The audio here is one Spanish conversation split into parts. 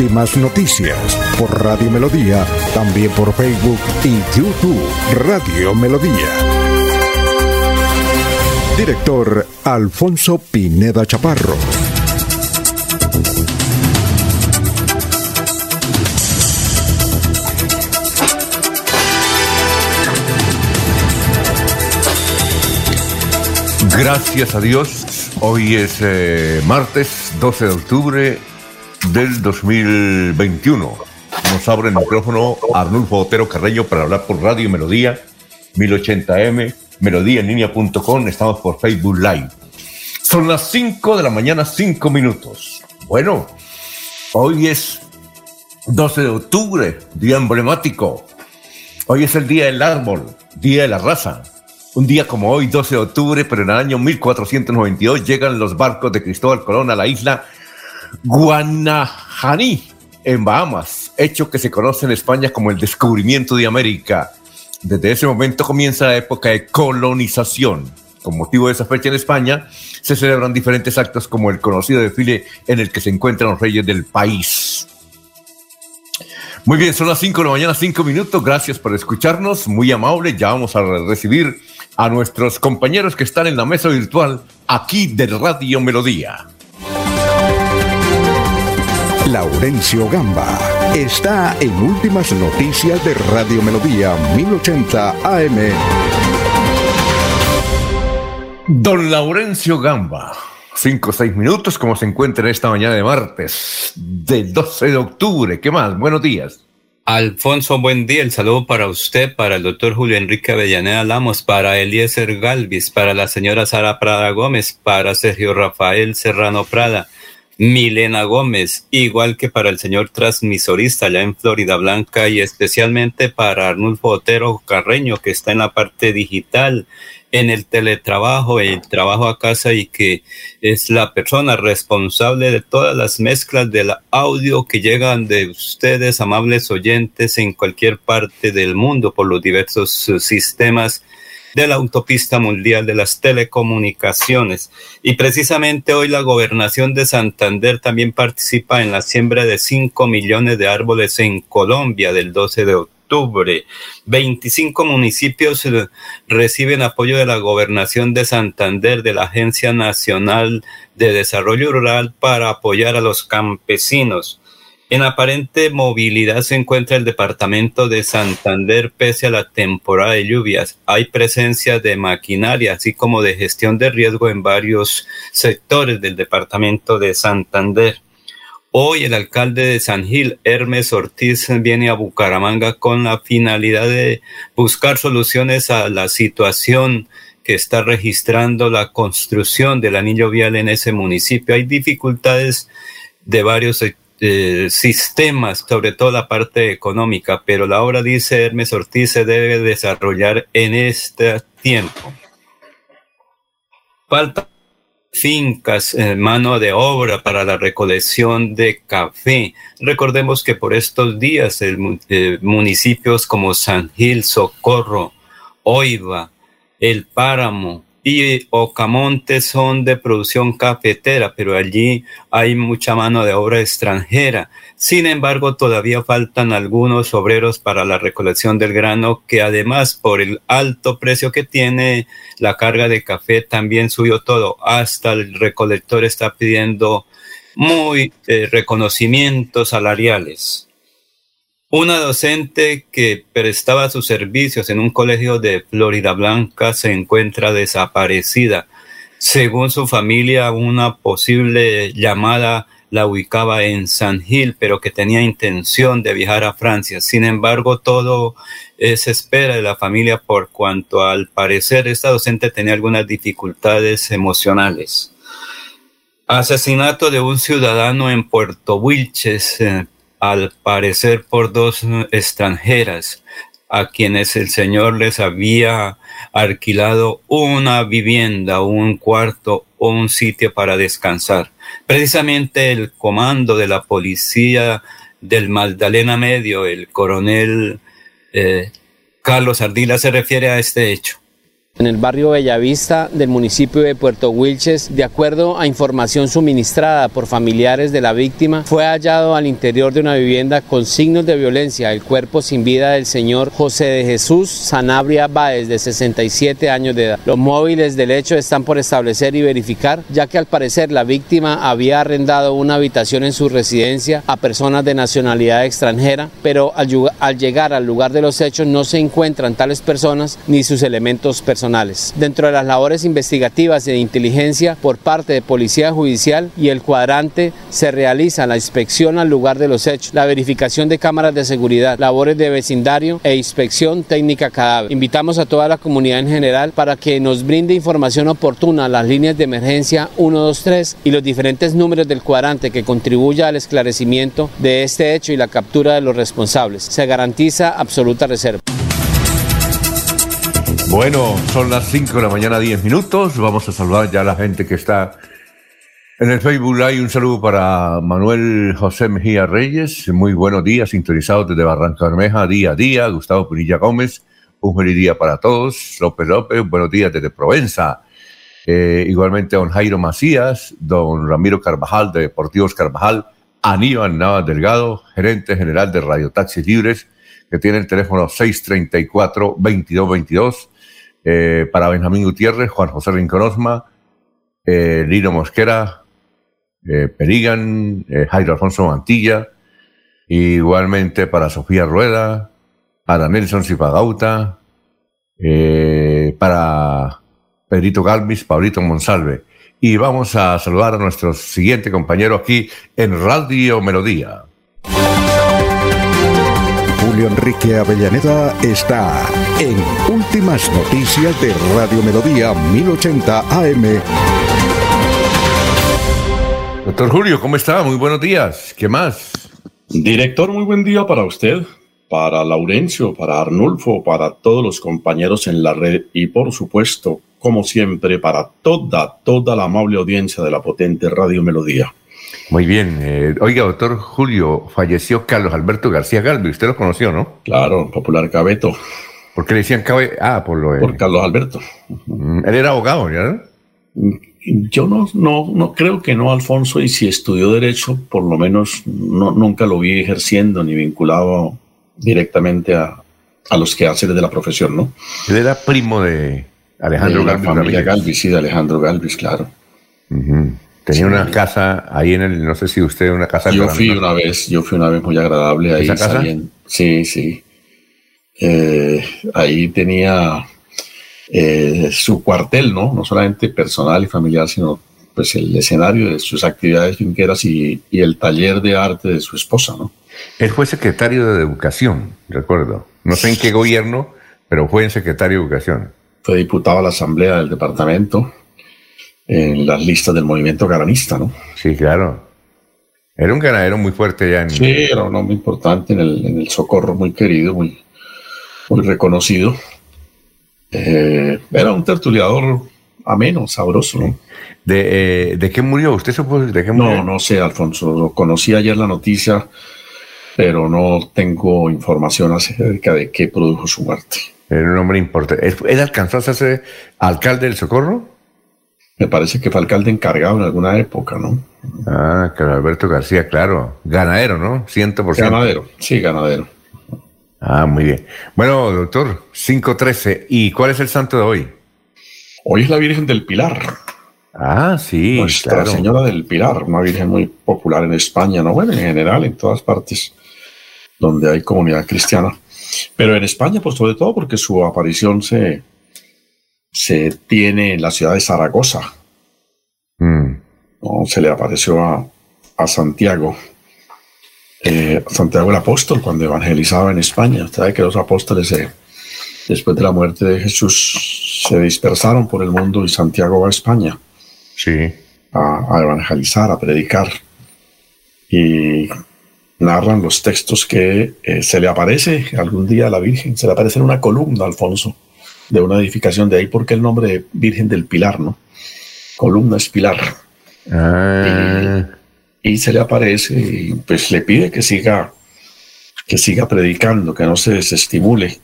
Últimas noticias por Radio Melodía, también por Facebook y YouTube Radio Melodía. Director Alfonso Pineda Chaparro. Gracias a Dios, hoy es eh, martes 12 de octubre del 2021. Nos abre el micrófono Arnulfo Otero Carreño para hablar por Radio Melodía 1080m, melodíaenlínea.com, estamos por Facebook Live. Son las 5 de la mañana, 5 minutos. Bueno, hoy es 12 de octubre, día emblemático. Hoy es el día del árbol, día de la raza. Un día como hoy, 12 de octubre, pero en el año 1492 llegan los barcos de Cristóbal Colón a la isla Guanajaní, en Bahamas, hecho que se conoce en España como el descubrimiento de América. Desde ese momento comienza la época de colonización. Con motivo de esa fecha en España, se celebran diferentes actos como el conocido desfile en el que se encuentran los reyes del país. Muy bien, son las 5 de la mañana, 5 minutos. Gracias por escucharnos. Muy amable. Ya vamos a recibir a nuestros compañeros que están en la mesa virtual aquí de Radio Melodía. Laurencio Gamba está en Últimas Noticias de Radio Melodía 1080 AM. Don Laurencio Gamba, cinco o seis minutos, como se encuentra esta mañana de martes, del 12 de octubre. ¿Qué más? Buenos días. Alfonso, buen día. El saludo para usted, para el doctor Julio Enrique Avellaneda Lamos, para Eliezer Galvis, para la señora Sara Prada Gómez, para Sergio Rafael Serrano Prada Milena Gómez, igual que para el señor transmisorista allá en Florida Blanca y especialmente para Arnulfo Otero Carreño, que está en la parte digital, en el teletrabajo, el trabajo a casa y que es la persona responsable de todas las mezclas del audio que llegan de ustedes, amables oyentes, en cualquier parte del mundo por los diversos sistemas de la Autopista Mundial de las Telecomunicaciones. Y precisamente hoy la gobernación de Santander también participa en la siembra de 5 millones de árboles en Colombia del 12 de octubre. 25 municipios reciben apoyo de la gobernación de Santander, de la Agencia Nacional de Desarrollo Rural, para apoyar a los campesinos. En aparente movilidad se encuentra el departamento de Santander pese a la temporada de lluvias. Hay presencia de maquinaria, así como de gestión de riesgo en varios sectores del departamento de Santander. Hoy el alcalde de San Gil, Hermes Ortiz, viene a Bucaramanga con la finalidad de buscar soluciones a la situación que está registrando la construcción del anillo vial en ese municipio. Hay dificultades de varios sectores eh, sistemas, sobre todo la parte económica, pero la obra, dice Hermes Ortiz, se debe desarrollar en este tiempo. Falta fincas, mano de obra para la recolección de café. Recordemos que por estos días el, eh, municipios como San Gil, Socorro, Oiva, El Páramo, y Ocamonte son de producción cafetera, pero allí hay mucha mano de obra extranjera. Sin embargo, todavía faltan algunos obreros para la recolección del grano, que además por el alto precio que tiene la carga de café también subió todo. Hasta el recolector está pidiendo muy eh, reconocimientos salariales. Una docente que prestaba sus servicios en un colegio de Florida Blanca se encuentra desaparecida. Según su familia, una posible llamada la ubicaba en San Gil, pero que tenía intención de viajar a Francia. Sin embargo, todo se espera de la familia por cuanto al parecer esta docente tenía algunas dificultades emocionales. Asesinato de un ciudadano en Puerto Wilches, al parecer por dos extranjeras. a quienes el Señor les había alquilado una vivienda, un cuarto o un sitio para descansar. Precisamente el comando de la policía del Magdalena Medio, el coronel eh, Carlos Ardila, se refiere a este hecho en el barrio Bellavista del municipio de Puerto Wilches, de acuerdo a información suministrada por familiares de la víctima, fue hallado al interior de una vivienda con signos de violencia el cuerpo sin vida del señor José de Jesús Sanabria Báez, de 67 años de edad. Los móviles del hecho están por establecer y verificar, ya que al parecer la víctima había arrendado una habitación en su residencia a personas de nacionalidad extranjera, pero al, al llegar al lugar de los hechos no se encuentran tales personas ni sus elementos personales Dentro de las labores investigativas y de inteligencia por parte de Policía Judicial y el cuadrante se realiza la inspección al lugar de los hechos, la verificación de cámaras de seguridad, labores de vecindario e inspección técnica cadáver. Invitamos a toda la comunidad en general para que nos brinde información oportuna a las líneas de emergencia 123 y los diferentes números del cuadrante que contribuya al esclarecimiento de este hecho y la captura de los responsables. Se garantiza absoluta reserva. Bueno, son las 5 de la mañana, 10 minutos. Vamos a saludar ya a la gente que está en el Facebook Hay Un saludo para Manuel José Mejía Reyes. Muy buenos días, sintonizados desde Barranca Bermeja, día a día. Gustavo Pinilla Gómez, un feliz día para todos. López López, buenos días desde Provenza. Eh, igualmente don Jairo Macías, don Ramiro Carvajal de Deportivos Carvajal, Aníbal Navas Delgado, gerente general de Radio Taxis Libres, que tiene el teléfono 634-2222 eh, para Benjamín Gutiérrez, Juan José Rinconosma, eh, Lino Mosquera, eh, Perigan, Jairo Alfonso Mantilla, igualmente para Sofía Rueda, para Nelson Zipagauta, para Pedrito Galvis, Pablito Monsalve. Y vamos a saludar a nuestro siguiente compañero aquí en Radio Melodía. Julio Enrique Avellaneda está en Últimas Noticias de Radio Melodía 1080 AM. Doctor Julio, ¿cómo está? Muy buenos días. ¿Qué más? Director, muy buen día para usted, para Laurencio, para Arnulfo, para todos los compañeros en la red y por supuesto, como siempre, para toda, toda la amable audiencia de la potente Radio Melodía. Muy bien. Eh, oiga, doctor Julio, falleció Carlos Alberto García Galvi. Usted lo conoció, ¿no? Claro, popular Cabeto. ¿Por qué le decían Cabeto? Ah, por lo de... Por Carlos Alberto. Mm, él era abogado, ¿ya? Yo no, no, no creo que no, Alfonso, y si estudió Derecho, por lo menos no, nunca lo vi ejerciendo ni vinculado directamente a, a los quehaceres de la profesión, ¿no? Él era primo de Alejandro Galvis. familia Galvis, sí, de Alejandro Galvis, claro. Tenía una casa ahí en el, no sé si usted, una casa. Yo fui una vez, yo fui una vez muy agradable ahí. ¿Esa sí, sí. Eh, ahí tenía eh, su cuartel, ¿no? No solamente personal y familiar, sino pues el escenario de sus actividades finqueras y, y el taller de arte de su esposa, ¿no? Él fue secretario de Educación, recuerdo. No sé en qué gobierno, pero fue en secretario de Educación. Fue diputado a la Asamblea del Departamento en las listas del movimiento garanista, ¿no? Sí, claro. Era un ganadero muy fuerte ya en... Sí, era un hombre importante en el, en el socorro, muy querido, muy, muy reconocido. Eh, era un tertuliador ameno, sabroso, ¿no? ¿De, eh, ¿De, qué murió? ¿Usted supo de qué murió? No, no sé, Alfonso. Lo conocí ayer la noticia, pero no tengo información acerca de qué produjo su muerte. Era un hombre importante. ¿Él alcanzó a ser alcalde del Socorro? Me parece que fue alcalde encargado en alguna época, ¿no? Ah, Carlos Alberto García, claro. Ganadero, ¿no? 100%. Ganadero, sí, ganadero. Ah, muy bien. Bueno, doctor, 5.13. ¿Y cuál es el santo de hoy? Hoy es la Virgen del Pilar. Ah, sí. Nuestra Señora del Pilar, una virgen muy popular en España, ¿no? Bueno, en general, en todas partes donde hay comunidad cristiana. Pero en España, pues sobre todo porque su aparición se, se tiene en la ciudad de Zaragoza. Mm. Se le apareció a, Santiago, eh, Santiago el apóstol, cuando evangelizaba en España. Usted sabe que los apóstoles, después de la muerte de Jesús, se dispersaron por el mundo y Santiago va a España. Sí. A, evangelizar, a predicar. Y narran los textos que eh, se le aparece algún día a la Virgen, se le aparece en una columna, Alfonso, de una edificación, de ahí porque el nombre de Virgen del Pilar, ¿no? Columna es Pilar. Ah. Y, se le aparece y pues le pide que siga, que siga predicando, que no se desestimule,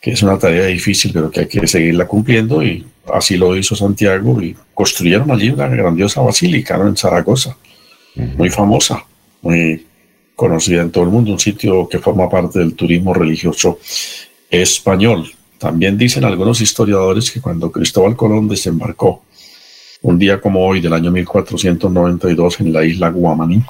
que es una tarea difícil, pero que hay que seguirla cumpliendo y así lo hizo Santiago y construyeron allí una grandiosa basílica en Zaragoza, muy famosa, muy conocida en todo el mundo, un sitio que forma parte del turismo religioso español. También dicen algunos historiadores que cuando Cristóbal Colón desembarcó un día como hoy del año 1492 en la isla Guamaní,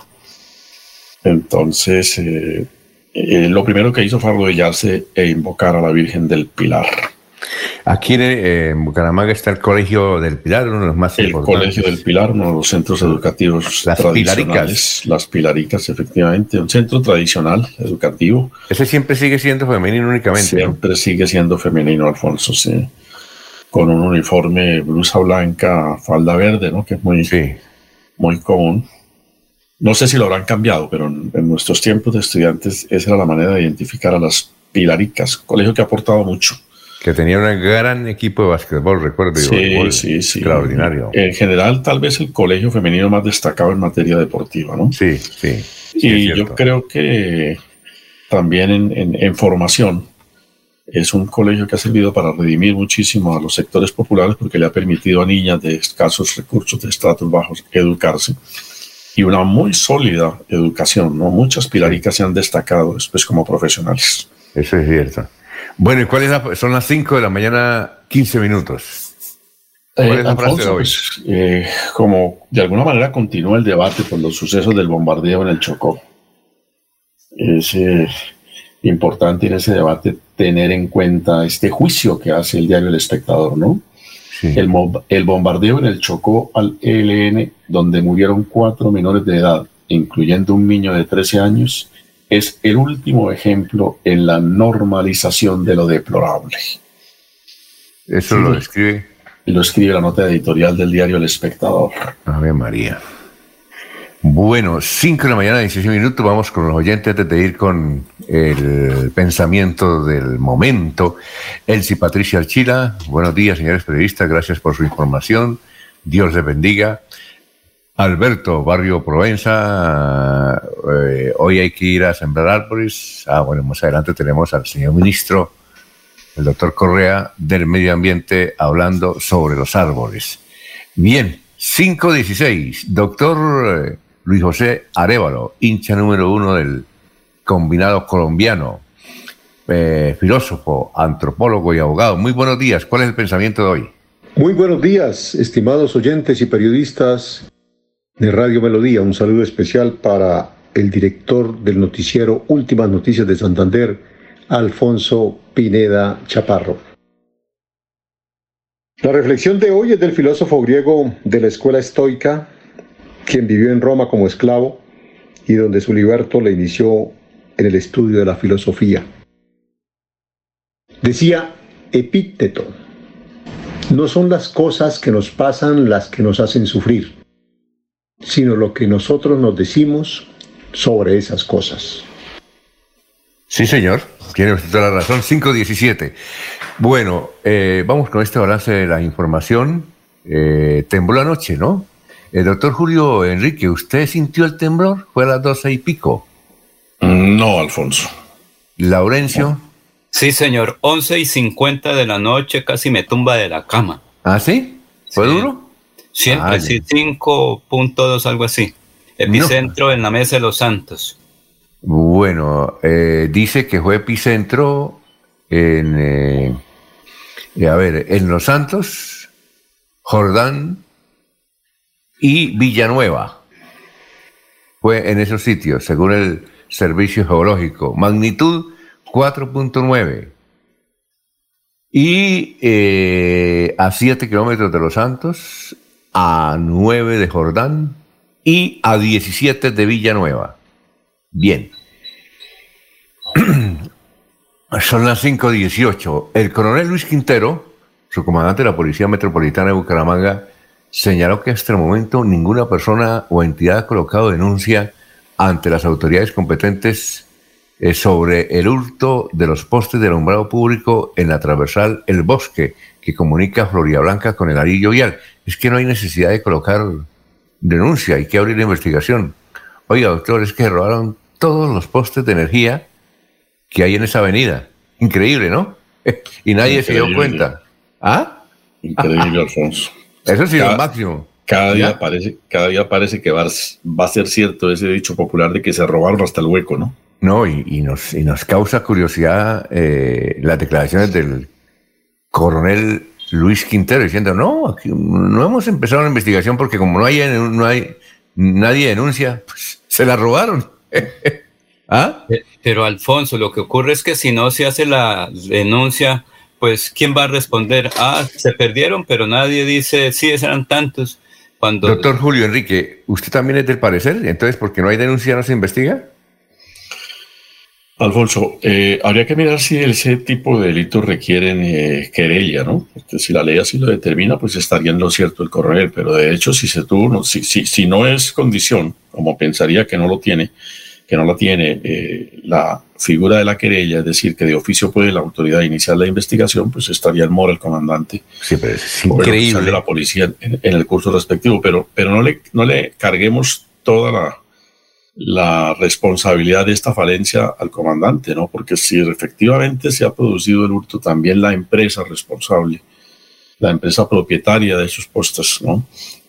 entonces eh, eh, lo primero que hizo fue arrodillarse e invocar a la Virgen del Pilar. Aquí en, Bucaramanga está el Colegio del Pilar, uno de los más el Colegio del Pilar, uno de los centros educativos las Pilaricas. Las Pilaricas, efectivamente, un centro tradicional educativo. Ese siempre sigue siendo femenino únicamente. Siempre sigue siendo femenino, Alfonso, sí. Con un uniforme, blusa blanca, falda verde, ¿no? Que es muy, muy común. No sé si lo habrán cambiado, pero en, en nuestros tiempos de estudiantes esa era la manera de identificar a las Pilaricas, colegio que ha aportado mucho que tenía un gran equipo de básquetbol, recuerdo. Sí, sí, sí. Extraordinario. En general, tal vez el colegio femenino más destacado en materia deportiva, ¿no? Sí, sí. y yo creo que también en, en, formación es un colegio que ha servido para redimir muchísimo a los sectores populares porque le ha permitido a niñas de escasos recursos, de estratos bajos, educarse. Y una muy sólida educación, ¿no? Muchas pilaricas se han destacado después como profesionales. Eso es cierto. Bueno, ¿y cuál es la, son las 5 de la mañana, 15 minutos? ¿Cuál es la frase de hoy? Pues, eh, como de alguna manera continúa el debate por los sucesos del bombardeo en el Chocó. Es eh, importante en ese debate tener en cuenta este juicio que hace el diario El Espectador, ¿no? El, el, bombardeo en el Chocó al ELN, donde murieron cuatro menores de edad, incluyendo un niño de 13 años, es el último ejemplo en la normalización de lo deplorable. Eso lo escribe. Lo escribe la nota editorial del diario El Espectador. Ave María. Bueno, 5 de la mañana, 16 minutos, vamos con los oyentes antes de ir con el pensamiento del momento. Elsie Patricia Archila, buenos días, señores periodistas, gracias por su información. Dios les bendiga. Alberto, Barrio Provenza, eh, hoy hay que ir a sembrar árboles. Ah, bueno, más adelante tenemos al señor ministro, el doctor Correa, del Medio Ambiente, hablando sobre los árboles. Bien, 516, doctor eh, Luis José Arevalo, hincha número uno del combinado colombiano, eh, filósofo, antropólogo y abogado. Muy buenos días, ¿cuál es el pensamiento de hoy? Muy buenos días, estimados oyentes y periodistas de Radio Melodía. Un saludo especial para el director del noticiero Últimas Noticias de Santander, Alfonso Pineda Chaparro. La reflexión de hoy es del filósofo griego de la escuela estoica, quien vivió en Roma como esclavo y donde su liberto le inició en el estudio de la filosofía. Decía Epícteto, no son las cosas que nos pasan las que nos hacen sufrir, sino lo que nosotros nos decimos sobre esas cosas. Sí, señor. Tiene usted toda la razón. 5.17. Bueno, eh, vamos con este balance de la información. Eh, tembló anoche, ¿no? El doctor Julio Enrique, ¿usted sintió el temblor? ¿Fue a las doce y pico? No, Alfonso. ¿Laurencio? Sí, señor. Once y cincuenta de la noche casi me tumba de la cama. ¿Ah, sí? ¿Fue duro? Siempre, sí, 5.2, algo así. Epicentro en la Mesa de los Santos. Bueno, eh, dice que fue epicentro en, eh, a ver, en Los Santos, Jordán y Villanueva. Fue en esos sitios, según el Servicio Geológico. Magnitud 4.9. Y eh, a 7 kilómetros de Los Santos, a 9 de Jordán y a 17 de Villanueva. Bien. Son las 5.18. El coronel Luis Quintero, su comandante de la Policía Metropolitana de Bucaramanga, señaló que hasta el momento ninguna persona o entidad ha colocado denuncia ante las autoridades competentes eh, sobre el hurto de los postes de alumbrado público en la transversal El Bosque, que comunica Florida Blanca con el anillo vial. Es que no hay necesidad de colocar denuncia, hay que abrir la investigación. Oiga, doctor, es que robaron todos los postes de energía que hay en esa avenida. Increíble, ¿no? y nadie se dio cuenta. ¿Ah? Increíble, Alfonso. Eso sí, lo máximo. Cada día, parece, cada día parece que va, va, a ser cierto ese dicho popular de que se robaron hasta el hueco, ¿no? No, y, nos, y nos causa curiosidad eh, las declaraciones del coronel Luis Quintero diciendo, no, no hemos empezado la investigación porque como no hay, no hay nadie denuncia, pues se la robaron. ¿Ah? Pero Alfonso, lo que ocurre es que si no se hace la denuncia, pues ¿quién va a responder? Ah, se perdieron, pero nadie dice, sí, eran tantos. Cuando... Doctor Julio Enrique, ¿usted también es del parecer? Entonces, porque no hay denuncia, no se investiga? Alfonso, eh, habría que mirar si ese tipo de delitos requieren eh, querella, ¿no? Porque si la ley así lo determina, pues estaría en lo cierto el coronel, pero de hecho, si se tuvo, si, si, si no es condición, como pensaría que no lo tiene, que no la tiene eh, la figura de la querella, es decir, que de oficio puede la autoridad iniciar la investigación, pues estaría el mora el comandante. Sí, pero es increíble. De la policía en, el curso respectivo, pero, pero no, le, no le carguemos toda la la responsabilidad de esta falencia al comandante, ¿no? Porque si efectivamente se ha producido el hurto, también la empresa responsable, la empresa propietaria de esos postes, ¿no?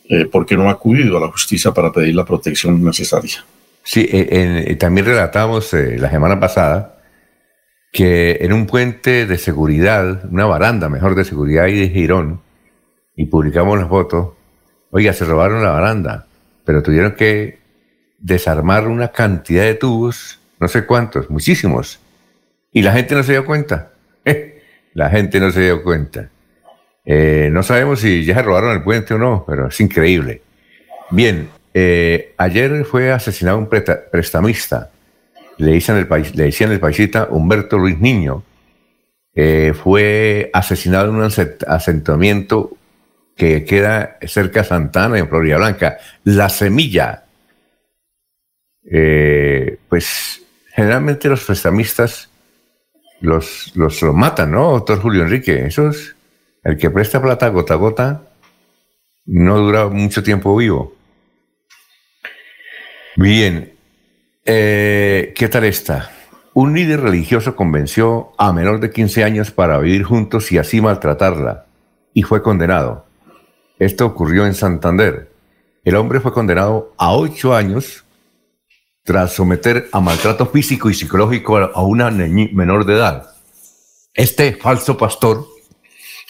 Eh, porque no ha acudido a la justicia para pedir la protección necesaria. Sí, eh, también relatamos eh, la semana pasada que en un puente de seguridad, una baranda mejor de seguridad y de Girón, y publicamos la foto, oiga, se robaron la baranda, pero tuvieron que desarmar una cantidad de tubos, no sé cuántos, muchísimos, y la gente no se dio cuenta. la gente no se dio cuenta. Eh, no sabemos si ya se robaron el puente o no, pero es increíble. Bien, eh, ayer fue asesinado un prestamista, le decían el, país, le el paisita Humberto Luis Niño. Eh, fue asesinado en un asentamiento que queda cerca de Santana, en Florida Blanca. La Semilla, eh, pues generalmente los prestamistas los, los, matan, ¿no, doctor Julio Enrique? Eso es, el que presta plata gota a gota no dura mucho tiempo vivo. Bien, eh, ¿qué tal está? Un líder religioso convenció a menor de 15 años para vivir juntos y así maltratarla, y fue condenado. Esto ocurrió en Santander. El hombre fue condenado a ocho años tras someter a maltrato físico y psicológico a una menor de edad. Este falso pastor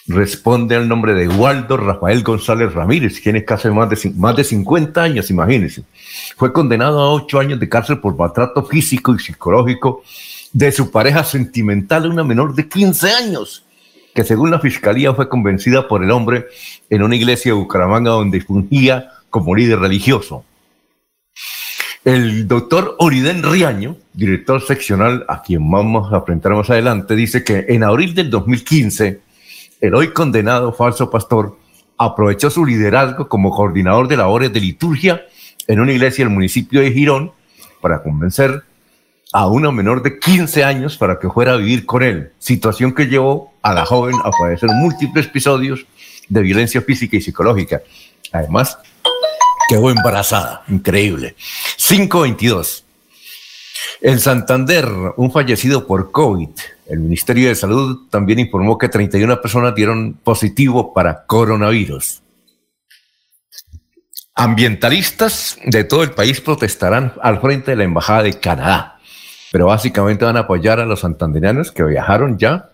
responde al nombre de Waldo Rafael González Ramírez, quien es casi más de, más de 50 años, imagínense. Fue condenado a ocho años de cárcel por maltrato físico y psicológico de su pareja sentimental, una menor de 15 años, que según la fiscalía fue convencida por el hombre en una iglesia de Bucaramanga donde fungía como líder religioso. El doctor Oriden Riaño, director seccional, a quien vamos a enfrentar más adelante, dice que en abril del 2015, el hoy condenado falso pastor aprovechó su liderazgo como coordinador de labores de liturgia en una iglesia del municipio de Girón para convencer a una menor de 15 años para que fuera a vivir con él, situación que llevó a la joven a padecer múltiples episodios de violencia física y psicológica. Además, quedó embarazada. Increíble. 522. En Santander, un fallecido por COVID. El Ministerio de Salud también informó que 31 personas dieron positivo para coronavirus. Ambientalistas de todo el país protestarán al frente de la Embajada de Canadá, pero básicamente van a apoyar a los santandereanos que viajaron ya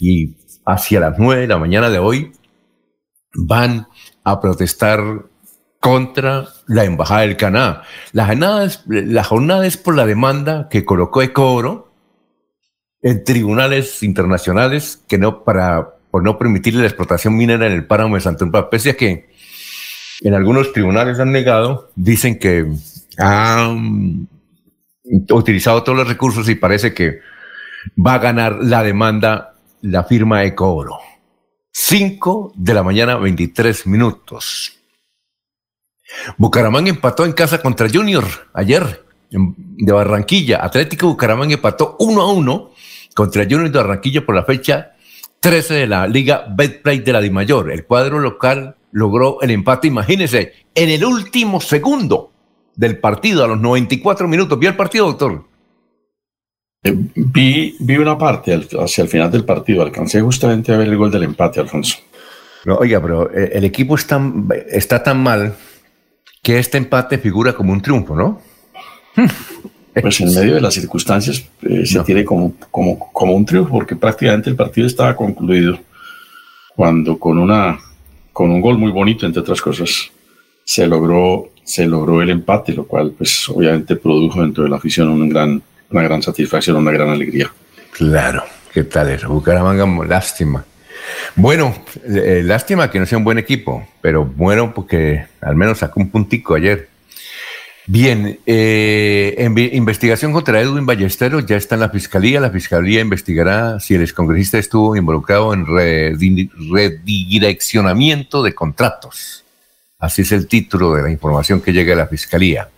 y hacia las 9 de la mañana de hoy van a protestar contra la Embajada del Canadá. La jornada, es, por la demanda que colocó Ecoro en tribunales internacionales que no para por no permitirle la explotación minera en el páramo de Santa pese a que en algunos tribunales han negado, dicen que han utilizado todos los recursos y parece que va a ganar la demanda la firma Ecoro. 5 de la mañana, 23 minutos. Bucaramanga empató en casa contra Junior ayer. de Barranquilla. Atlético Bucaramanga empató 1 a 1 contra Junior de Barranquilla por la fecha 13 de la Liga Betplay de la Dimayor. El cuadro local logró el empate, imagínense, en el último segundo del partido, a los 94 minutos. ¿Vio el partido, doctor? Eh, vi, vi una parte hacia el final del partido. Alcancé justamente a ver el gol del empate, Alfonso. No, oiga, pero eh, el equipo está, está tan mal que este empate figura como un triunfo, ¿no? Pues en medio de las circunstancias eh, se tiene como, como, como un triunfo, porque prácticamente el partido estaba concluido cuando con, una, con un gol muy bonito, entre otras cosas, se logró, se logró el empate, lo cual pues obviamente produjo dentro de la afición una gran, una gran satisfacción, una gran alegría. Claro, ¿qué tal eso? Bucaramanga, lástima. Bueno, eh, lástima que no sea un buen equipo, pero bueno porque al menos sacó un puntico ayer. Bien, eh, investigación contra Edwin Ballesteros ya está en la fiscalía. La fiscalía investigará si el excongresista estuvo involucrado en redireccionamiento de contratos. Así es el título de la información que llega a la fiscalía.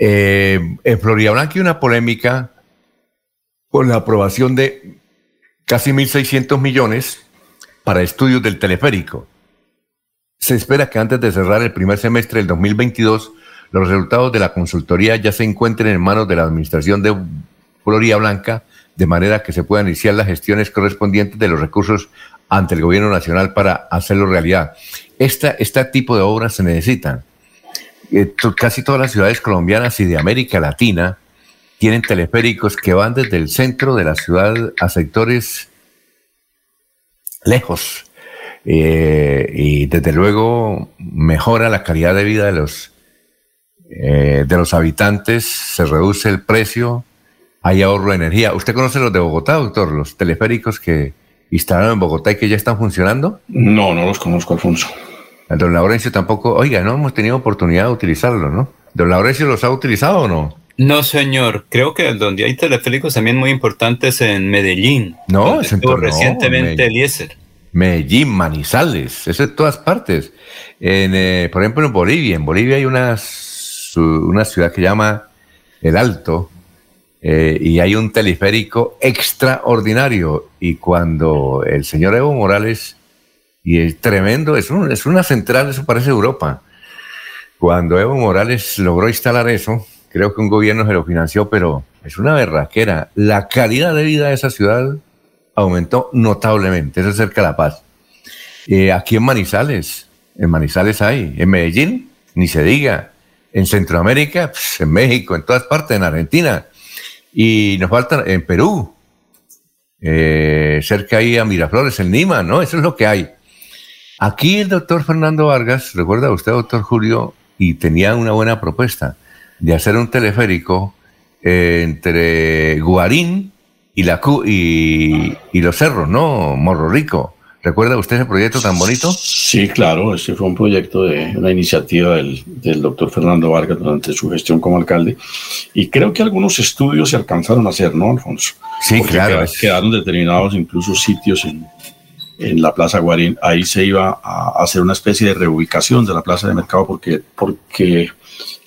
Eh, en Florida Blanca hay una polémica por la aprobación de casi 1.600 millones para estudios del teleférico. Se espera que antes de cerrar el primer semestre del 2022 los resultados de la consultoría ya se encuentren en manos de la Administración de Florida Blanca, de manera que se puedan iniciar las gestiones correspondientes de los recursos ante el gobierno nacional para hacerlo realidad. Esta, este tipo de obras se necesitan. Eh, casi todas las ciudades colombianas y de América Latina tienen teleféricos que van desde el centro de la ciudad a sectores lejos. Eh, y desde luego mejora la calidad de vida de los eh, de los habitantes, se reduce el precio, hay ahorro de energía. ¿Usted conoce los de Bogotá, doctor? Los teleféricos que instalaron en Bogotá y que ya están funcionando. No, no los conozco, Alfonso. Don Laurencio tampoco, oiga, no hemos tenido oportunidad de utilizarlo, ¿no? ¿Don Laurencio los ha utilizado o no? No, señor. Creo que donde hay teleféricos también muy importantes en Medellín. No, es recientemente Eliezer. Medellín, Manizales, eso es todas partes. En, eh, por ejemplo, en Bolivia. En Bolivia hay unas una ciudad que llama El Alto, eh, y hay un teleférico extraordinario. Y cuando el señor Evo Morales, y es tremendo, es, es una central, eso parece Europa. Cuando Evo Morales logró instalar eso, creo que un gobierno se lo financió, pero es una berraquera. La calidad de vida de esa ciudad aumentó notablemente, eso es cerca de La Paz. Eh, aquí en Manizales, en Manizales hay, en Medellín, ni se diga en Centroamérica, pues, en México, en todas partes, en Argentina. Y nos falta en Perú, eh, cerca ahí a Miraflores, en Lima, ¿no? Eso es lo que hay. Aquí el doctor Fernando Vargas, recuerda usted, doctor Julio, y tenía una buena propuesta de hacer un teleférico eh, entre Guarín y, la, y, y los cerros, ¿no? Morro Rico. ¿Recuerda usted ese proyecto tan bonito? Sí, claro, ese fue un proyecto de una iniciativa del, doctor Fernando Vargas durante su gestión como alcalde. Y creo que algunos estudios se alcanzaron a hacer, ¿no, Alfonso? Sí, claro. Quedaron, determinados incluso sitios en, en la Plaza Guarín. Ahí se iba a hacer una especie de reubicación de la Plaza de Mercado porque, porque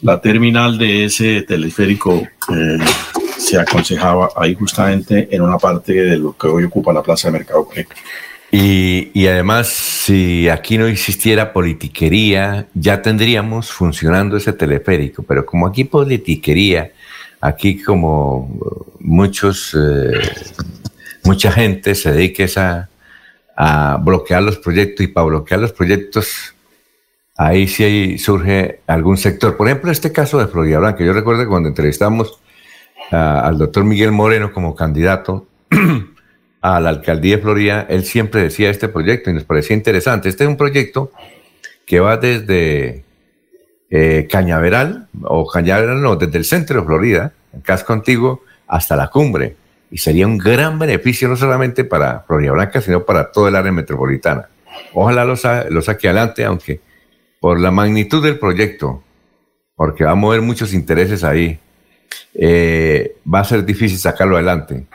la terminal de ese teleférico eh, se aconsejaba ahí justamente en una parte de lo que hoy ocupa la Plaza de Mercado. Y, además, si aquí no existiera politiquería, ya tendríamos funcionando ese teleférico. Pero como aquí politiquería, aquí como muchos, eh, mucha gente se dedica a, a, bloquear los proyectos y para bloquear los proyectos, ahí sí surge algún sector. Por ejemplo, este caso de Florida Blanca. Yo recuerdo cuando entrevistamos al doctor Miguel Moreno como candidato, a la alcaldía de Florida, él siempre decía este proyecto y nos parecía interesante. Este es un proyecto que va desde eh, Cañaveral, o Cañaveral no, desde el centro de Florida, el casco antiguo, hasta la cumbre. Y sería un gran beneficio no solamente para Florida Blanca, sino para toda el área metropolitana. Ojalá lo, saque adelante, aunque por la magnitud del proyecto, porque va a mover muchos intereses ahí, eh, va a ser difícil sacarlo adelante.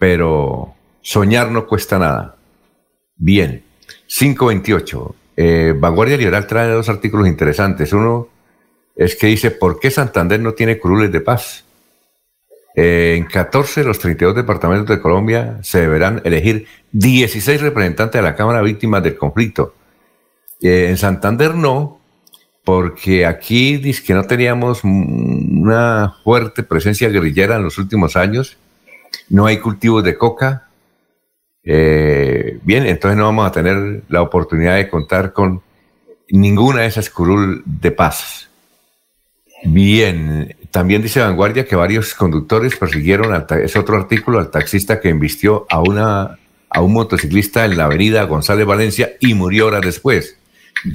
Pero Soñar no cuesta nada. Bien, 528. Eh, Vanguardia Liberal trae dos artículos interesantes. Uno es que dice, ¿por qué Santander no tiene curules de paz? Eh, en 14 de los 32 departamentos de Colombia se deberán elegir 16 representantes de la Cámara Víctimas del Conflicto. Eh, en Santander no, porque aquí dice que no teníamos una fuerte presencia guerrillera en los últimos años, no hay cultivos de coca. Eh, bien, entonces no vamos a tener la oportunidad de contar con ninguna de esas curul de paz. Bien, también dice Vanguardia que varios conductores persiguieron, al es otro artículo, al taxista que embistió a, una, a un motociclista en la avenida González Valencia y murió horas después.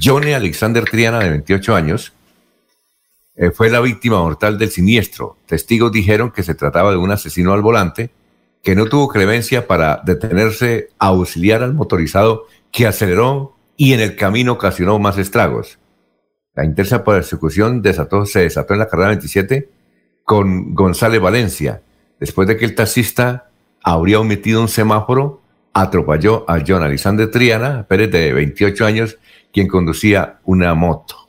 Johnny Alexander Triana, de 28 años, eh, fue la víctima mortal del siniestro. Testigos dijeron que se trataba de un asesino al volante que no tuvo clemencia para detenerse a auxiliar al motorizado que aceleró y en el camino ocasionó más estragos. La intensa persecución desató, se desató en la carrera 27 con González Valencia, después de que el taxista habría omitido un semáforo, atropelló a John Alexander Triana, Pérez de 28 años, quien conducía una moto.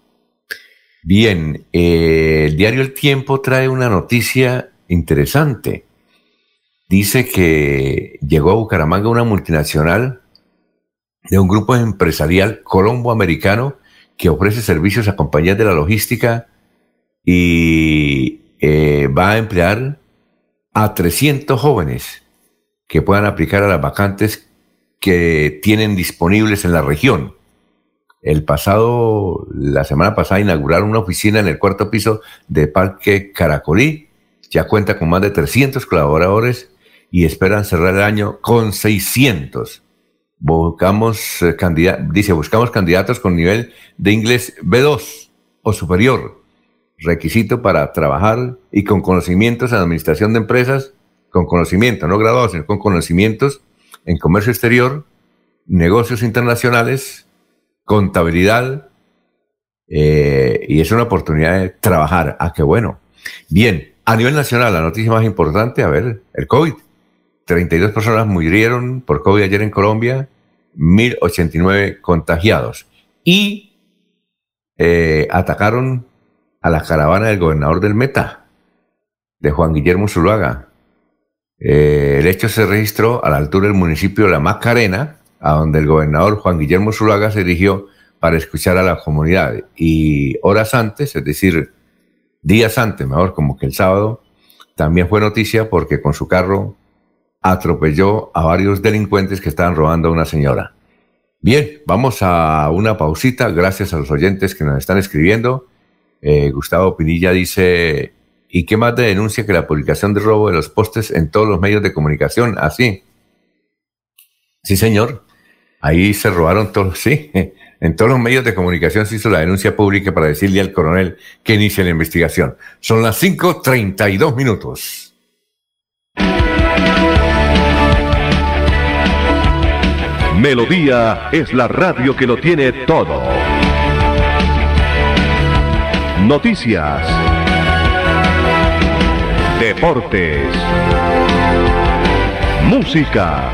Bien, eh, el diario El Tiempo trae una noticia interesante. Dice que llegó a Bucaramanga una multinacional de un grupo empresarial colombo-americano que ofrece servicios a compañías de la logística y eh, va a emplear a 300 jóvenes que puedan aplicar a las vacantes que tienen disponibles en la región. El pasado, la semana pasada, inauguraron una oficina en el cuarto piso de Parque Caracolí. Ya cuenta con más de 300 colaboradores y esperan cerrar el año con 600. Buscamos, eh, dice, buscamos candidatos con nivel de inglés B2 o superior. Requisito para trabajar y con conocimientos en administración de empresas, con conocimiento, no graduados, sino con conocimientos en comercio exterior, negocios internacionales, contabilidad, eh, y es una oportunidad de trabajar. Ah, qué bueno. Bien, a nivel nacional, la noticia más importante, a ver, el COVID. 32 personas murieron por COVID ayer en Colombia, 1089 contagiados. Y eh, atacaron a la caravana del gobernador del Meta, de Juan Guillermo Zuluaga. Eh, el hecho se registró a la altura del municipio de La Macarena, a donde el gobernador Juan Guillermo Zuluaga se dirigió para escuchar a la comunidad. Y horas antes, es decir, días antes, mejor como que el sábado, también fue noticia porque con su carro atropelló a varios delincuentes que estaban robando a una señora. Bien, vamos a una pausita, gracias a los oyentes que nos están escribiendo. Eh, Gustavo Pinilla dice, ¿y qué más de denuncia que la publicación de robo de los postes en todos los medios de comunicación? Así. sí, señor. Ahí se robaron todos, sí. En todos los medios de comunicación se hizo la denuncia pública para decirle al coronel que inicie la investigación. Son las 5.32 minutos. Melodía es la radio que lo tiene todo. Noticias. Deportes. Música.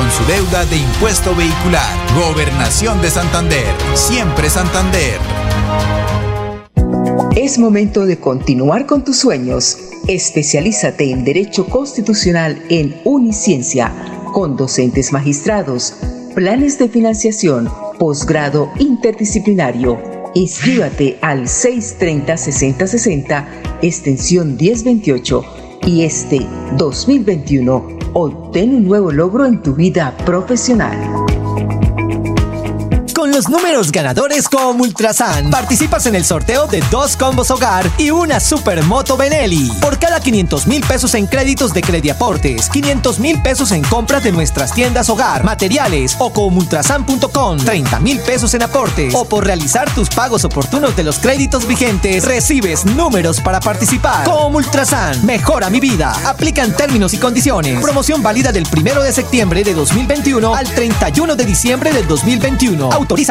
su deuda de impuesto vehicular. Gobernación de Santander. Siempre Santander. Es momento de continuar con tus sueños. Especialízate en Derecho Constitucional en Uniciencia, con docentes magistrados, planes de financiación, posgrado interdisciplinario. Inscríbate al 630-6060, extensión 1028 y este 2021 Obtén un nuevo logro en tu vida profesional números ganadores como Ultrasan. Participas en el sorteo de dos combos hogar y una supermoto Benelli. Por cada 500 mil pesos en créditos de Crediaportes, 500 mil pesos en compras de nuestras tiendas hogar, materiales o comultrasan.com, 30 mil pesos en aportes o por realizar tus pagos oportunos de los créditos vigentes, recibes números para participar. Como Ultrasan, mejora mi vida. Aplican términos y condiciones. Promoción válida del 1 de septiembre de 2021 al 31 de diciembre del 2021 Autoriza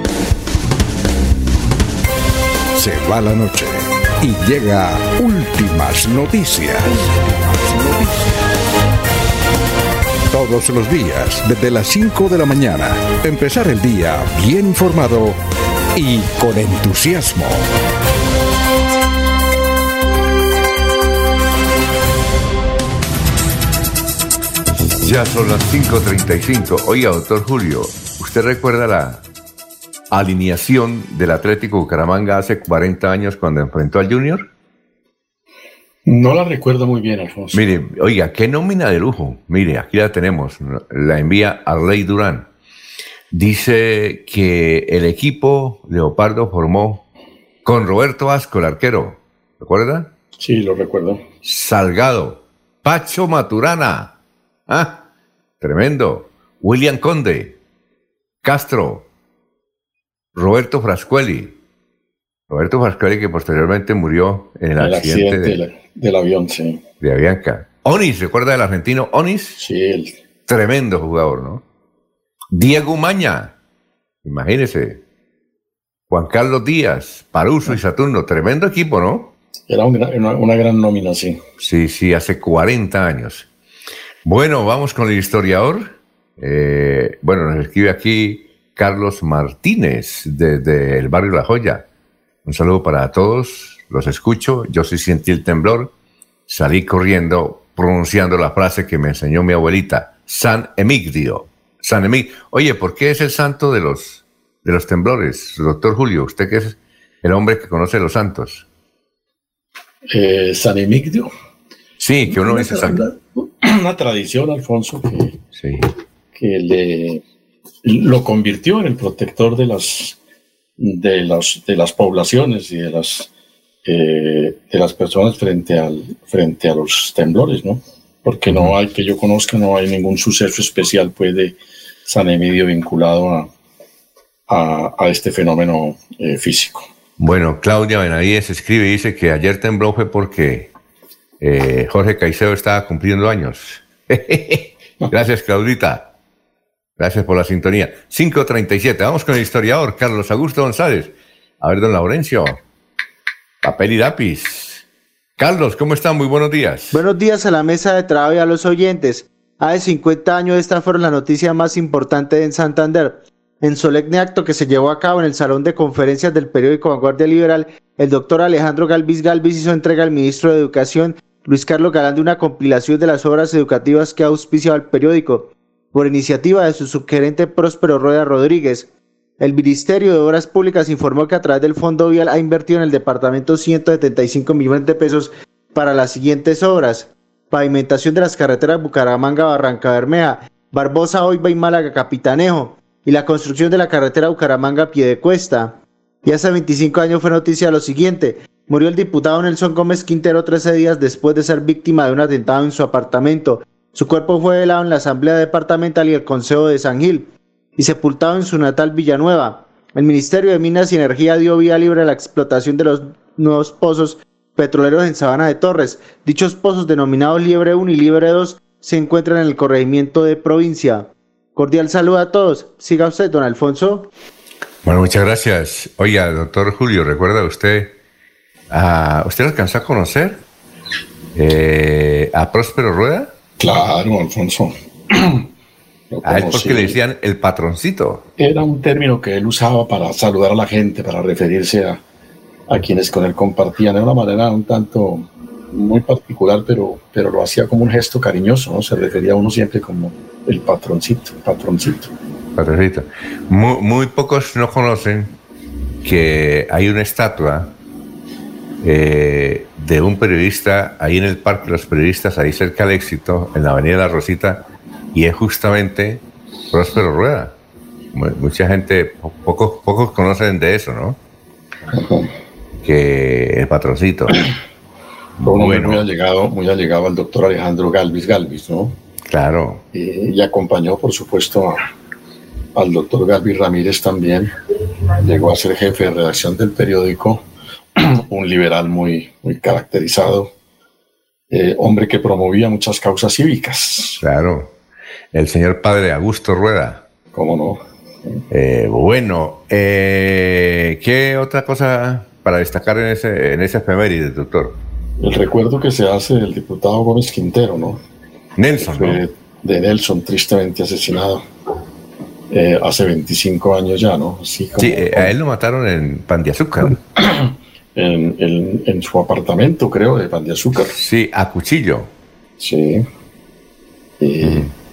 se va la noche y llega últimas noticias. Todos los días, desde las 5 de la mañana, empezar el día bien informado y con entusiasmo. Ya son las 5.35. Oiga, doctor Julio, ¿usted recuerda la alineación del Atlético Bucaramanga hace 40 años cuando enfrentó al Junior? No la recuerdo muy bien, Alfonso. Mire, oiga, qué nómina de lujo. Mire, aquí la tenemos. La envía a Rey Durán. Dice que el equipo Leopardo formó con Roberto Asco, el arquero. ¿Recuerda? Sí, lo recuerdo. Salgado. Pacho Maturana. Ah, tremendo. William Conde. Castro. Roberto Frascuelli. Roberto Frascuelli que posteriormente murió en el, accidente, del avión, sí. De Avianca. Onis, ¿recuerda del argentino Onis? Sí. Tremendo jugador, ¿no? Diego Maña, imagínese. Juan Carlos Díaz, Paruso y Saturno, tremendo equipo, ¿no? Era una, gran nómina, sí. Sí, sí, hace 40 años. Bueno, vamos con el historiador. Eh, bueno, nos escribe aquí Carlos Martínez desde el barrio La Joya. Un saludo para todos, los escucho, yo sí sentí el temblor, salí corriendo pronunciando la frase que me enseñó mi abuelita, San Emigdio. San Emigdio. Oye, ¿por qué es el santo de los, de los temblores? Doctor Julio, usted que es el hombre que conoce los santos. Eh, San Emigdio. Sí, que uno dice San... Una tradición, Alfonso, que, sí. que le lo convirtió en el protector de las, de las, de las poblaciones y de las, eh, de las personas frente, al, frente a los temblores, ¿no? Porque no hay, que yo conozca, no hay ningún suceso especial pues, de San Emidio vinculado a, a, este fenómeno eh, físico. Bueno, Claudia Benavides escribe y dice que ayer tembló fue porque eh, Jorge Caicedo estaba cumpliendo años. Gracias, Claudita. Gracias por la sintonía. 5.37. Vamos con el historiador Carlos Augusto González. A ver, don Laurencio. Papel y lápiz. Carlos, ¿cómo están? Muy buenos días. Buenos días a la mesa de trabajo y a los oyentes. Hace 50 años esta fue la noticia más importante en Santander. En solemne acto que se llevó a cabo en el Salón de Conferencias del periódico Vanguardia Liberal, el doctor Alejandro Galvis Galvis hizo entrega al ministro de Educación, Luis Carlos Galán, de una compilación de las obras educativas que ha auspiciado el periódico por iniciativa de su subgerente Próspero Rueda Rodríguez. El Ministerio de Obras Públicas informó que a través del Fondo Vial ha invertido en el departamento 175 millones de pesos para las siguientes obras. Pavimentación de las carreteras Bucaramanga, Barranca Bermeja, Barbosa, Oiba y Málaga, Capitanejo, y la construcción de la carretera Bucaramanga, Piedecuesta. Y hace 25 años fue noticia lo siguiente. Murió el diputado Nelson Gómez Quintero 13 días después de ser víctima de un atentado en su apartamento. Su cuerpo fue velado en la Asamblea Departamental y el Consejo de San Gil y sepultado en su natal Villanueva. El Ministerio de Minas y Energía dio vía libre a la explotación de los nuevos pozos petroleros en Sabana de Torres. Dichos pozos denominados Liebre 1 y Liebre 2 se encuentran en el corregimiento de provincia. Cordial saludo a todos. Siga usted, don Alfonso. Bueno, muchas gracias. Oiga, doctor Julio, ¿recuerda usted? A, ¿Usted alcanzó a conocer eh, a Próspero Rueda? Claro, Alfonso. A él porque le decían el patroncito. Era un término que él usaba para saludar a la gente, para referirse a, a quienes con él compartían de una manera un tanto muy particular, pero, pero lo hacía como un gesto cariñoso, ¿no? Se refería a uno siempre como el patroncito, patroncito. Patroncito. Muy, muy pocos no conocen que hay una estatua eh, de un periodista ahí en el Parque de los Periodistas, ahí cerca del éxito, en la Avenida La Rosita, y es justamente Próspero Rueda. Mucha gente, pocos, pocos conocen de eso, ¿no? Que el patroncito. bueno. muy allegado, muy allegado al doctor Alejandro Galvis Galvis, ¿no? Claro. y acompañó, por supuesto, al doctor Galvis Ramírez también. Llegó a ser jefe de redacción del periódico, un liberal muy, muy caracterizado, eh, hombre que promovía muchas causas cívicas. Claro el señor padre Augusto Rueda. ¿Cómo no? Eh, bueno, eh, ¿qué otra cosa para destacar en ese, en ese efeméride, doctor? El recuerdo que se hace del diputado Gómez Quintero, ¿no? Nelson. ¿no? De Nelson, tristemente asesinado eh, hace 25 años ya, ¿no? sí, a él lo mataron en Pan de Azúcar. en, en, su apartamento, creo, de Pan de Azúcar. Sí, a cuchillo. Sí. Y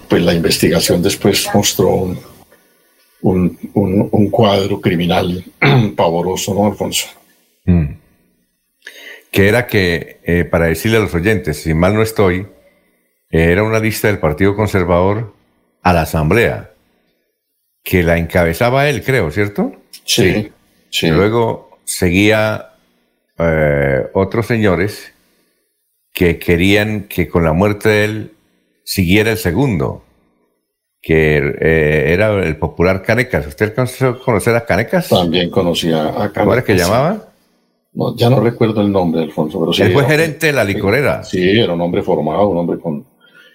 pues la investigación después mostró un, un, cuadro criminal pavoroso, ¿no, Alfonso? Mm. Que era que, eh, para decirle a los oyentes, si mal no estoy, era una lista del Partido Conservador a la Asamblea, que la encabezaba él, creo, ¿cierto? Sí. sí. Luego seguía eh, otros señores que querían que con la muerte de él siguiera el segundo, que eh, era el popular Canecas. ¿Usted alcanzó a conocer a Canecas? También conocía a Canecas. ¿Cómo era que llamaba? No, ya no recuerdo el nombre, Alfonso, pero sí. Él fue gerente de la licorera. Sí, era un hombre formado, un hombre con,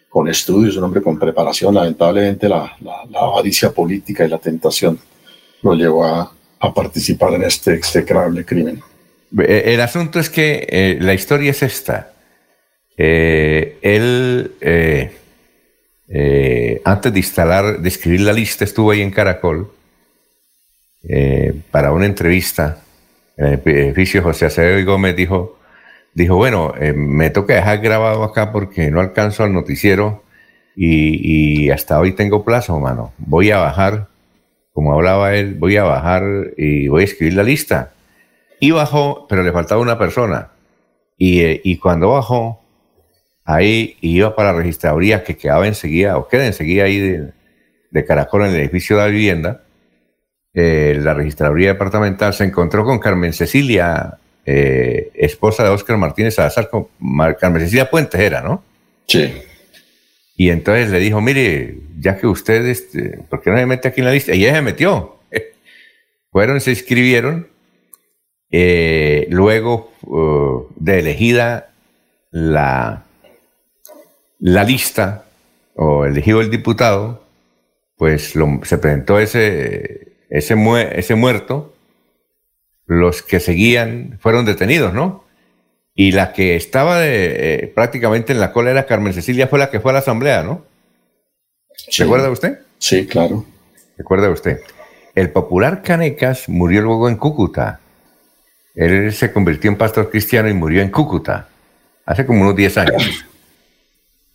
con estudios, un hombre con preparación. Lamentablemente la, la, avaricia política y la tentación lo llevó a, a participar en este execrable crimen. Eh, el asunto es que eh, la historia es esta. él eh, antes de instalar, de escribir la lista, estuvo ahí en Caracol para una entrevista en el edificio José Acevedo y Gómez. Dijo, dijo bueno, me toca dejar grabado acá porque no alcanzo al noticiero y, hasta hoy tengo plazo, mano. Voy a bajar, como hablaba él, voy a bajar y voy a escribir la lista. Y bajó, pero le faltaba una persona. Y, y cuando bajó, ahí iba para la registraduría que quedaba enseguida, o queda enseguida ahí de, Caracol en el edificio de la vivienda, eh, la registraduría departamental, se encontró con Carmen Cecilia, eh, esposa de Óscar Martínez Salazar, con Carmen Cecilia Puentes era, ¿no? Sí. Y entonces le dijo, mire, ya que usted, este, ¿por qué no se mete aquí en la lista? Y ella se metió. Fueron, se inscribieron. Eh, luego uh, de elegida la la lista o elegido el diputado, pues se presentó ese, ese, ese muerto, los que seguían fueron detenidos, ¿no? Y la que estaba de, eh, prácticamente en la cola era Carmen Cecilia, fue la que fue a la asamblea, ¿no? ¿Se acuerda usted? Sí, claro. ¿Recuerda usted? El popular Canecas murió luego en Cúcuta. Él se convirtió en pastor cristiano y murió en Cúcuta, hace como unos 10 años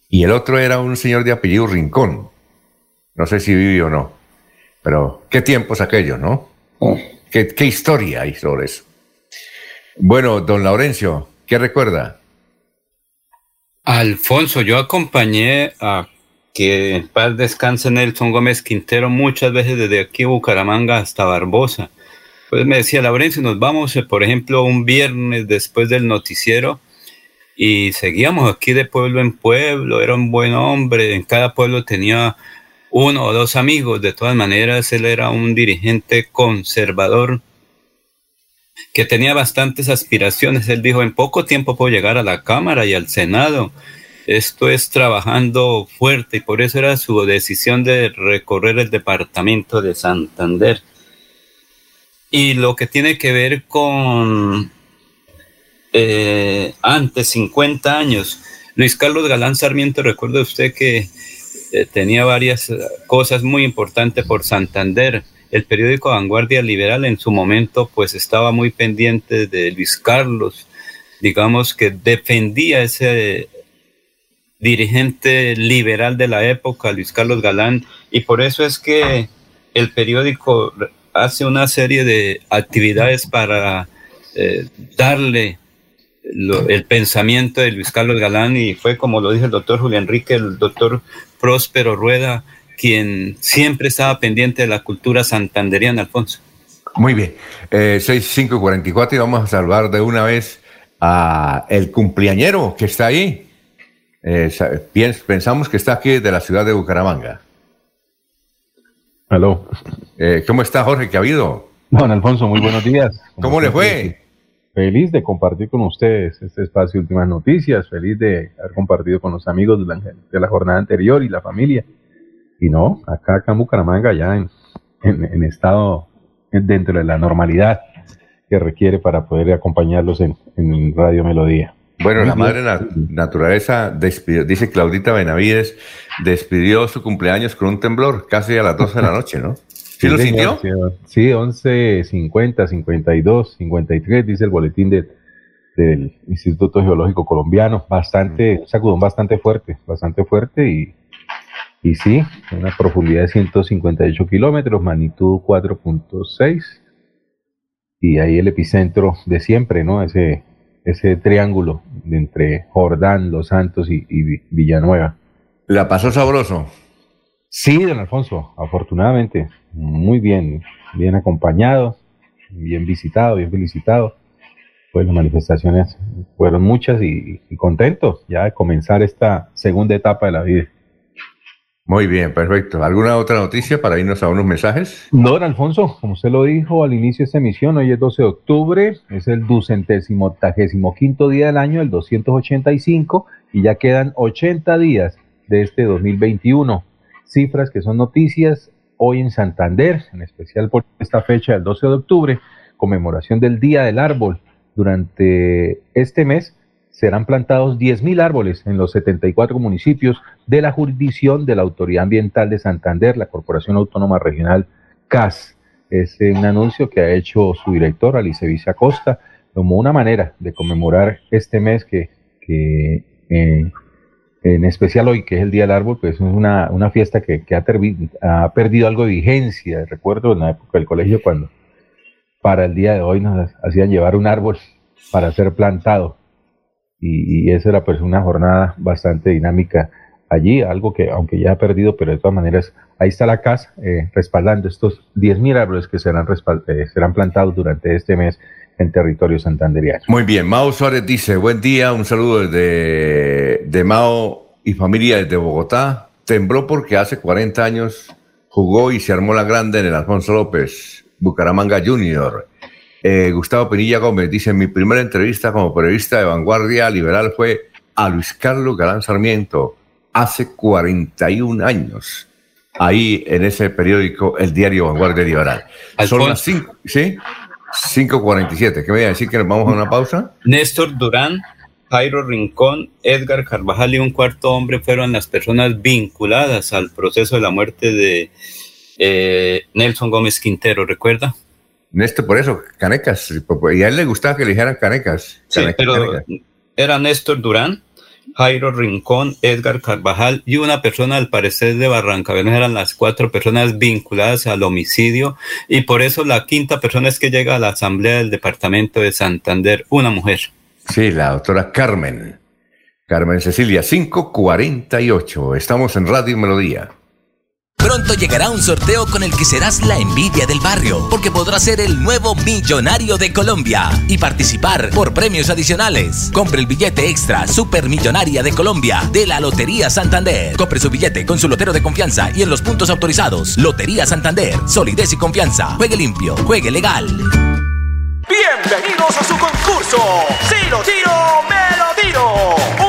y el otro era un señor de apellido Rincón. No sé si vive o no, pero qué tiempos aquellos, ¿no? Oh. ¿Qué, historia hay sobre eso? Bueno, don Laurencio, ¿qué recuerda? Alfonso, yo acompañé a que en paz descanse Nelson Gómez Quintero muchas veces desde aquí Bucaramanga hasta Barbosa. Pues me decía Laurencio, nos vamos, eh, por ejemplo, un viernes después del noticiero y seguíamos aquí de pueblo en pueblo, era un buen hombre, en cada pueblo tenía uno o dos amigos. De todas maneras, él era un dirigente conservador que tenía bastantes aspiraciones. Él dijo, en poco tiempo puedo llegar a la Cámara y al Senado. Esto es trabajando fuerte y por eso era su decisión de recorrer el departamento de Santander. Y lo que tiene que ver con eh, antes, 50 años, Luis Carlos Galán Sarmiento, recuerda usted que eh, tenía varias cosas muy importantes por Santander. El periódico Vanguardia Liberal en su momento pues estaba muy pendiente de Luis Carlos, digamos que defendía ese dirigente liberal de la época, Luis Carlos Galán, y por eso es que el periódico hace una serie de actividades para eh, darle el pensamiento de Luis Carlos Galán y fue como lo dijo el doctor Julián Enrique, el doctor Próspero Rueda, quien siempre estaba pendiente de la cultura santanderiana, Alfonso. Muy bien, eh, 6.544 y vamos a salvar de una vez a el cumpleañero que está ahí. Eh, pensamos que está aquí de la ciudad de Bucaramanga. Aló. Eh, ¿Cómo está Jorge? ¿Qué ha habido? Don Alfonso, muy buenos días. ¿Cómo le fue? Feliz de compartir con ustedes este espacio Últimas Noticias, feliz de haber compartido con los amigos de la, de la jornada anterior y la familia. Y no, acá, acá en Bucaramanga ya en, en, estado dentro de la normalidad que requiere para poder acompañarlos en, en Radio Melodía. Bueno, la madre naturaleza despidió, dice Claudita Benavides, despidió su cumpleaños con un temblor casi a las 12 de la noche, ¿no? ¿Sí, lo sintió? Sí, 11, 50, 52, 53, dice el boletín del Instituto Geológico Colombiano. Bastante, un sacudón bastante fuerte, bastante fuerte y, y sí, una profundidad de 158 kilómetros, magnitud 4.6 y ahí el epicentro de siempre, ¿no? Ese ese triángulo entre Jordán, Los Santos y, Villanueva. ¿La pasó sabroso? Sí, don Alfonso, afortunadamente, muy bien, bien acompañado, bien visitado, bien felicitado. Pues las manifestaciones fueron muchas y, y contentos ya de comenzar esta segunda etapa de la vida. Muy bien, perfecto. ¿Alguna otra noticia para irnos a unos mensajes? Don Alfonso, como usted lo dijo al inicio de esta emisión, hoy es 12 de octubre, es el ducentésimo octagésimo quinto día del año, el 285, y ya quedan 80 días de este 2021. Cifras que son noticias hoy en Santander, en especial por esta fecha del 12 de octubre, conmemoración del Día del Árbol. Durante este mes serán plantados 10.000 árboles en los 74 municipios de la jurisdicción de la Autoridad Ambiental de Santander, la Corporación Autónoma Regional CAS. Es un anuncio que ha hecho su director, Alice Costa, como una manera de conmemorar este mes que, eh, en especial hoy, que es el Día del Árbol, pues es una, fiesta que, ha, ha, perdido algo de vigencia. Recuerdo en la época del colegio cuando para el día de hoy nos hacían llevar un árbol para ser plantado y, esa era pues una jornada bastante dinámica allí, algo que aunque ya ha perdido, pero de todas maneras ahí está la casa eh, respaldando estos 10.000 árboles que serán, eh, serán plantados durante este mes en territorio santanderiano. Muy bien, Mao Suárez dice, buen día, un saludo desde de Mao y familia desde Bogotá. Tembló porque hace 40 años jugó y se armó la grande en el Alfonso López, Bucaramanga Junior. Eh, Gustavo Penilla Gómez dice, mi primera entrevista como periodista de vanguardia liberal fue a Luis Carlos Galán Sarmiento hace 41 años, ahí en ese periódico, el diario Vanguardia Liberal. Son las 5, ¿sí? 5.47. ¿Qué me voy a decir que nos vamos a una pausa? Néstor Durán, Jairo Rincón, Edgar Carvajal y un cuarto hombre fueron las personas vinculadas al proceso de la muerte de eh, Nelson Gómez Quintero, ¿recuerda? Néstor, por eso, Canecas. Y a él le gustaba que le dijeran Canecas. sí, pero era Néstor Durán, Jairo Rincón, Edgar Carvajal y una persona al parecer de Barranca. Eran las cuatro personas vinculadas al homicidio y por eso la quinta persona es que llega a la asamblea del departamento de Santander, una mujer. Sí, la doctora Carmen. Carmen Cecilia, 548. Estamos en Radio Melodía. Pronto llegará un sorteo con el que serás la envidia del barrio, porque podrás ser el nuevo millonario de Colombia y participar por premios adicionales. Compre el billete extra Supermillonaria de Colombia de la Lotería Santander. Compre su billete con su lotero de confianza y en los puntos autorizados. Lotería Santander, solidez y confianza. Juegue limpio, juegue legal. Bienvenidos a su concurso. Si lo tiro, me lo tiro.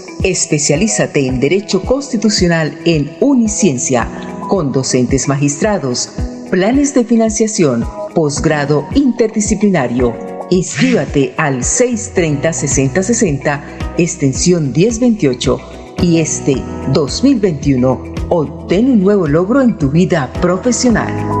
Especialízate en Derecho Constitucional en Uniciencia, con docentes magistrados, planes de financiación, posgrado interdisciplinario. Inscríbate al 630-6060, extensión 1028, y este 2021 obtén un nuevo logro en tu vida profesional.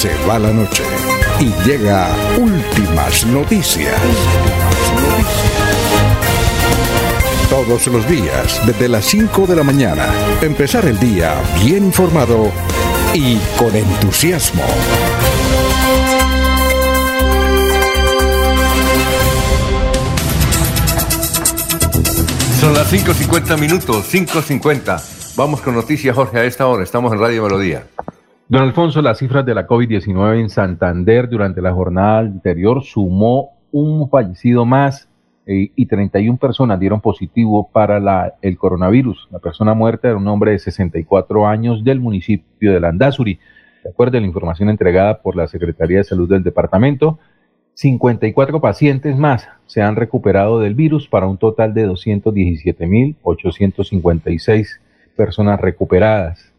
Se va la noche y llega últimas noticias. Todos los días, desde las 5 de la mañana, empezar el día bien informado y con entusiasmo. Son las 5.50 minutos, 5.50. Vamos con noticias, Jorge, a esta hora. Estamos en Radio Melodía. Don Alfonso, las cifras de la COVID-19 en Santander durante la jornada anterior sumó un fallecido más eh, y 31 personas dieron positivo para el coronavirus. La persona muerta era un hombre de 64 años del municipio de Landazuri. De acuerdo a la información entregada por la Secretaría de Salud del departamento, 54 pacientes más se han recuperado del virus para un total de 217.856 personas recuperadas.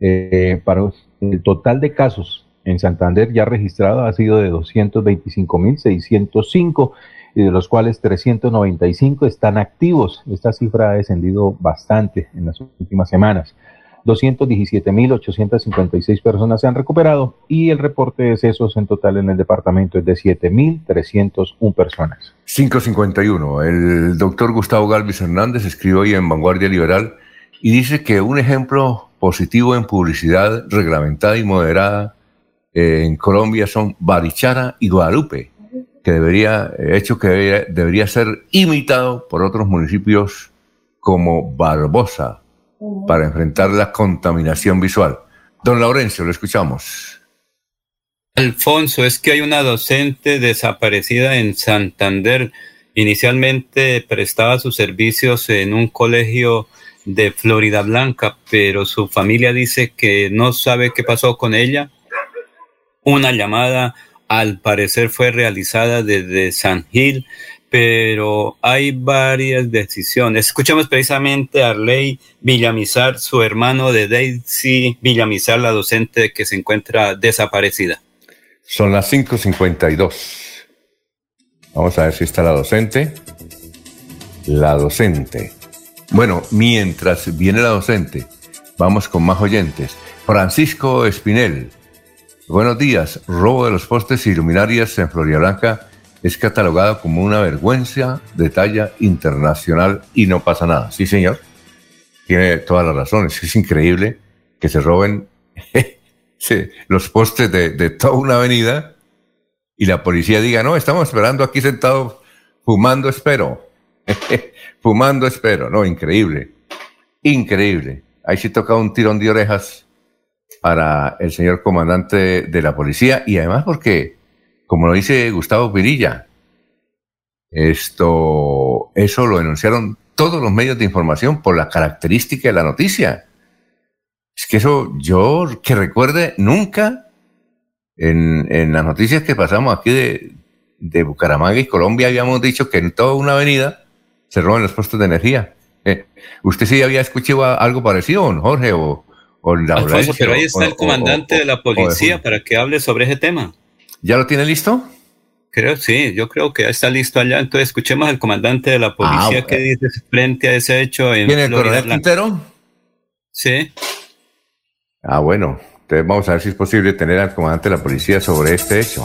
Eh, para el total de casos en Santander ya registrado ha sido de 225.605 y de los cuales 395 están activos. Esta cifra ha descendido bastante en las últimas semanas. 217.856 personas se han recuperado y el reporte de decesos en total en el departamento es de 7.301 personas. 551. El doctor Gustavo Galvis Hernández escribe hoy en Vanguardia Liberal y dice que un ejemplo positivo en publicidad reglamentada y moderada eh, en Colombia son Barichara y Guadalupe, que debería, eh, hecho que debería, debería ser imitado por otros municipios como Barbosa para enfrentar la contaminación visual. Don Laurencio, lo escuchamos. Alfonso, es que hay una docente desaparecida en Santander. Inicialmente prestaba sus servicios en un colegio de Florida Blanca, pero su familia dice que no sabe qué pasó con ella. Una llamada al parecer fue realizada desde San Gil, pero hay varias decisiones. Escuchamos precisamente a Arley Villamizar, su hermano de Daisy Villamizar, la docente que se encuentra desaparecida. Son las 5.52. Vamos a ver si está la docente. La docente. Bueno, mientras viene la docente, vamos con más oyentes. Francisco Espinel. Buenos días. Robo de los postes y luminarias en Florida Blanca es catalogado como una vergüenza de talla internacional y no pasa nada. Sí, señor. Tiene todas las razones. Es increíble que se roben los postes de, de toda una avenida y la policía diga, no, estamos esperando aquí sentados fumando, espero. Fumando espero, no, increíble, increíble. Ahí sí toca un tirón de orejas para el señor comandante de la policía y además porque, como lo dice Gustavo Pirilla, esto, eso lo denunciaron todos los medios de información por la característica de la noticia. Es que eso, yo que recuerde, nunca en, en las noticias que pasamos aquí de, de Bucaramanga y Colombia habíamos dicho que en toda una avenida se roban los puestos de energía. Eh, ¿Usted sí había escuchado algo parecido, don Jorge? O, o Alfonso, pero ahí está el comandante de la policía para que hable sobre ese tema. ¿Ya lo tiene listo? Creo, sí, yo creo que ya está listo allá. Entonces escuchemos al comandante de la policía que dice frente a ese hecho. En ¿Tiene el coronel Quintero? Sí. Ah, bueno. Entonces vamos a ver si es posible tener al comandante de la policía sobre este hecho.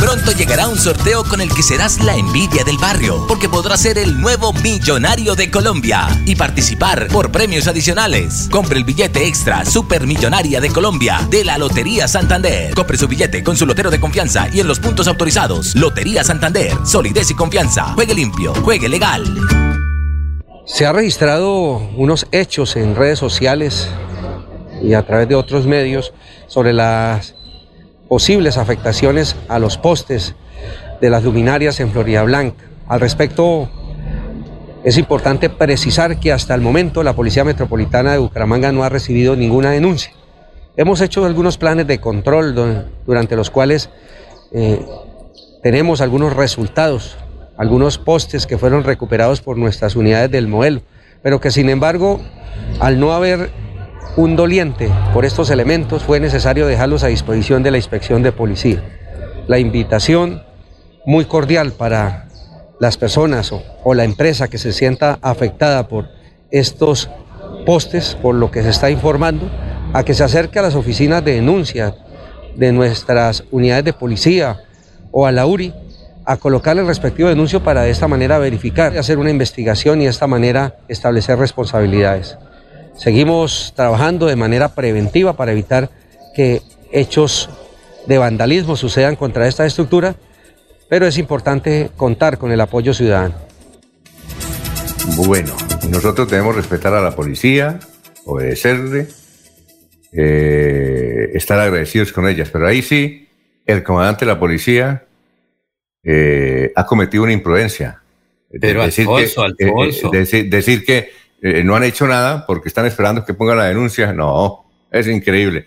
Pronto llegará un sorteo con el que serás la envidia del barrio, porque podrás ser el nuevo millonario de Colombia y participar por premios adicionales. Compre el billete extra Supermillonaria de Colombia de la Lotería Santander. Compre su billete con su lotero de confianza y en los puntos autorizados. Lotería Santander, solidez y confianza. Juegue limpio, juegue legal. Se ha registrado unos hechos en redes sociales y a través de otros medios sobre las posibles afectaciones a los postes de las luminarias en Florida Blanca. Al respecto, es importante precisar que hasta el momento la Policía Metropolitana de Bucaramanga no ha recibido ninguna denuncia. Hemos hecho algunos planes de control durante los cuales eh, tenemos algunos resultados, algunos postes que fueron recuperados por nuestras unidades del modelo, pero que sin embargo, al no haber un doliente por estos elementos, fue necesario dejarlos a disposición de la inspección de policía. La invitación muy cordial para las personas o, la empresa que se sienta afectada por estos postes, por lo que se está informando, a que se acerque a las oficinas de denuncia de nuestras unidades de policía o a la URI a colocar el respectivo denuncio para de esta manera verificar, hacer una investigación y de esta manera establecer responsabilidades. Seguimos trabajando de manera preventiva para evitar que hechos de vandalismo sucedan contra esta estructura, pero es importante contar con el apoyo ciudadano. Bueno, nosotros debemos respetar a la policía, obedecerle, eh, estar agradecidos con ellas, pero ahí sí, el comandante de la policía eh, ha cometido una imprudencia. Pero decir Alfonso, que, eh, decir que eh, no han hecho nada porque están esperando que pongan la denuncia. No, es increíble.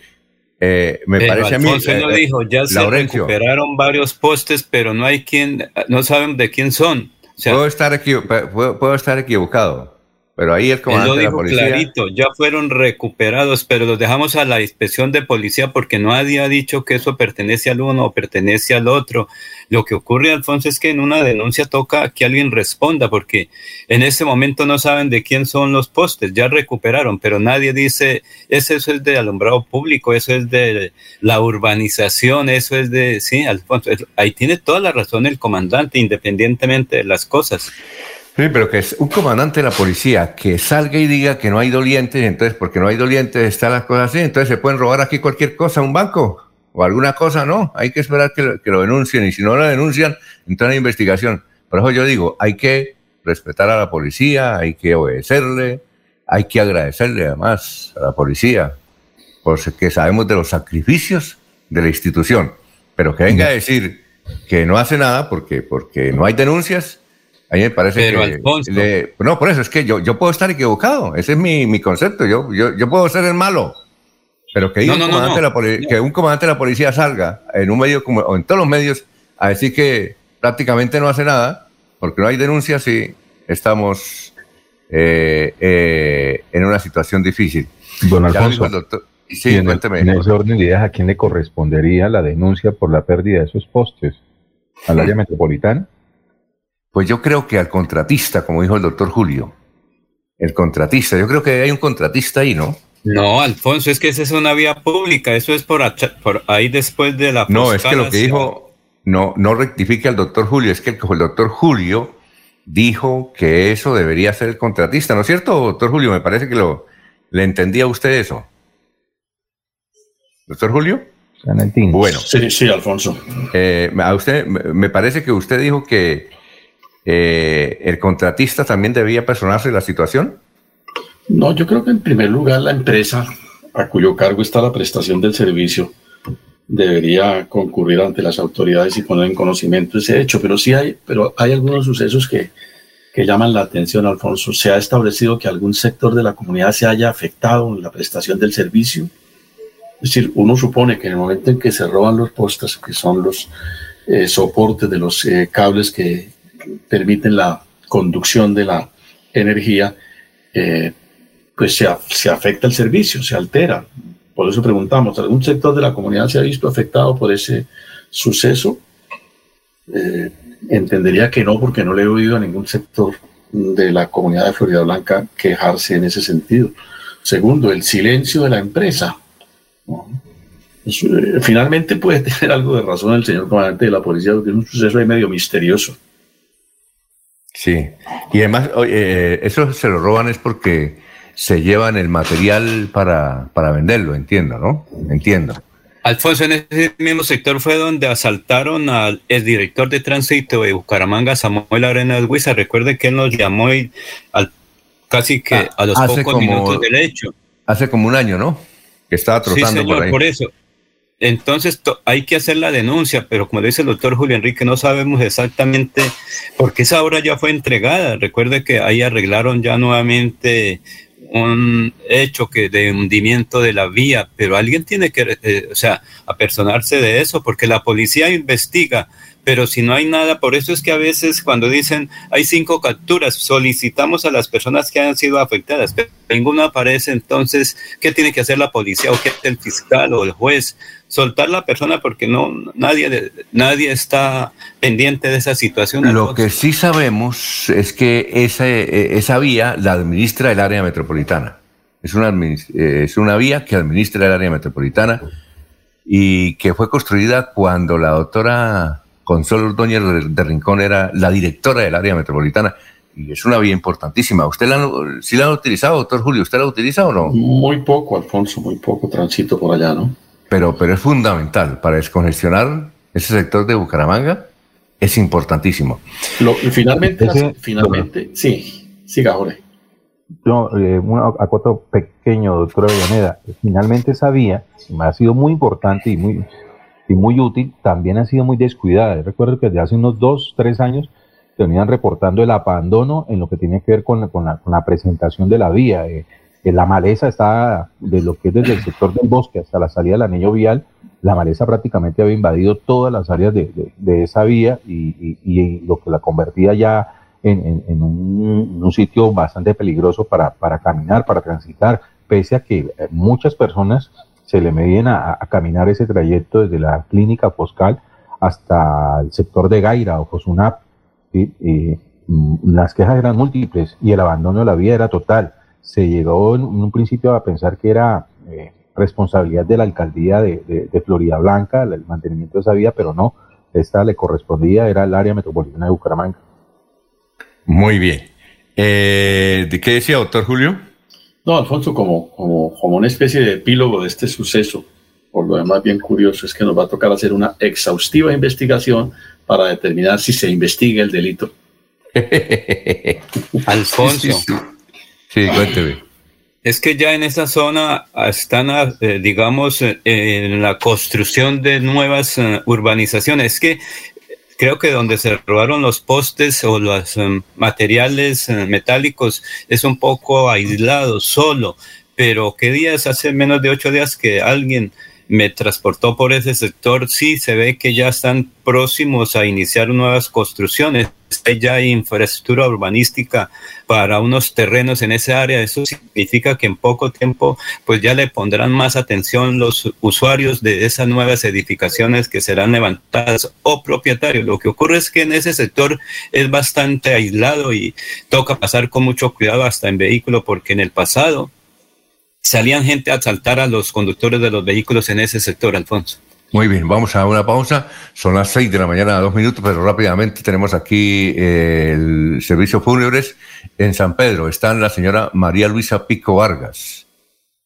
Eh, me parece a mí. no eh, dijo, ya se recuperaron varios postes, pero no hay quien, no saben de quién son. puedo, estar puedo, estar equivocado, pero ahí el comandante de la policía. clarito, ya fueron recuperados, pero los dejamos a la inspección de policía porque nadie ha dicho que eso pertenece al uno o pertenece al otro. Lo que ocurre, Alfonso, es que en una denuncia toca que alguien responda, porque en ese momento no saben de quién son los postes, ya recuperaron, pero nadie dice, eso, eso es de alumbrado público, eso es de la urbanización, eso es de, sí, Alfonso, ahí tiene toda la razón el comandante, independientemente de las cosas. Sí, pero que es un comandante de la policía que salga y diga que no hay dolientes, entonces porque no hay dolientes están las cosas así, entonces se pueden robar aquí cualquier cosa, un banco o alguna cosa, no, hay que esperar que lo, que lo denuncien y si no lo denuncian, entonces hay investigación. Por eso yo digo, hay que respetar a la policía, hay que obedecerle, hay que agradecerle además a la policía, porque sabemos de los sacrificios de la institución, pero que venga a decir que no hace nada porque, porque no hay denuncias, a mí me parece Pero, que... Alfonso. le- no, por eso es que yo, yo puedo estar equivocado, ese es mi, mi concepto, yo, yo, yo puedo ser el malo, pero que, No, un no, no, comandante de la que un comandante de la policía salga en un medio como, o en todos los medios a decir que prácticamente no hace nada, porque no hay denuncias y estamos eh, eh, en una situación difícil. Don Alfonso, doctor. Sí, en, el- cuénteme. en ese orden de ideas, ¿a quién le correspondería la denuncia por la pérdida de esos postes? ¿Al área metropolitana? Pues yo creo que al contratista, como dijo el doctor Julio. El contratista, yo creo que hay un contratista ahí, ¿no? No, Alfonso, es que esa es una vía pública, eso es por, por ahí después de la No, es que lo que dijo, no, no rectifique al doctor Julio, es que el, el doctor Julio dijo que eso debería ser el contratista, ¿no es cierto, doctor Julio? Me parece que lo le entendía a usted eso. ¿Doctor Julio? Bueno. Sí, sí, Alfonso. Eh, a usted, me parece que usted dijo que eh, el contratista también debía personarse la situación. No, yo creo que en primer lugar la empresa a cuyo cargo está la prestación del servicio debería concurrir ante las autoridades y poner en conocimiento ese hecho, pero sí hay, pero hay algunos sucesos que, que llaman la atención, Alfonso. ¿Se ha establecido que algún sector de la comunidad se haya afectado en la prestación del servicio? Es decir, uno supone que en el momento en que se roban los postes, que son los eh, soportes de los eh, cables que permiten la conducción de la energía, eh, pues se, afecta el servicio, se altera. Por eso preguntamos, ¿algún sector de la comunidad se ha visto afectado por ese suceso? entendería que no, porque no le he oído a ningún sector de la comunidad de Florida Blanca quejarse en ese sentido. Segundo, el silencio de la empresa. Eh, finalmente puede tener algo de razón el señor comandante de la policía, porque es un suceso ahí medio misterioso. Sí, y además eh, eso se lo roban es porque se llevan el material para, para venderlo, entiendo, ¿no? Entiendo. Alfonso, en ese mismo sector fue donde asaltaron al director de tránsito de Bucaramanga, Samuel Arenas Huiza. Recuerde que él nos llamó y al, casi que ah, a los pocos minutos del hecho. Hace como un año, ¿no? Que estaba trotando por ahí. por eso. Entonces hay que hacer la denuncia, pero como dice el doctor Julio Enrique, no sabemos exactamente porque esa obra ya fue entregada. Recuerde que ahí arreglaron ya nuevamente un hecho que de hundimiento de la vía, pero alguien tiene que, eh, o sea, apersonarse de eso, porque la policía investiga, pero si no hay nada, por eso es que a veces cuando dicen hay cinco capturas, solicitamos a las personas que han sido afectadas, pero ninguno aparece, entonces, ¿qué tiene que hacer la policía o qué hace el fiscal o el juez? Soltar la persona porque no nadie nadie está pendiente de esa situación. Lo que sí sabemos es que esa, esa vía la administra el área metropolitana. Es una, eh, es una vía que administra el área metropolitana y que fue construida cuando la doctora Consuelo Ordóñez de Rincón era la directora del área metropolitana y es una vía importantísima. ¿Usted la, sí la ha utilizado, doctor Julio? ¿Usted la utiliza o no? Muy poco, Alfonso, muy poco transito por allá, ¿no? Pero, pero es fundamental para descongestionar ese sector de Bucaramanga, es importantísimo. Lo, finalmente, finalmente, sí, siga, Jorge. Yo, eh, un acoto pequeño, doctora Villaneda. Finalmente esa vía ha sido muy importante y muy y muy útil, también ha sido muy descuidada. recuerdo que desde hace unos dos, tres años venían reportando el abandono en lo que tiene que ver con, la, presentación de la vía. Eh, la maleza está, de lo que es desde el sector del bosque hasta la salida del anillo vial, la maleza prácticamente había invadido todas las áreas de, esa vía y, lo que la convertía ya en, un, un, sitio bastante peligroso para, para caminar, para transitar, pese a que eh, muchas personas se le medían a, caminar ese trayecto desde la clínica Foscal hasta el sector de Gaira o Josunap. Mm, las quejas eran múltiples y el abandono de la vía era total. Se llegó en, un principio a pensar que era eh, responsabilidad de la alcaldía de, Florida Blanca el mantenimiento de esa vía, pero no, esta le correspondía, era el área metropolitana de Bucaramanga. Muy bien. Eh, ¿De qué decía, doctor Julio? No, Alfonso, como, como, como una especie de epílogo de este suceso, por lo demás bien curioso, es que nos va a tocar hacer una exhaustiva investigación para determinar si se investiga el delito. Alfonso. Sí, cuénteme. Es que ya en esa zona están, eh, digamos, eh, en la construcción de nuevas eh, urbanizaciones. Es que creo que donde se robaron los postes o los em, materiales eh, metálicos es un poco aislado, solo. Pero qué días, hace menos de ocho días que alguien me transportó por ese sector, sí se ve que ya están próximos a iniciar nuevas construcciones. Hay ya infraestructura urbanística para unos terrenos en esa área. Eso significa que en poco tiempo pues ya le pondrán más atención los usuarios de esas nuevas edificaciones que serán levantadas o propietarios. Lo que ocurre es que en ese sector es bastante aislado y toca pasar con mucho cuidado hasta en vehículo porque en el pasado salían gente a asaltar a los conductores de los vehículos en ese sector, Alfonso. Muy bien, vamos a una pausa. Son las seis de la mañana, dos minutos, pero rápidamente tenemos aquí eh, el servicio fúnebres en San Pedro. Están la señora María Luisa Pico Vargas,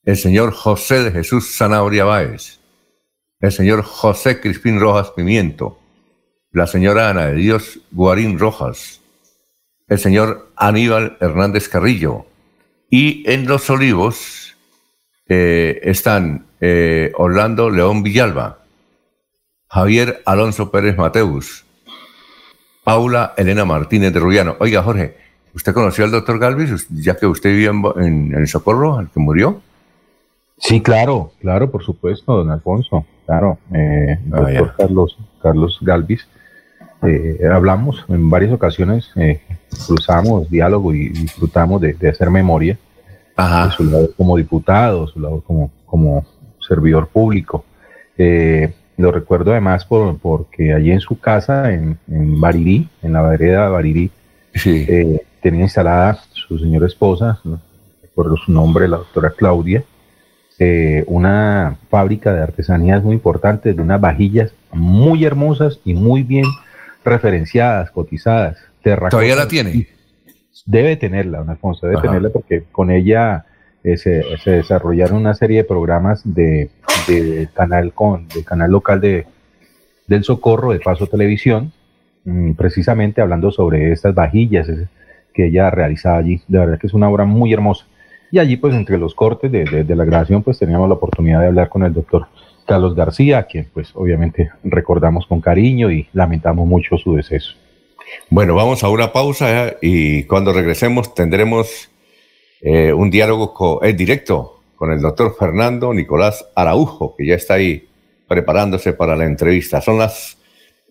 el señor José de Jesús Zanabria Báez, el señor José Crispín Rojas Pimiento, la señora Ana de Dios Guarín Rojas, el señor Aníbal Hernández Carrillo y en Los Olivos eh, están eh, Orlando León Villalba, Javier Alonso Pérez Mateus, Paula Elena Martínez de Rubiano. Oiga, Jorge, ¿Usted conoció al doctor Galvis, ya que usted vivía en, el Socorro, al que murió? Sí, claro, claro, por supuesto, don Alfonso, claro. Eh, ah, doctor Carlos, Carlos Galvis. Eh, hablamos en varias ocasiones, eh, cruzamos diálogo y disfrutamos de, hacer memoria de su labor como diputado, su labor como, como servidor público. Eh, lo recuerdo además por, porque allí en su casa, en, en Barirí, en la vereda de Barirí, eh, tenía instalada su señora esposa, ¿no? recuerdo su nombre, la doctora Claudia, eh, una fábrica de artesanías muy importante, de unas vajillas muy hermosas y muy bien referenciadas, cotizadas. ¿Todavía la tiene? Debe tenerla, don Alfonso, debe tenerla porque con ella eh, se, desarrollaron una serie de programas de, canal con, de canal local de, del Socorro, de Paso Televisión, mm, precisamente hablando sobre estas vajillas que ella realizaba allí. De verdad que es una obra muy hermosa. Y allí, pues, entre los cortes de, de, la grabación, pues teníamos la oportunidad de hablar con el doctor Carlos García, quien, pues, obviamente recordamos con cariño y lamentamos mucho su deceso. Bueno, vamos a una pausa y cuando regresemos tendremos eh, un diálogo en directo con el doctor Fernando Nicolás Araujo, que ya está ahí preparándose para la entrevista. Son las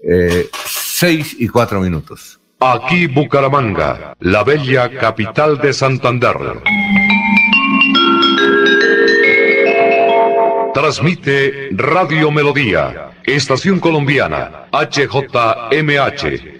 eh, seis y cuatro minutos. Aquí Bucaramanga, la bella capital de Santander. Transmite Radio Melodía, Estación Colombiana, HJMH.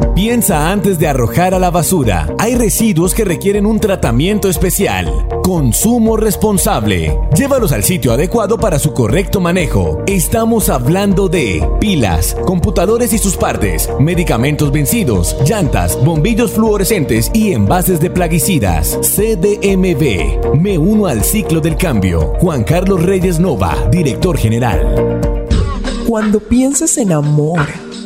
Piensa antes de arrojar a la basura. Hay residuos que requieren un tratamiento especial. Consumo responsable. Llévalos al sitio adecuado para su correcto manejo. Estamos hablando de pilas, computadores y sus partes, medicamentos vencidos, llantas, bombillos fluorescentes y envases de plaguicidas. CDMV. Me uno al ciclo del cambio. Juan Carlos Reyes Nova, director general. Cuando pienses en amor,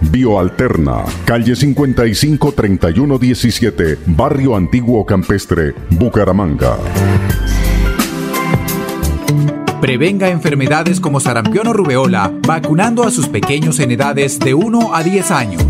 Bioalterna, calle 55 3117, Barrio Antiguo Campestre, Bucaramanga. Prevenga enfermedades como sarampión o rubeola vacunando a sus pequeños en edades de 1 a 10 años.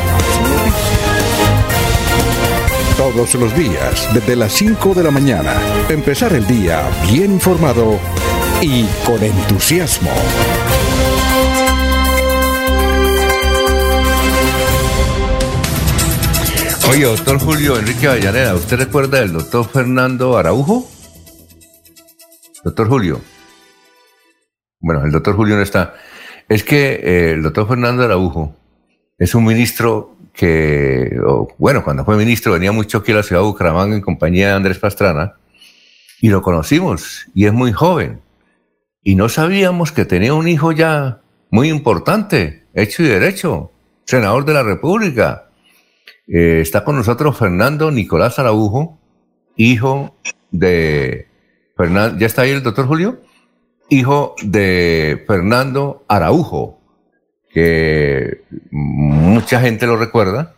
todos los días desde las 5 de la mañana. Empezar el día bien informado y con entusiasmo. Oye, doctor Julio Enrique Avellaneda, ¿usted recuerda del doctor Fernando Araujo? Doctor Julio. Bueno, el doctor Julio no está. Es que eh, el doctor Fernando Araujo es un ministro que, bueno, cuando fue ministro venía mucho aquí a la ciudad de Bucaramanga en compañía de Andrés Pastrana y lo conocimos y es muy joven. Y no sabíamos que tenía un hijo ya muy importante, hecho y derecho, senador de la República. Eh, está con nosotros Fernando Nicolás Araujo, hijo de Fernando. ¿Ya está ahí el doctor Julio? hijo de Fernando Araujo, que mucha gente lo recuerda.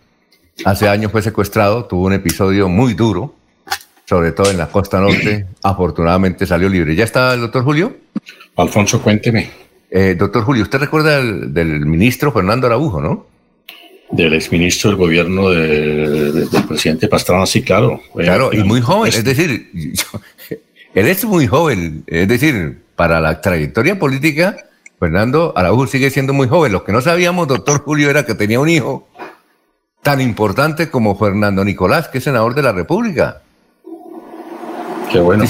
Hace años fue secuestrado, tuvo un episodio muy duro, sobre todo en la costa norte. Afortunadamente salió libre. ¿Ya está el doctor Julio? Alfonso, cuénteme. Eh, doctor Julio, usted recuerda del, del ministro Fernando Araujo, ¿no? Del exministro del gobierno de- de- del presidente Pastrana, sí, claro. Fue- Claro, y muy joven, es decir, yo- él es muy joven, es decir, para la trayectoria política, Fernando Araujo sigue siendo muy joven. Lo que no sabíamos, doctor Julio, era que tenía un hijo tan importante como Fernando Nicolás, que es senador de la República. Qué bueno.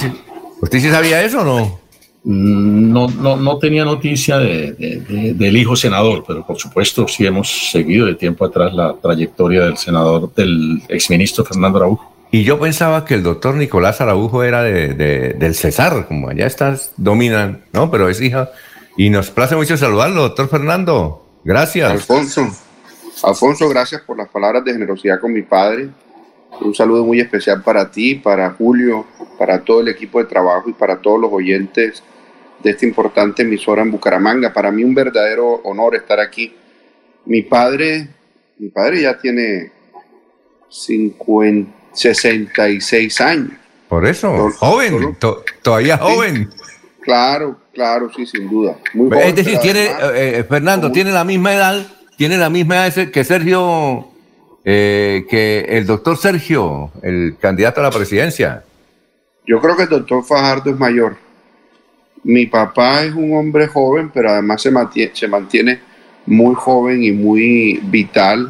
¿Usted sí sabía eso o no? Mm, No, no, no tenía noticia de- de- de- del hijo senador, pero por supuesto sí hemos seguido de tiempo atrás la trayectoria del senador, del exministro Fernando Araujo. Y yo pensaba que el doctor Nicolás Araujo era de, de- del Cesar, como allá estas dominan, ¿no? Pero es hija. Y nos place mucho saludarlo, doctor Fernando. Gracias. Alfonso, Alfonso, gracias por las palabras de generosidad con mi padre. Un saludo muy especial para ti, para Julio, para todo el equipo de trabajo y para todos los oyentes de esta importante emisora en Bucaramanga. Para mí un verdadero honor estar aquí. Mi padre, mi padre ya tiene 50, 66 años. Por eso, joven, to- todavía joven. Claro, claro, sí, sin duda. Muy joven, es decir, tiene, además- eh, Fernando, tiene la misma edad, tiene la misma edad que Sergio, eh, que el doctor Sergio, el candidato a la presidencia. Yo creo que el doctor Fajardo es mayor. Mi papá es un hombre joven, pero además se mantiene, se mantiene muy joven y muy vital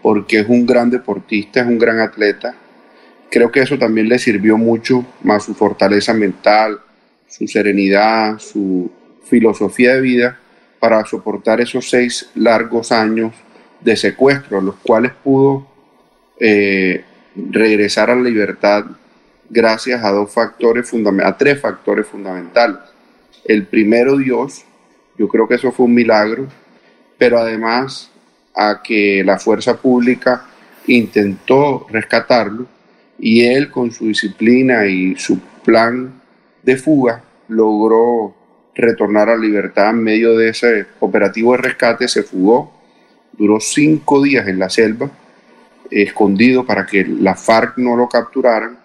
porque es un gran deportista, es un gran atleta. Creo que eso también le sirvió mucho, más su fortaleza mental, su serenidad, su filosofía de vida para soportar esos seis largos años de secuestro, los cuales pudo eh, regresar a la libertad gracias a dos factores a tres factores fundamentales. El primero, Dios, yo creo que eso fue un milagro, pero además a que la fuerza pública intentó rescatarlo y él con su disciplina y su plan de fuga logró retornar a libertad en medio de ese operativo de rescate, se fugó, duró cinco días en la selva, escondido para que la FARC no lo capturaran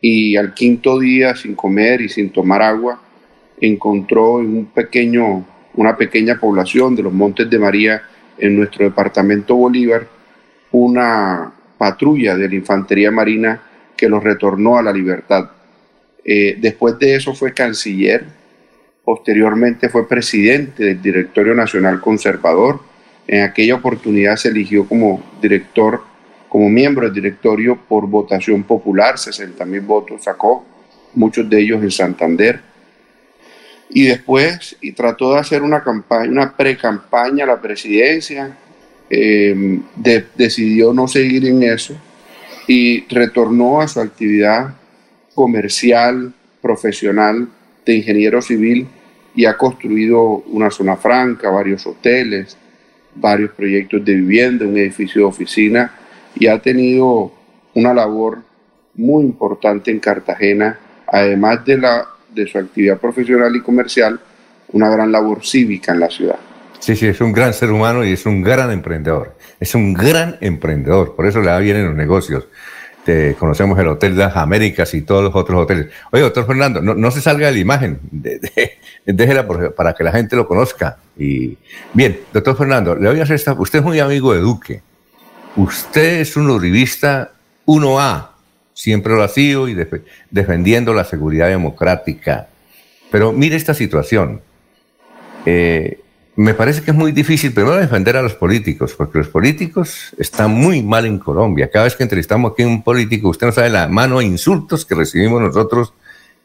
y al quinto día, sin comer y sin tomar agua, encontró en un pequeño, una pequeña población de los Montes de María en nuestro departamento Bolívar una patrulla de la Infantería Marina que lo retornó a la libertad. Eh, después de eso fue canciller, posteriormente fue presidente del Directorio Nacional Conservador. En aquella oportunidad se eligió como director, como miembro del directorio por votación popular, 60 mil votos sacó, muchos de ellos en Santander. Y después y trató de hacer una campaña, una pre-campaña a la presidencia, eh, de- decidió no seguir en eso y retornó a su actividad comercial, profesional de ingeniero civil y ha construido una zona franca, varios hoteles, varios proyectos de vivienda, un edificio de oficina y ha tenido una labor muy importante en Cartagena, además de, la, de su actividad profesional y comercial, una gran labor cívica en la ciudad. Sí, sí, es un gran ser humano y es un gran emprendedor. Es un gran emprendedor, por eso le va bien en los negocios. Te- conocemos el Hotel Las Américas y todos los otros hoteles. Oye, doctor Fernando, no, no se salga de la imagen, de- de- déjela para que la gente lo conozca. Y bien, doctor Fernando, le voy a hacer esta. Usted es muy amigo de Duque. Usted es un uribista 1A, siempre lo ha sido y def- defendiendo la seguridad democrática. Pero mire esta situación. Eh, me parece que es muy difícil primero defender a los políticos, porque los políticos están muy mal en Colombia. Cada vez que entrevistamos aquí a un político, usted no sabe la mano de insultos que recibimos nosotros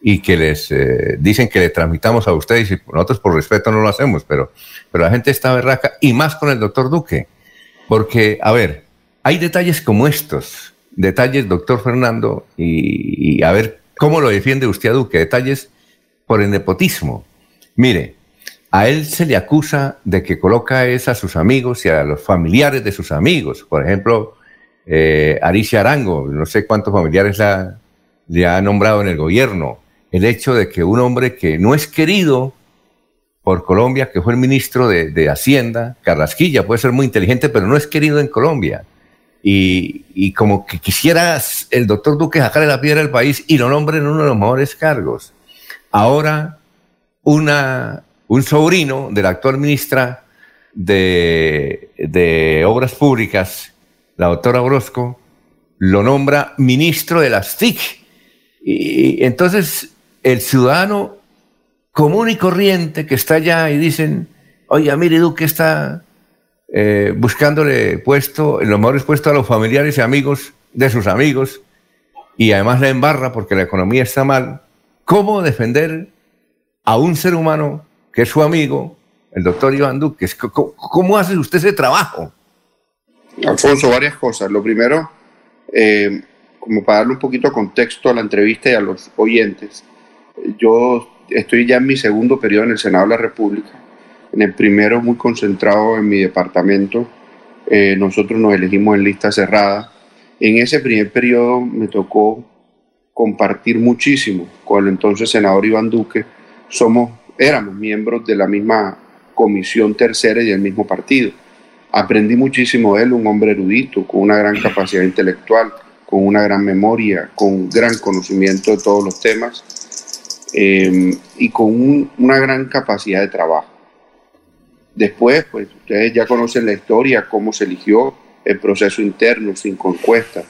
y que les eh, dicen que le transmitamos a ustedes y nosotros por respeto no lo hacemos, pero, pero la gente está berraca y más con el doctor Duque. Porque, a ver, hay detalles como estos, detalles, doctor Fernando, y, y a ver cómo lo defiende usted a Duque, detalles por el nepotismo. Mire, a él se le acusa de que coloca es a sus amigos y a los familiares de sus amigos. Por ejemplo, eh, Aricia Arango, no sé cuántos familiares la- le ha nombrado en el gobierno. El hecho de que un hombre que no es querido por Colombia, que fue el ministro de, Hacienda, Carrasquilla, puede ser muy inteligente, pero no es querido en Colombia. Y, y como que quisiera el doctor Duque sacarle la piedra al país y lo nombre en uno de los mejores cargos. Ahora, una, un sobrino de la actual ministra de, Obras Públicas, la doctora Orozco, lo nombra ministro de las TIC. Y entonces el ciudadano común y corriente que está allá y dicen, oye, mire, Duque está eh, buscándole puesto, en los mejores puestos a los familiares y amigos de sus amigos, y además la embarra porque la economía está mal. ¿Cómo defender a un ser humano que es su amigo, el doctor Iván Duque? ¿Cómo, cómo hace usted ese trabajo? Alfonso, varias cosas. Lo primero, eh, como para darle un poquito de contexto a la entrevista y a los oyentes, yo estoy ya en mi segundo periodo en el Senado de la República. En el primero muy concentrado en mi departamento. Eh, nosotros nos elegimos en lista cerrada. En ese primer periodo me tocó compartir muchísimo con el entonces senador Iván Duque. Somos, éramos miembros de la misma comisión tercera y del mismo partido. Aprendí muchísimo de él, un hombre erudito, con una gran capacidad intelectual, con una gran memoria, con gran conocimiento de todos los temas eh, y con una gran capacidad de trabajo. Después, pues ustedes ya conocen la historia, cómo se eligió el proceso interno sin concuesta,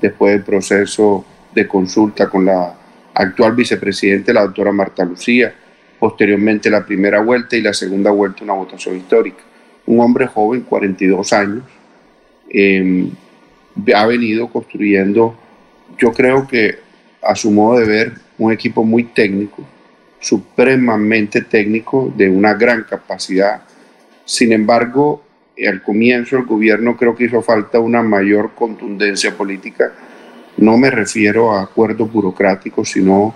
después el proceso de consulta con la actual vicepresidente, la doctora Marta Lucía, posteriormente la primera vuelta y la segunda vuelta una votación histórica. Un hombre joven, 42 años, eh, ha venido construyendo, yo creo que a su modo de ver, un equipo muy técnico, supremamente técnico, de una gran capacidad. Sin embargo, al comienzo el gobierno creo que hizo falta una mayor contundencia política. No me refiero a acuerdos burocráticos, sino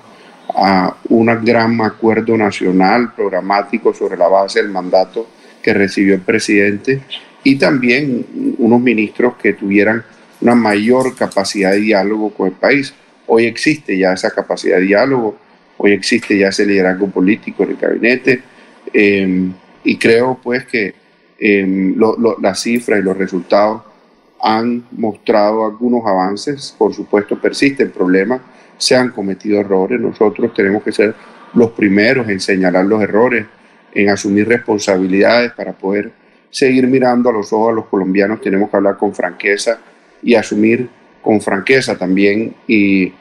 a un gran acuerdo nacional programático sobre la base del mandato que recibió el presidente y también unos ministros que tuvieran una mayor capacidad de diálogo con el país. Hoy existe ya esa capacidad de diálogo, hoy existe ya ese liderazgo político en el gabinete em, y creo pues que eh, las cifras y los resultados han mostrado algunos avances, por supuesto persisten problemas, se han cometido errores, nosotros tenemos que ser los primeros en señalar los errores, en asumir responsabilidades para poder seguir mirando a los ojos a los colombianos, tenemos que hablar con franqueza y asumir con franqueza también y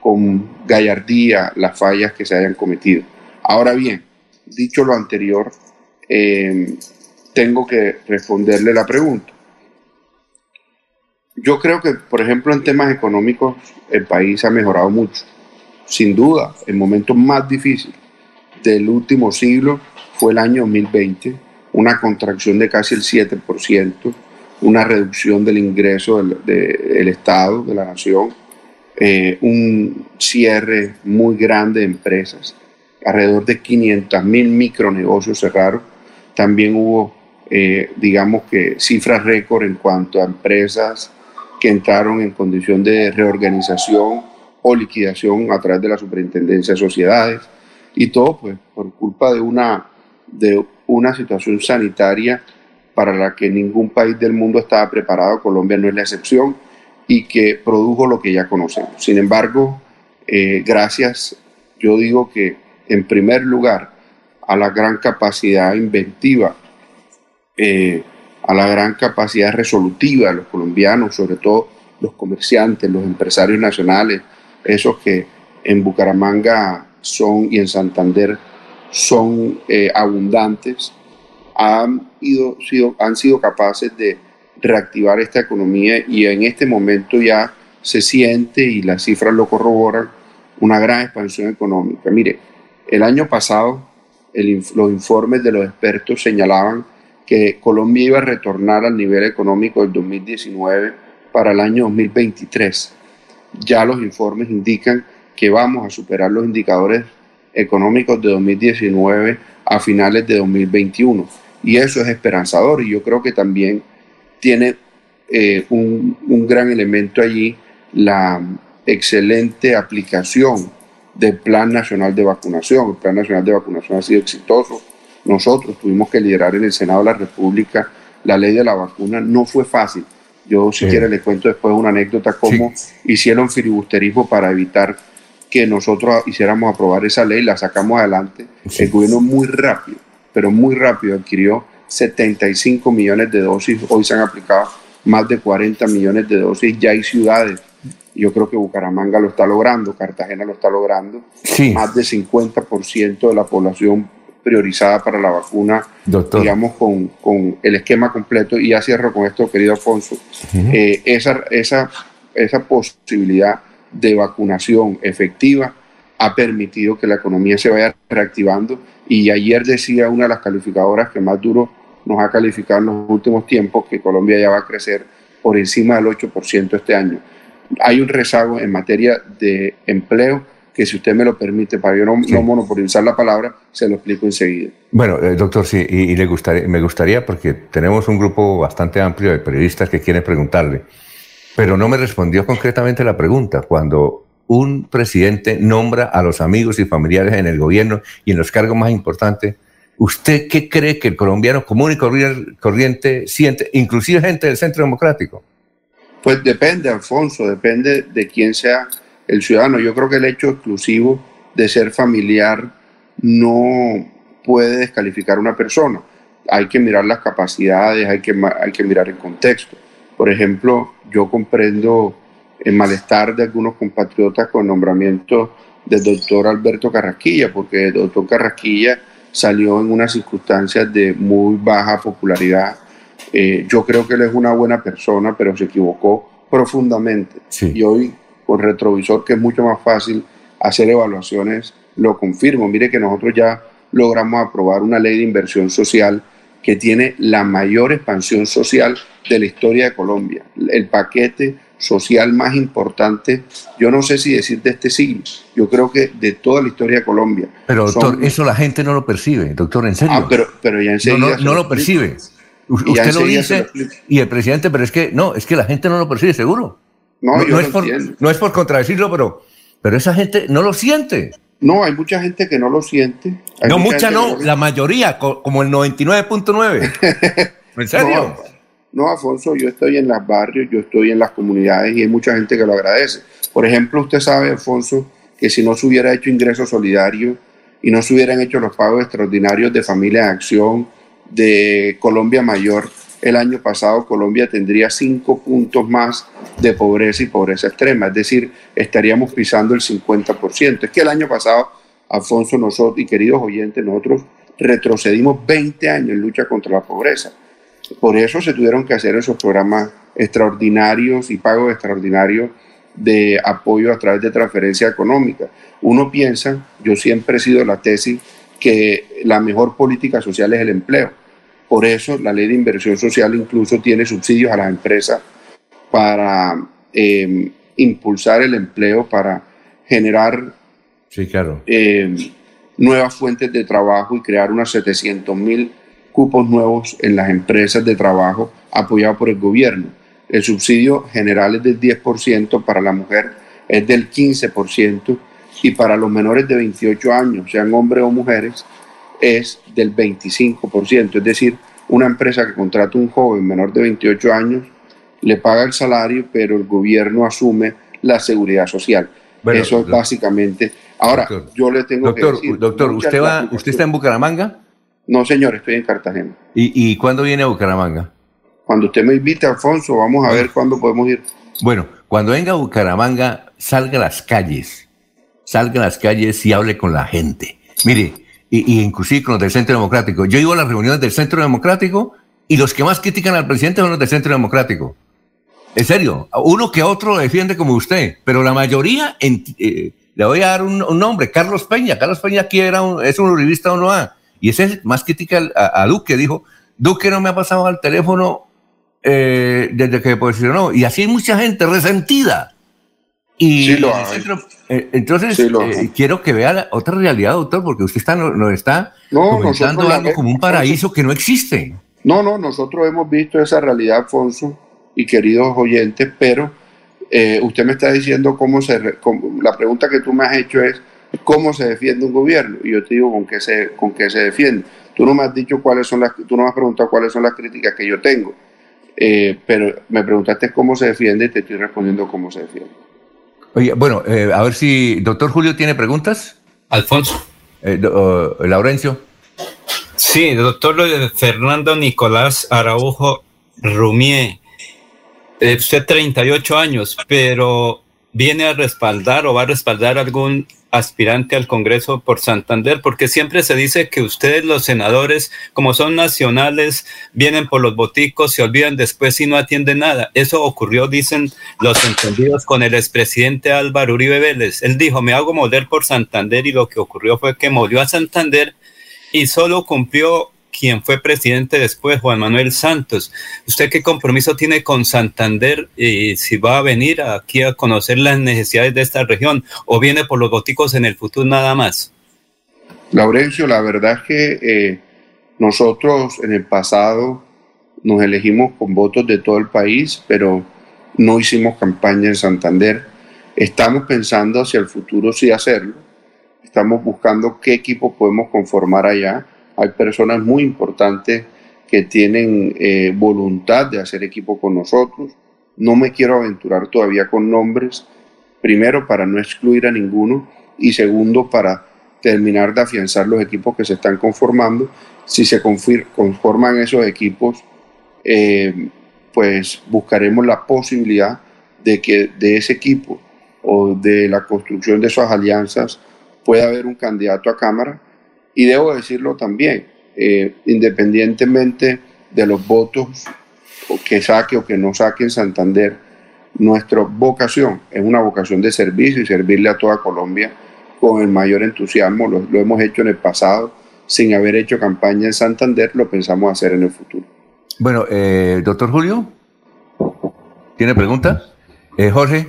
con gallardía las fallas que se hayan cometido. Ahora bien, dicho lo anterior, eh, tengo que responderle la pregunta. Yo creo que, por ejemplo, en temas económicos, el país ha mejorado mucho. Sin duda, el momento más difícil del último siglo fue el año 2020, una contracción de casi el 7%, una reducción del ingreso del, Estado, de la nación, eh, un cierre muy grande de empresas, alrededor de 500 mil micronegocios cerraron. También hubo, eh, digamos que, cifras récord en cuanto a empresas que entraron en condición de reorganización o liquidación a través de la Superintendencia de Sociedades y todo pues por culpa de una, de una situación sanitaria para la que ningún país del mundo estaba preparado, Colombia no es la excepción, y que produjo lo que ya conocemos. Sin embargo, eh, gracias, yo digo que en primer lugar, a la gran capacidad inventiva, eh, a la gran capacidad resolutiva de los colombianos, sobre todo los comerciantes, los empresarios nacionales, esos que en Bucaramanga son y en Santander son eh, abundantes, han, ido, sido, han sido capaces de reactivar esta economía y en este momento ya se siente y las cifras lo corroboran una gran expansión económica. Mire, el año pasado los informes de los expertos señalaban que Colombia iba a retornar al nivel económico del 2019 para el año 2023. Ya los informes indican que vamos a superar los indicadores económicos de 2019 a finales de 2021 y eso es esperanzador y yo creo que también tiene eh, un, un, gran elemento allí la excelente aplicación del Plan Nacional de Vacunación. El Plan Nacional de Vacunación ha sido exitoso, nosotros tuvimos que liderar en el Senado de la República la ley de la vacuna. No fue fácil. Yo si Sí. quiere le cuento después una anécdota cómo hicieron filibusterismo para evitar que nosotros hiciéramos aprobar esa ley, la sacamos adelante. El gobierno muy rápido, pero muy rápido adquirió 75 millones de dosis, hoy se han aplicado más de 40 millones de dosis, ya hay ciudades, yo creo que Bucaramanga lo está logrando, Cartagena lo está logrando, Sí. más del 50% de la población priorizada para la vacuna, Doctor. digamos, con, con el esquema completo. Y ya cierro con esto, querido Alfonso. Eh, esa, esa, esa posibilidad de vacunación efectiva ha permitido que la economía se vaya reactivando. Y ayer decía una de las calificadoras que más duro nos ha calificado en los últimos tiempos que Colombia ya va a crecer por encima del 8% este año. Hay un rezago en materia de empleo que si usted me lo permite, para yo no, no monopolizar la palabra, se lo explico enseguida. Bueno, eh, doctor, sí, y, y le gustaría, me gustaría, porque tenemos un grupo bastante amplio de periodistas que quieren preguntarle, pero no me respondió concretamente la pregunta. Cuando un presidente nombra a los amigos y familiares en el gobierno y en los cargos más importantes, ¿usted qué cree que el colombiano común y corri- corriente siente, inclusive gente del Centro Democrático? Pues depende, Alfonso, depende de quién sea el ciudadano. Yo creo que el hecho exclusivo de ser familiar no puede descalificar a una persona. Hay que mirar las capacidades, hay que, ma- hay que mirar el contexto. Por ejemplo, yo comprendo el malestar de algunos compatriotas con el nombramiento del doctor Alberto Carrasquilla, porque el doctor Carrasquilla salió en unas circunstancias de muy baja popularidad. Eh, yo creo que él es una buena persona, pero se equivocó profundamente. Y hoy, con retrovisor, que es mucho más fácil hacer evaluaciones, lo confirmo. Mire que nosotros ya logramos aprobar una ley de inversión social que tiene la mayor expansión social de la historia de Colombia. El paquete social más importante, yo no sé si decir de este siglo, yo creo que de toda la historia de Colombia. Pero doctor, Son- eso la gente no lo percibe, doctor, en serio. Ah, pero, pero ya no, enseguida no, lo percibe. Usted lo dice y el presidente, pero es que no, es que la gente no lo percibe, seguro. No, yo es por, no es por contradecirlo, pero, pero esa gente no lo siente. No, hay mucha gente que no lo siente. Hay no, mucha no, la mayoría, co- como el 99.9. ¿En serio? No, no, Alfonso, yo estoy en los barrios, yo estoy en las comunidades y hay mucha gente que lo agradece. Por ejemplo, usted sabe, Alfonso, que si no se hubiera hecho ingreso solidario y no se hubieran hecho los pagos extraordinarios de Familia de Acción, de Colombia Mayor, el año pasado Colombia tendría cinco puntos más de pobreza y pobreza extrema, es decir, estaríamos pisando el 50%. Es que el año pasado, Alfonso, nosotros y queridos oyentes, nosotros retrocedimos 20 años en lucha contra la pobreza. Por eso se tuvieron que hacer esos programas extraordinarios y pagos extraordinarios de apoyo a través de transferencia económica. Uno piensa, yo siempre he sido la tesis, que la mejor política social es el empleo. Por eso la ley de inversión social incluso tiene subsidios a las empresas para eh, impulsar el empleo, para generar Sí, claro. eh, nuevas fuentes de trabajo y crear unos 700 mil cupos nuevos en las empresas de trabajo apoyados por el gobierno. El subsidio general es del 10%, para la mujer es del 15% y para los menores de 28 años, sean hombres o mujeres, es del 25%. Es decir, una empresa que contrata un joven menor de 28 años le paga el salario, pero el gobierno asume la seguridad social. Bueno, Eso es básicamente. Ahora, Doctor, yo le tengo Doctor, que decir. doctor, muchas ¿usted, va, platicaciones- ¿usted está en Bucaramanga? No, señor, estoy en Cartagena. ¿Y, y cuándo viene a Bucaramanga? Cuando usted me invite, Alfonso, vamos a ver cuándo podemos ir. Bueno, cuando venga a Bucaramanga, salga a las calles. Salga a las calles y hable con la gente. Mire, y, y inclusive con los del Centro Democrático. Yo iba a las reuniones del Centro Democrático y los que más critican al presidente son los del Centro Democrático. En serio, uno que otro lo defiende como usted, pero la mayoría, en- eh, le voy a dar un, un nombre, Carlos Peña. Carlos Peña aquí era un, es un uribista o no a. Y ese es más crítica a, a Duque. Dijo, Duque no me ha pasado al teléfono eh, desde que me posicionó. Y así hay mucha gente resentida. Y Sí lo el hay. centro- eh, entonces, Sí lo eh, quiero que vea la otra realidad, doctor, porque usted está, nos, nos está No, comentando algo como un paraíso que no existe. No, no, nosotros hemos visto esa realidad, Alfonso, y queridos oyentes, pero eh, usted me está diciendo cómo se... cómo- la pregunta que tú me has hecho es cómo se defiende un gobierno, y yo te digo con qué se, con qué se defiende. Tú no me has dicho cuáles son las, tú no me has preguntado cuáles son las críticas que yo tengo, pero me preguntaste cómo se defiende y te estoy respondiendo cómo se defiende. Oye, bueno, eh, a ver si doctor Julio tiene preguntas. Alfonso. Eh, do- Laurencio. Sí, doctor Fernando Nicolás Araujo Rumié. Eh, usted 38 años, pero viene a respaldar o va a respaldar algún aspirante al Congreso por Santander, porque siempre se dice que ustedes los senadores, como son nacionales, vienen por los boticos, se olvidan después y no atienden nada. Eso ocurrió, dicen los entendidos, con el expresidente Álvaro Uribe Vélez. Él dijo, me hago moler por Santander y lo que ocurrió fue que molió a Santander y solo cumplió quien fue presidente después, Juan Manuel Santos. ¿Usted qué compromiso tiene con Santander y si va a venir aquí a conocer las necesidades de esta región o viene por los boticos en el futuro nada más? Laurencio, la verdad es que eh, nosotros en el pasado nos elegimos con votos de todo el país, pero no hicimos campaña en Santander. Estamos pensando hacia el futuro sí hacerlo. Estamos buscando qué equipo podemos conformar allá. Hay personas muy importantes que tienen eh, voluntad de hacer equipo con nosotros. No me quiero aventurar todavía con nombres, primero para no excluir a ninguno y segundo para terminar de afianzar los equipos que se están conformando. Si se conforman esos equipos, eh, pues buscaremos la posibilidad de que de ese equipo o de la construcción de esas alianzas pueda haber un candidato a Cámara. Y debo decirlo también, eh, independientemente de los votos que saque o que no saque en Santander, nuestra vocación es una vocación de servicio y servirle a toda Colombia con el mayor entusiasmo. Lo, lo hemos hecho en el pasado, sin haber hecho campaña en Santander, lo pensamos hacer en el futuro. Bueno, eh, doctor Julio, ¿tiene pregunta? Eh, Jorge.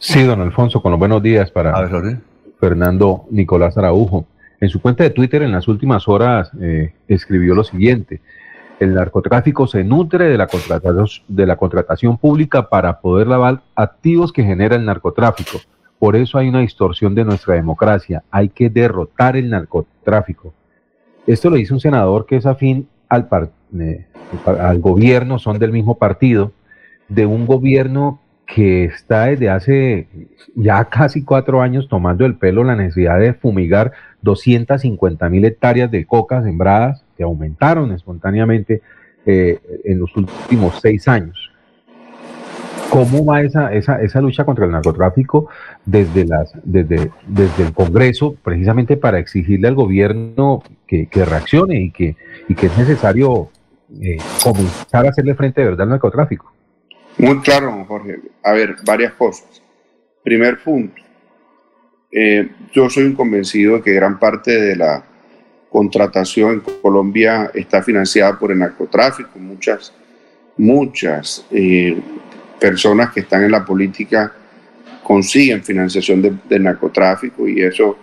Sí, don Alfonso, con los buenos días para Fernando Nicolás Araujo. En su cuenta de Twitter en las últimas horas eh, escribió lo siguiente. El narcotráfico se nutre de la, contratación, pública para poder lavar activos que genera el narcotráfico. Por eso hay una distorsión de nuestra democracia. Hay que derrotar el narcotráfico. Esto lo dice un senador que es afín al, eh, al gobierno, son del mismo partido, de un gobierno que está desde hace ya casi cuatro años tomando el pelo la necesidad de fumigar 250 mil hectáreas de coca sembradas que aumentaron espontáneamente eh, en los últimos seis años. ¿Cómo va esa, esa, esa lucha contra el narcotráfico desde, las, desde, desde el Congreso, precisamente para exigirle al gobierno que, reaccione y que, y que es necesario eh, comenzar a hacerle frente de verdad al narcotráfico? Muy claro, Jorge. A ver, varias cosas. Primer punto. Eh, yo soy un convencido de que gran parte de la contratación en Colombia está financiada por el narcotráfico. Muchas, muchas eh, personas que están en la política consiguen financiación de- del narcotráfico y eso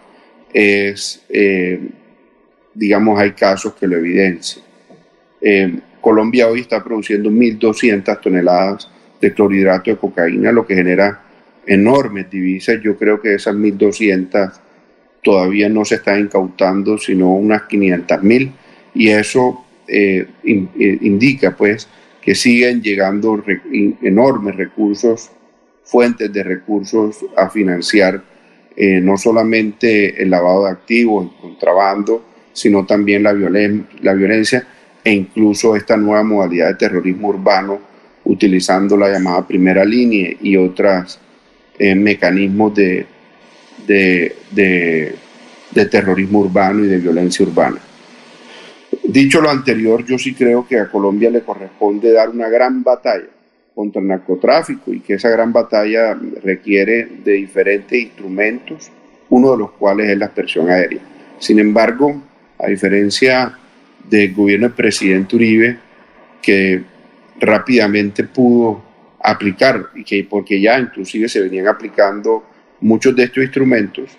es, eh, digamos, hay casos que lo evidencian. Eh, Colombia hoy está produciendo 1.200 toneladas de clorhidrato de cocaína, lo que genera enormes divisas. Yo creo que esas 1.200 todavía no se están incautando, sino unas 500.000 y eso eh, eh, indica pues que siguen llegando enormes recursos, fuentes de recursos a financiar eh, no solamente el lavado de activos, el contrabando, sino también la, violen- la violencia e incluso esta nueva modalidad de terrorismo urbano utilizando la llamada primera línea y otros mecanismos de, de, de- de terrorismo urbano y de violencia urbana. Dicho lo anterior, yo sí creo que a Colombia le corresponde dar una gran batalla contra el narcotráfico y que esa gran batalla requiere de diferentes instrumentos, uno de los cuales es la expresión aérea. Sin embargo, a diferencia del gobierno del presidente Uribe, que rápidamente pudo aplicar, que porque ya inclusive se venían aplicando muchos de estos instrumentos,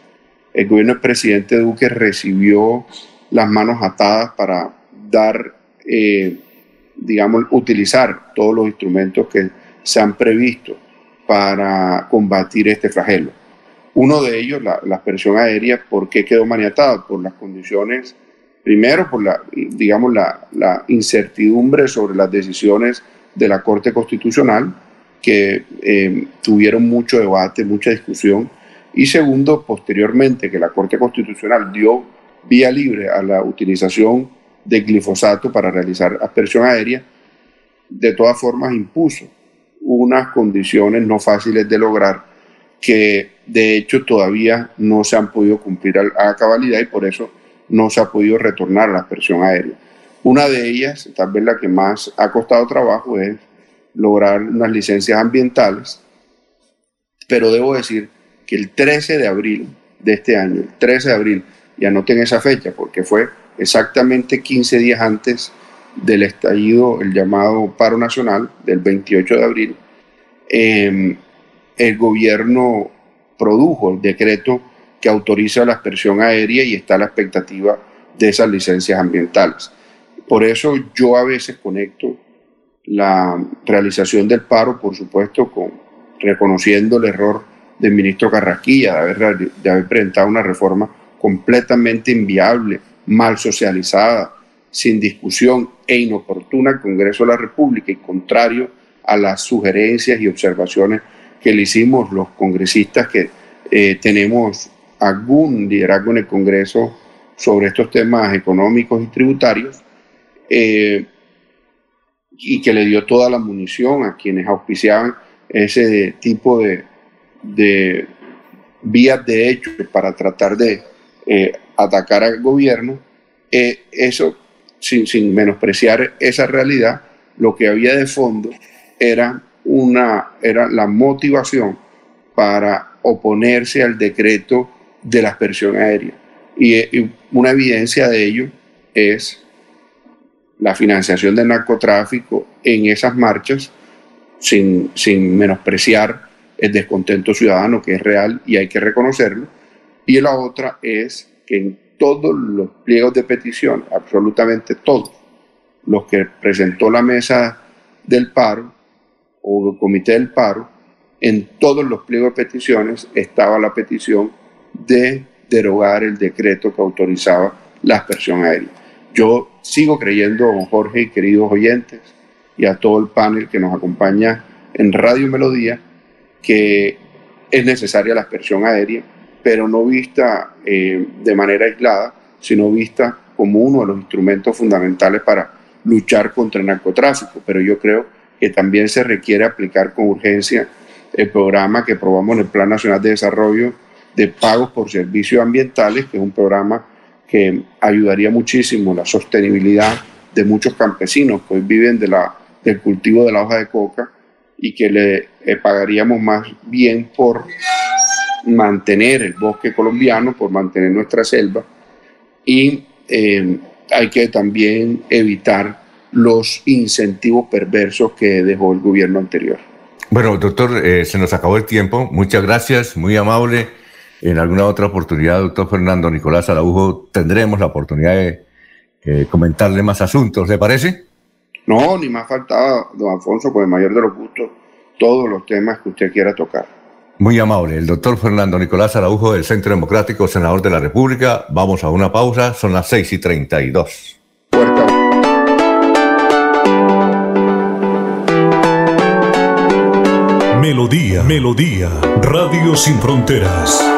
el gobierno del presidente Duque recibió las manos atadas para dar, eh, digamos, utilizar todos los instrumentos que se han previsto para combatir este flagelo. Uno de ellos, la, la aspersión aérea, ¿por qué quedó maniatada? Por las condiciones Primero, por la, digamos, la, la incertidumbre sobre las decisiones de la Corte Constitucional, que eh, tuvieron mucho debate, mucha discusión. Y segundo, posteriormente, que la Corte Constitucional dio vía libre a la utilización de glifosato para realizar aspersión aérea, de todas formas impuso unas condiciones no fáciles de lograr que de hecho todavía no se han podido cumplir a, cabalidad y por eso no se ha podido retornar a la aspersión aérea. Una de ellas, tal vez la que más ha costado trabajo, es lograr unas licencias ambientales, pero debo decir que el 13 de abril de este año, el 13 de abril, y anoten esa fecha porque fue exactamente 15 días antes del estallido, el llamado paro nacional del 28 de abril, em, el gobierno produjo el decreto que autoriza la aspersión aérea y está la expectativa de esas licencias ambientales. Por eso yo a veces conecto la realización del paro, por supuesto, con reconociendo el error del ministro Carrasquilla de haber, de haber presentado una reforma completamente inviable, mal socializada, sin discusión e inoportuna al Congreso de la República y contrario a las sugerencias y observaciones que le hicimos los congresistas que eh, tenemos algún liderazgo en el Congreso sobre estos temas económicos y tributarios eh, y que le dio toda la munición a quienes auspiciaban ese tipo de, de vías de hecho para tratar de eh, atacar al gobierno, eh, eso, sin, sin, menospreciar esa realidad, lo que había de fondo era, una, era la motivación para oponerse al decreto de la aspersión aérea. Y, y una evidencia de ello es la financiación del narcotráfico en esas marchas, sin, sin menospreciar el descontento ciudadano que es real y hay que reconocerlo, y la otra es que en todos los pliegos de petición, absolutamente todos, los que presentó la mesa del paro o el comité del paro, en todos los pliegos de peticiones estaba la petición de derogar el decreto que autorizaba la aspersión aérea. Yo sigo creyendo, don Jorge y queridos oyentes, y a todo el panel que nos acompaña en Radio Melodía, que es necesaria la aspersión aérea pero no vista eh, de manera aislada, sino vista como uno de los instrumentos fundamentales para luchar contra el narcotráfico. Pero yo creo que también se requiere aplicar con urgencia el programa que probamos en el Plan Nacional de Desarrollo de pagos por servicios ambientales, que es un programa que ayudaría muchísimo la sostenibilidad de muchos campesinos que hoy viven de la, del cultivo de la hoja de coca y que le eh, pagaríamos más bien por mantener el bosque colombiano, por mantener nuestra selva y eh, hay que también evitar los incentivos perversos que dejó el gobierno anterior. Bueno, doctor, eh, se nos acabó el tiempo. Muchas gracias, muy amable. En alguna otra oportunidad, doctor Fernando Nicolás Araujo, tendremos la oportunidad de eh, comentarle más asuntos, ¿le parece? No, ni más faltaba, don Alfonso, con el mayor de los gustos, todos los temas que usted quiera tocar. Muy amable. El doctor Fernando Nicolás Araujo del Centro Democrático, senador de la República. Vamos a una pausa. Son las 6 y 32. Melodía, Melodía, Radio Sin Fronteras.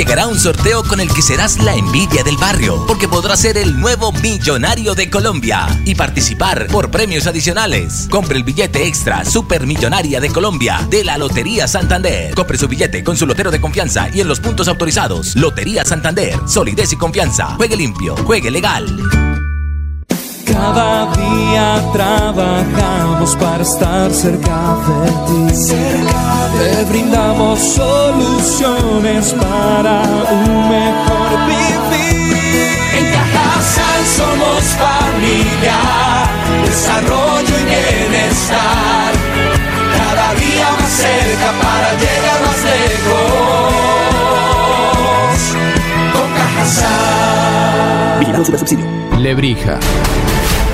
Llegará un sorteo con el que serás la envidia del barrio, porque podrás ser el nuevo millonario de Colombia y participar por premios adicionales. Compre el billete extra Supermillonaria de Colombia de la Lotería Santander. Compre su billete con su lotero de confianza y en los puntos autorizados. Lotería Santander, solidez y confianza. Juegue limpio, juegue legal. Cada día trabajamos para estar cerca de ti. Te brindamos soluciones para un mejor vivir. En Cajasal somos familia, desarrollo y bienestar. Cada día más cerca para llegar más lejos. Con Cajasal. Vigilado Super Subsidio. Lebrija.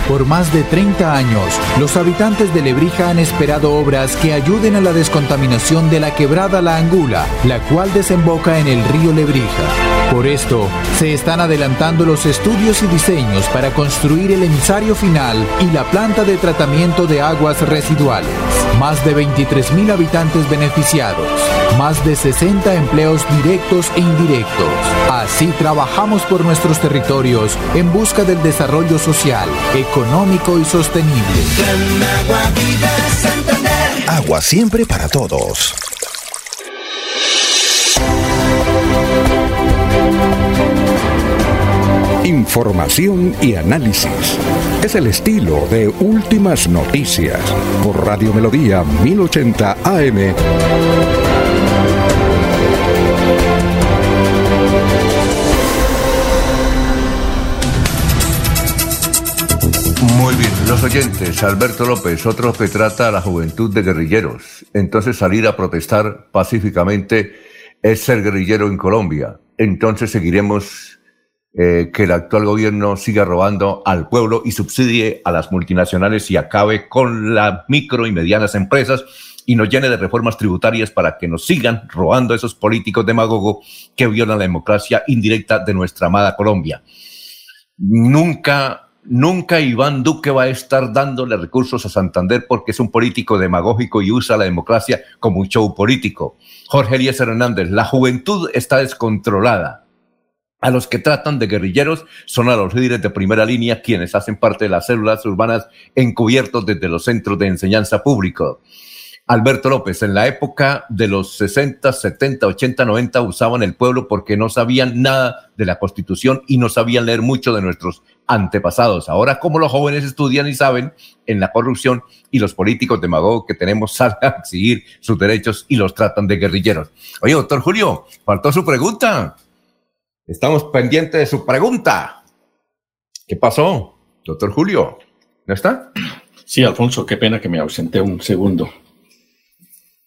Por más de 30 años, los habitantes de Lebrija han esperado obras que ayuden a la descontaminación de la quebrada La Angula, la cual desemboca en el río Lebrija. Por esto, se están adelantando los estudios y diseños para construir el emisario final y la planta de tratamiento de aguas residuales. Más de 23 mil habitantes beneficiados, más de 60 empleos directos e indirectos. Así trabajamos por nuestros territorios en busca del desarrollo social, económico y sostenible. Agua siempre para todos. Información y análisis. Es el estilo de Últimas Noticias por Radio Melodía 1080 AM. Muy bien, los oyentes, Alberto López, otro que trata a la juventud de guerrilleros. Entonces salir a protestar pacíficamente es ser guerrillero en Colombia. Entonces seguiremos eh, que el actual gobierno siga robando al pueblo y subsidie a las multinacionales y acabe con las micro y medianas empresas y nos llene de reformas tributarias para que nos sigan robando esos políticos demagogos que violan la democracia indirecta de nuestra amada Colombia. Nunca Nunca Iván Duque va a estar dándole recursos a Santander porque es un político demagógico y usa la democracia como un show político. Jorge Elías Hernández, la juventud está descontrolada. A los que tratan de guerrilleros son a los líderes de primera línea quienes hacen parte de las células urbanas encubiertos desde los centros de enseñanza público. Alberto López, en la época de los 60, 70, 80, 90 usaban el pueblo porque no sabían nada de la constitución y no sabían leer mucho de nuestros antepasados. Ahora, como los jóvenes estudian y saben en la corrupción y los políticos demagogos que tenemos salen a exigir sus derechos y los tratan de guerrilleros. Oye, doctor Julio, faltó su pregunta. Estamos pendientes de su pregunta. ¿Qué pasó, doctor Julio? ¿No está? Sí, Alfonso, qué pena que me ausenté un segundo.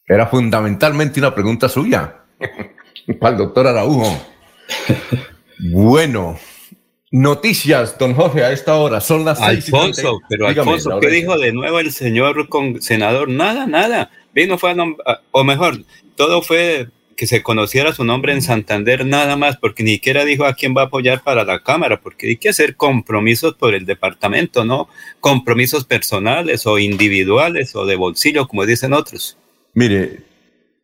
Era fundamentalmente una pregunta suya para el doctor Araujo. Bueno, noticias, don Jorge, a esta hora son las Alfonso, pero Dígame, Alfonso, ¿qué dijo de nuevo el señor con senador? Nada, nada. Vino fue a- o mejor, todo fue que se conociera su nombre en Santander nada más, porque ni siquiera dijo a quién va a apoyar para la Cámara, porque hay que hacer compromisos por el departamento, ¿no? Compromisos personales o individuales o de bolsillo, como dicen otros. Mire,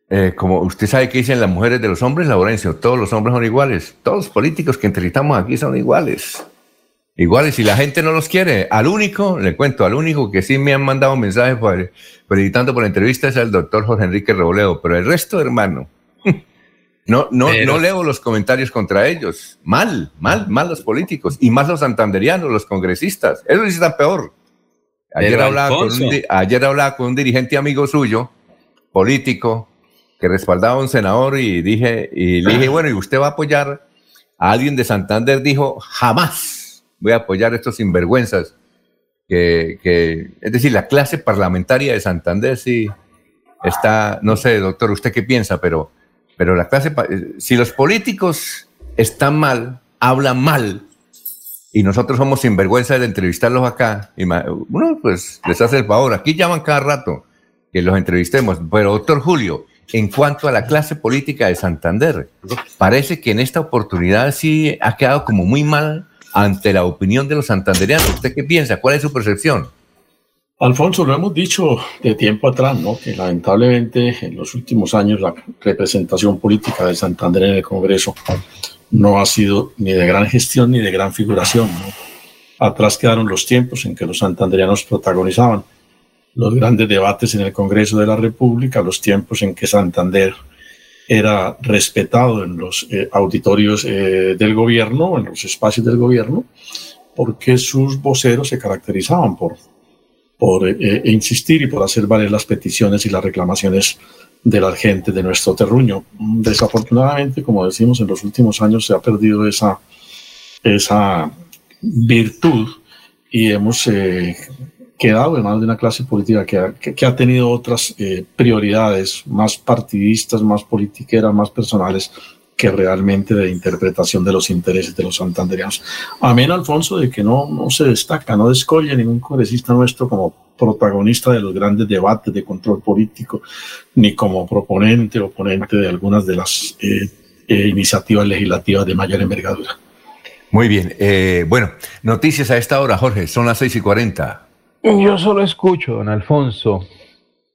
eh, como usted sabe que dicen las mujeres de los hombres, Laurencio, todos los hombres son iguales, todos los políticos que entrevistamos aquí son iguales. Iguales, y la gente no los quiere. Al único, le cuento, al único que sí me han mandado mensajes por, editando por la entrevista es el doctor Jorge Enrique Reboledo, pero el resto, hermano, no, no, no leo los comentarios contra ellos. Mal, mal, mal los políticos, y más los santanderianos, los congresistas. Eso sí está peor. Ayer hablaba, con un, ayer hablaba con un dirigente amigo suyo, político, que respaldaba a un senador y dije, y le dije, bueno, ¿y usted va a apoyar a alguien de Santander? Dijo, jamás voy a apoyar a estos sinvergüenzas. Que, es decir, la clase parlamentaria de Santander sí está, no sé, doctor, ¿usted qué piensa? Pero, pero la clase, si los políticos están mal, hablan mal, y nosotros somos sinvergüenzas de entrevistarlos acá, y uno pues les hace el favor, aquí llaman cada rato que los entrevistemos, pero doctor Julio, en cuanto a la clase política de Santander, parece que en esta oportunidad sí ha quedado como muy mal ante la opinión de los santanderianos. ¿Usted qué piensa? ¿Cuál es su percepción? Alfonso, lo hemos dicho de tiempo atrás, ¿no? Que lamentablemente en los últimos años la representación política de Santander en el Congreso no ha sido ni de gran gestión ni de gran figuración. Atrás quedaron los tiempos en que los santanderianos protagonizaban los grandes debates en el Congreso de la República, los tiempos en que Santander era respetado en los eh, auditorios eh, del gobierno, en los espacios del gobierno, porque sus voceros se caracterizaban por, por eh, insistir y por hacer valer las peticiones y las reclamaciones de la gente de nuestro terruño. Desafortunadamente, como decimos, en los últimos años se ha perdido esa, esa virtud y hemos quedado además de una clase política que ha, que, ha tenido otras eh, prioridades más partidistas, más politiqueras, más personales que realmente de interpretación de los intereses de los santanderianos. Amén, Alfonso, de que no, no se destaca, no descolle ningún congresista nuestro como protagonista de los grandes debates de control político, ni como proponente o oponente de algunas de las eh, eh, iniciativas legislativas de mayor envergadura. Muy bien. bueno, noticias a esta hora, Jorge. Son las seis y cuarenta. Yo solo escucho, don Alfonso,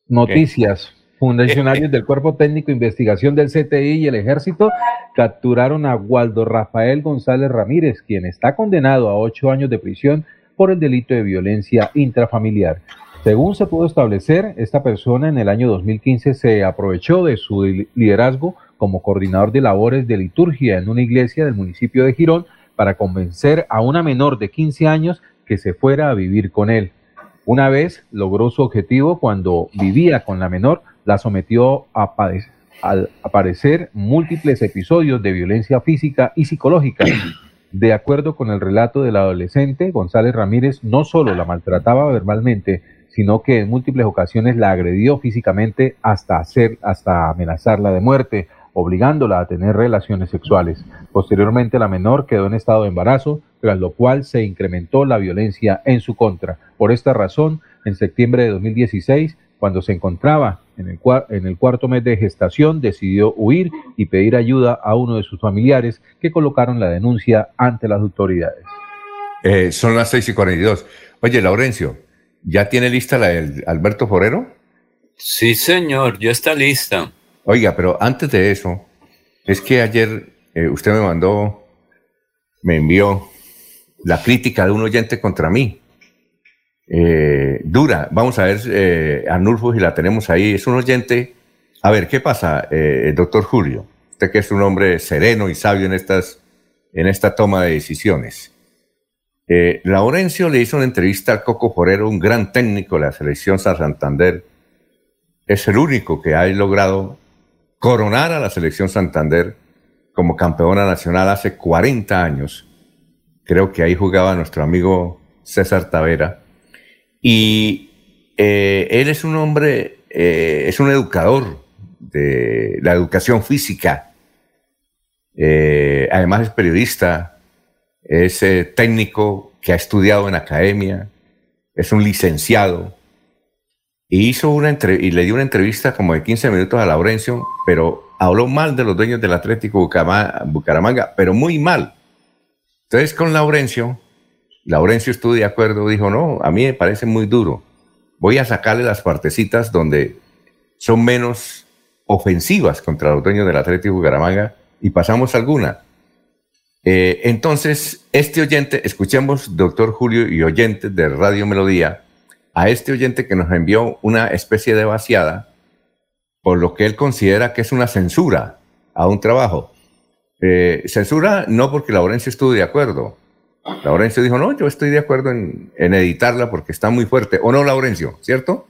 noticias. Funcionarios del Cuerpo Técnico de Investigación del CTI y el Ejército capturaron a Waldo Rafael González Ramírez, quien está condenado a ocho años de prisión por el delito de violencia intrafamiliar. Según se pudo establecer, esta persona en el año 2015 se aprovechó de su liderazgo como coordinador de labores de liturgia en una iglesia del municipio de Girón para convencer a una menor de 15 años que se fuera a vivir con él. Una vez logró su objetivo cuando vivía con la menor, la sometió a al aparecer múltiples episodios de violencia física y psicológica. De acuerdo con el relato del adolescente, González Ramírez no solo la maltrataba verbalmente, sino que en múltiples ocasiones la agredió físicamente hasta hacer, hasta amenazarla de muerte, obligándola a tener relaciones sexuales. Posteriormente la menor quedó en estado de embarazo, tras lo cual se incrementó la violencia en su contra. Por esta razón, en septiembre de 2016, cuando se encontraba en el, en el cuarto mes de gestación, decidió huir y pedir ayuda a uno de sus familiares que colocaron la denuncia ante las autoridades. Eh, son las 6 y 42. Oye, Laurencio, ¿ya tiene lista la del Alberto Forero? Sí, señor, ya está lista. Oiga, pero antes de eso, es que ayer eh, usted me mandó, me envió la crítica de un oyente contra mí. Eh, dura, vamos a ver, eh, Arnulfo, si la tenemos ahí. Es un oyente. A ver, ¿qué pasa, eh, doctor Julio? Usted que es un hombre sereno y sabio en, estas, en esta toma de decisiones. Laurencio le hizo una entrevista al Coco Forero, un gran técnico de la selección San Santander. Es el único que ha logrado coronar a la selección Santander como campeona nacional hace 40 años. Creo que ahí jugaba nuestro amigo César Tavera. Y eh, él es un hombre, eh, es un educador de la educación física. Eh, además es periodista, es técnico que ha estudiado en academia, es un licenciado y hizo una y le dio una entrevista como de 15 minutos a Laurencio, pero habló mal de los dueños del Atlético Bucaramanga, pero muy mal. Entonces con Laurencio, Laurencio estuvo de acuerdo, dijo, no, a mí me parece muy duro. Voy a sacarle las partecitas donde son menos ofensivas contra los dueños del Atlético Bucaramanga y pasamos alguna. Eh, entonces, este oyente, escuchemos, doctor Julio y oyente de Radio Melodía, a este oyente que nos envió una especie de vaciada por lo que él considera que es una censura a un trabajo. Eh, censura no porque Laurencio estuvo de acuerdo. Laurencio dijo, no, yo estoy de acuerdo en, en editarla porque está muy fuerte. ¿O no, Laurencio? ¿Cierto?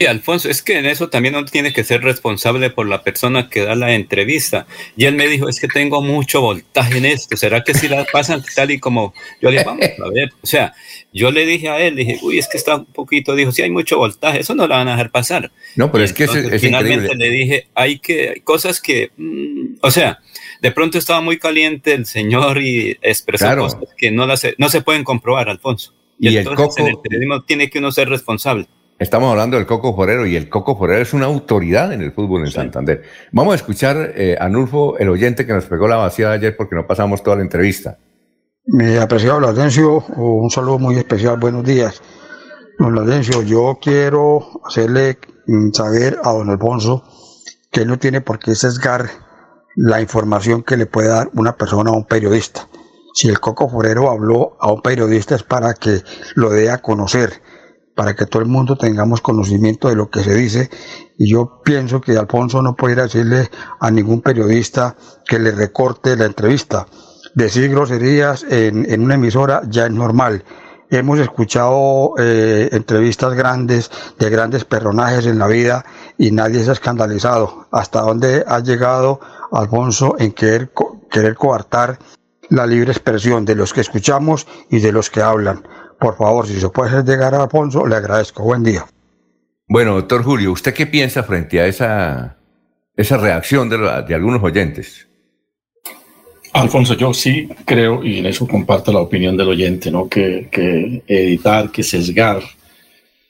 Sí, Alfonso, es que en eso también uno tiene que ser responsable por la persona que da la entrevista. Y él me dijo, es que tengo mucho voltaje en esto, ¿será que si la pasan tal y como yo le dije, vamos a ver? O sea, yo le dije a él, dije, uy, es que está un poquito, dijo, si hay mucho voltaje, eso no la van a dejar pasar. No, pero es que es, finalmente le dije, hay que, hay cosas que, mm, o sea, de pronto estaba muy caliente el señor y expresó cosas que no, las, no se pueden comprobar, Alfonso. Y, entonces en el periodismo tiene que uno ser responsable. Estamos hablando del Coco Forero y el Coco Forero es una autoridad en el fútbol en Santander. Vamos a escuchar eh, a Nulfo, el oyente que nos pegó la vacía ayer porque no pasamos toda la entrevista. Mi apreciado Laudencio, un saludo muy especial, buenos días. Don Laudencio, yo quiero hacerle saber a don Alfonso que él no tiene por qué sesgar la información que le puede dar una persona a un periodista. Si el Coco Forero habló a un periodista es para que lo dé a conocer para que todo el mundo tengamos conocimiento de lo que se dice. Y yo pienso que Alfonso no puede decirle a ningún periodista que le recorte la entrevista. Decir groserías en, en una emisora ya es normal. Hemos escuchado eh, entrevistas grandes de grandes personajes en la vida y nadie se ha escandalizado. ¿Hasta dónde ha llegado Alfonso en querer, querer coartar la libre expresión de los que escuchamos y de los que hablan? Por favor, si se puede llegar a Alfonso, le agradezco. Buen día. Bueno, doctor Julio, ¿usted qué piensa frente a esa, esa reacción de, de algunos oyentes? Alfonso, yo sí creo, y en eso comparto la opinión del oyente, ¿no? que, que editar, que sesgar,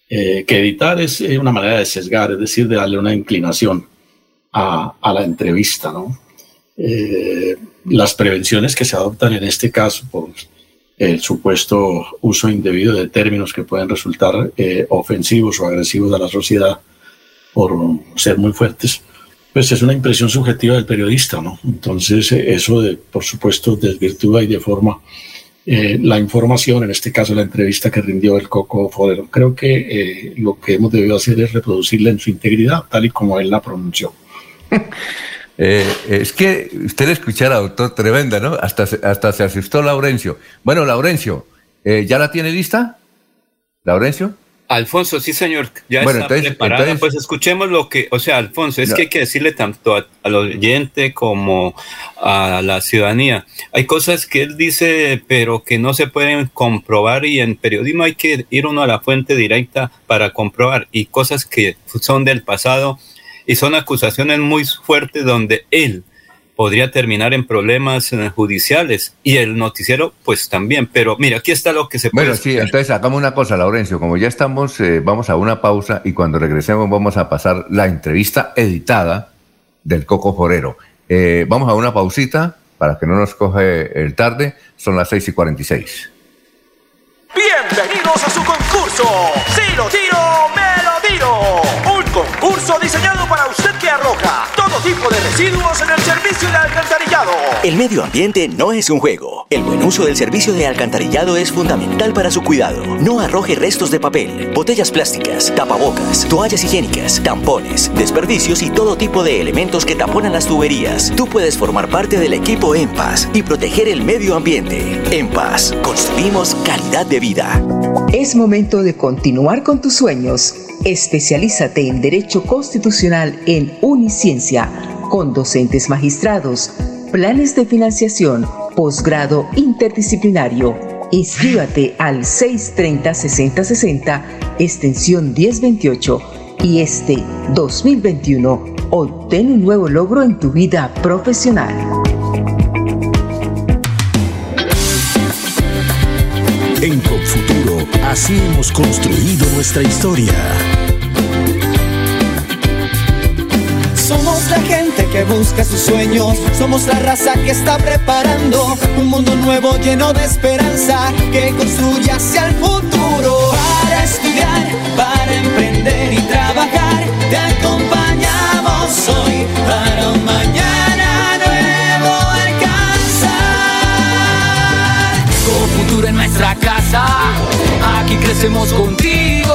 eh, que editar es eh, una manera de sesgar, es decir, de darle una inclinación a, a la entrevista. ¿no? Eh, las prevenciones que se adoptan en este caso por el supuesto uso indebido de términos que pueden resultar eh, ofensivos o agresivos a la sociedad por ser muy fuertes, pues es una impresión subjetiva del periodista, ¿no? Entonces, eh, eso, de, por supuesto, desvirtúa y deforma eh, la información, en este caso la entrevista que rindió el Coco Fodero. Creo que lo que hemos debido hacer es reproducirla en su integridad, tal y como él la pronunció. Eh, es que usted escuchara, doctor, tremenda, ¿no? Hasta, hasta se asustó Laurencio. Bueno, Laurencio, eh, ¿ya la tiene lista? ¿Laurencio? Alfonso, sí, señor, ya está preparada. Pues escuchemos lo que, o sea, Alfonso, es que hay que decirle tanto al oyente como a la ciudadanía. Hay cosas que él dice, pero que no se pueden comprobar y en periodismo hay que ir uno a la fuente directa para comprobar y cosas que son del pasado y son acusaciones muy fuertes donde él podría terminar en problemas eh, judiciales y el noticiero pues también. Pero mira, aquí está lo que se puede. Bueno, sí, entonces hagamos una cosa, Laurencio, como ya estamos, eh, vamos a una pausa y cuando regresemos vamos a pasar la entrevista editada del Coco Forero. Eh, vamos a una pausita para que no nos coge el tarde, son las 6 y 46. Bienvenidos a su concurso. Si lo tiro, me lo tiro. Concurso diseñado para usted que arroja todo tipo de residuos en el servicio de alcantarillado. El medio ambiente no es un juego. El buen uso del servicio de alcantarillado es fundamental para su cuidado. No arroje restos de papel, botellas plásticas, tapabocas, toallas higiénicas, tampones, desperdicios y todo tipo de elementos que taponan las tuberías. Tú puedes formar parte del equipo En Paz y proteger el medio ambiente. En Paz, construimos calidad de vida. Es momento de continuar con tus sueños. Especialízate en Derecho Constitucional en Uniciencia, con docentes magistrados, planes de financiación, posgrado interdisciplinario. Inscríbate al 630-6060, extensión 1028 y este 2021 obtén un nuevo logro en tu vida profesional. En Confuturo, así hemos construido nuestra historia. La gente que busca sus sueños, somos la raza que está preparando un mundo nuevo lleno de esperanza que construye hacia el futuro. Para estudiar, para emprender y trabajar, te acompañamos hoy para mañana nuevo alcanzar. Con futuro en nuestra casa, aquí crecemos contigo.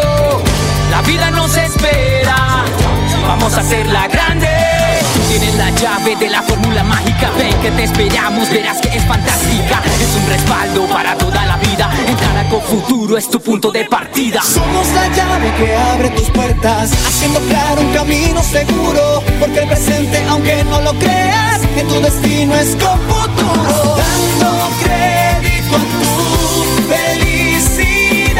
La vida nos espera, vamos a hacerla grande. Tienes la llave de la fórmula mágica, ven que te esperamos, verás que es fantástica. Es un respaldo para toda la vida. Entrar a Futuro es tu punto de partida. Somos la llave que abre tus puertas, haciendo claro un camino seguro. Porque el presente, aunque no lo creas, en tu destino es con futuro. Dando crédito a tu felicidad.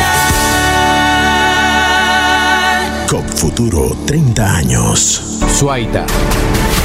COP Futuro 30 años. Suaita.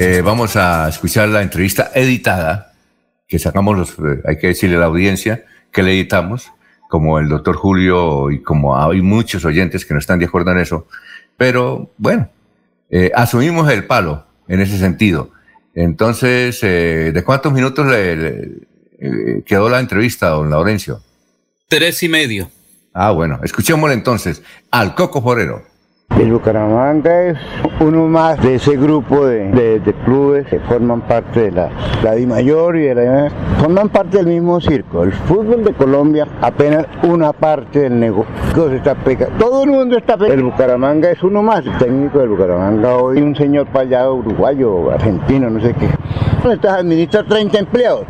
eh, vamos a escuchar la entrevista editada que sacamos, los, eh, hay que decirle a la audiencia que le editamos, como el doctor Julio y como hay muchos oyentes que no están de acuerdo en eso, pero bueno, eh, asumimos el palo en ese sentido. Entonces, eh, ¿de cuántos minutos le, le- quedó la entrevista, don Laurencio? Tres y medio. Ah, bueno, escuchémosle entonces al Coco Forero. El Bucaramanga es uno más de ese grupo de, de- clubes que forman parte de la, la Di Mayor y de la forman parte del mismo circo. El fútbol de Colombia apenas una parte del negocio está pegando. Todo el mundo está pegando. El Bucaramanga es uno más. El técnico del Bucaramanga hoy un señor payado uruguayo, argentino, no sé qué. Entonces administra 30 empleados.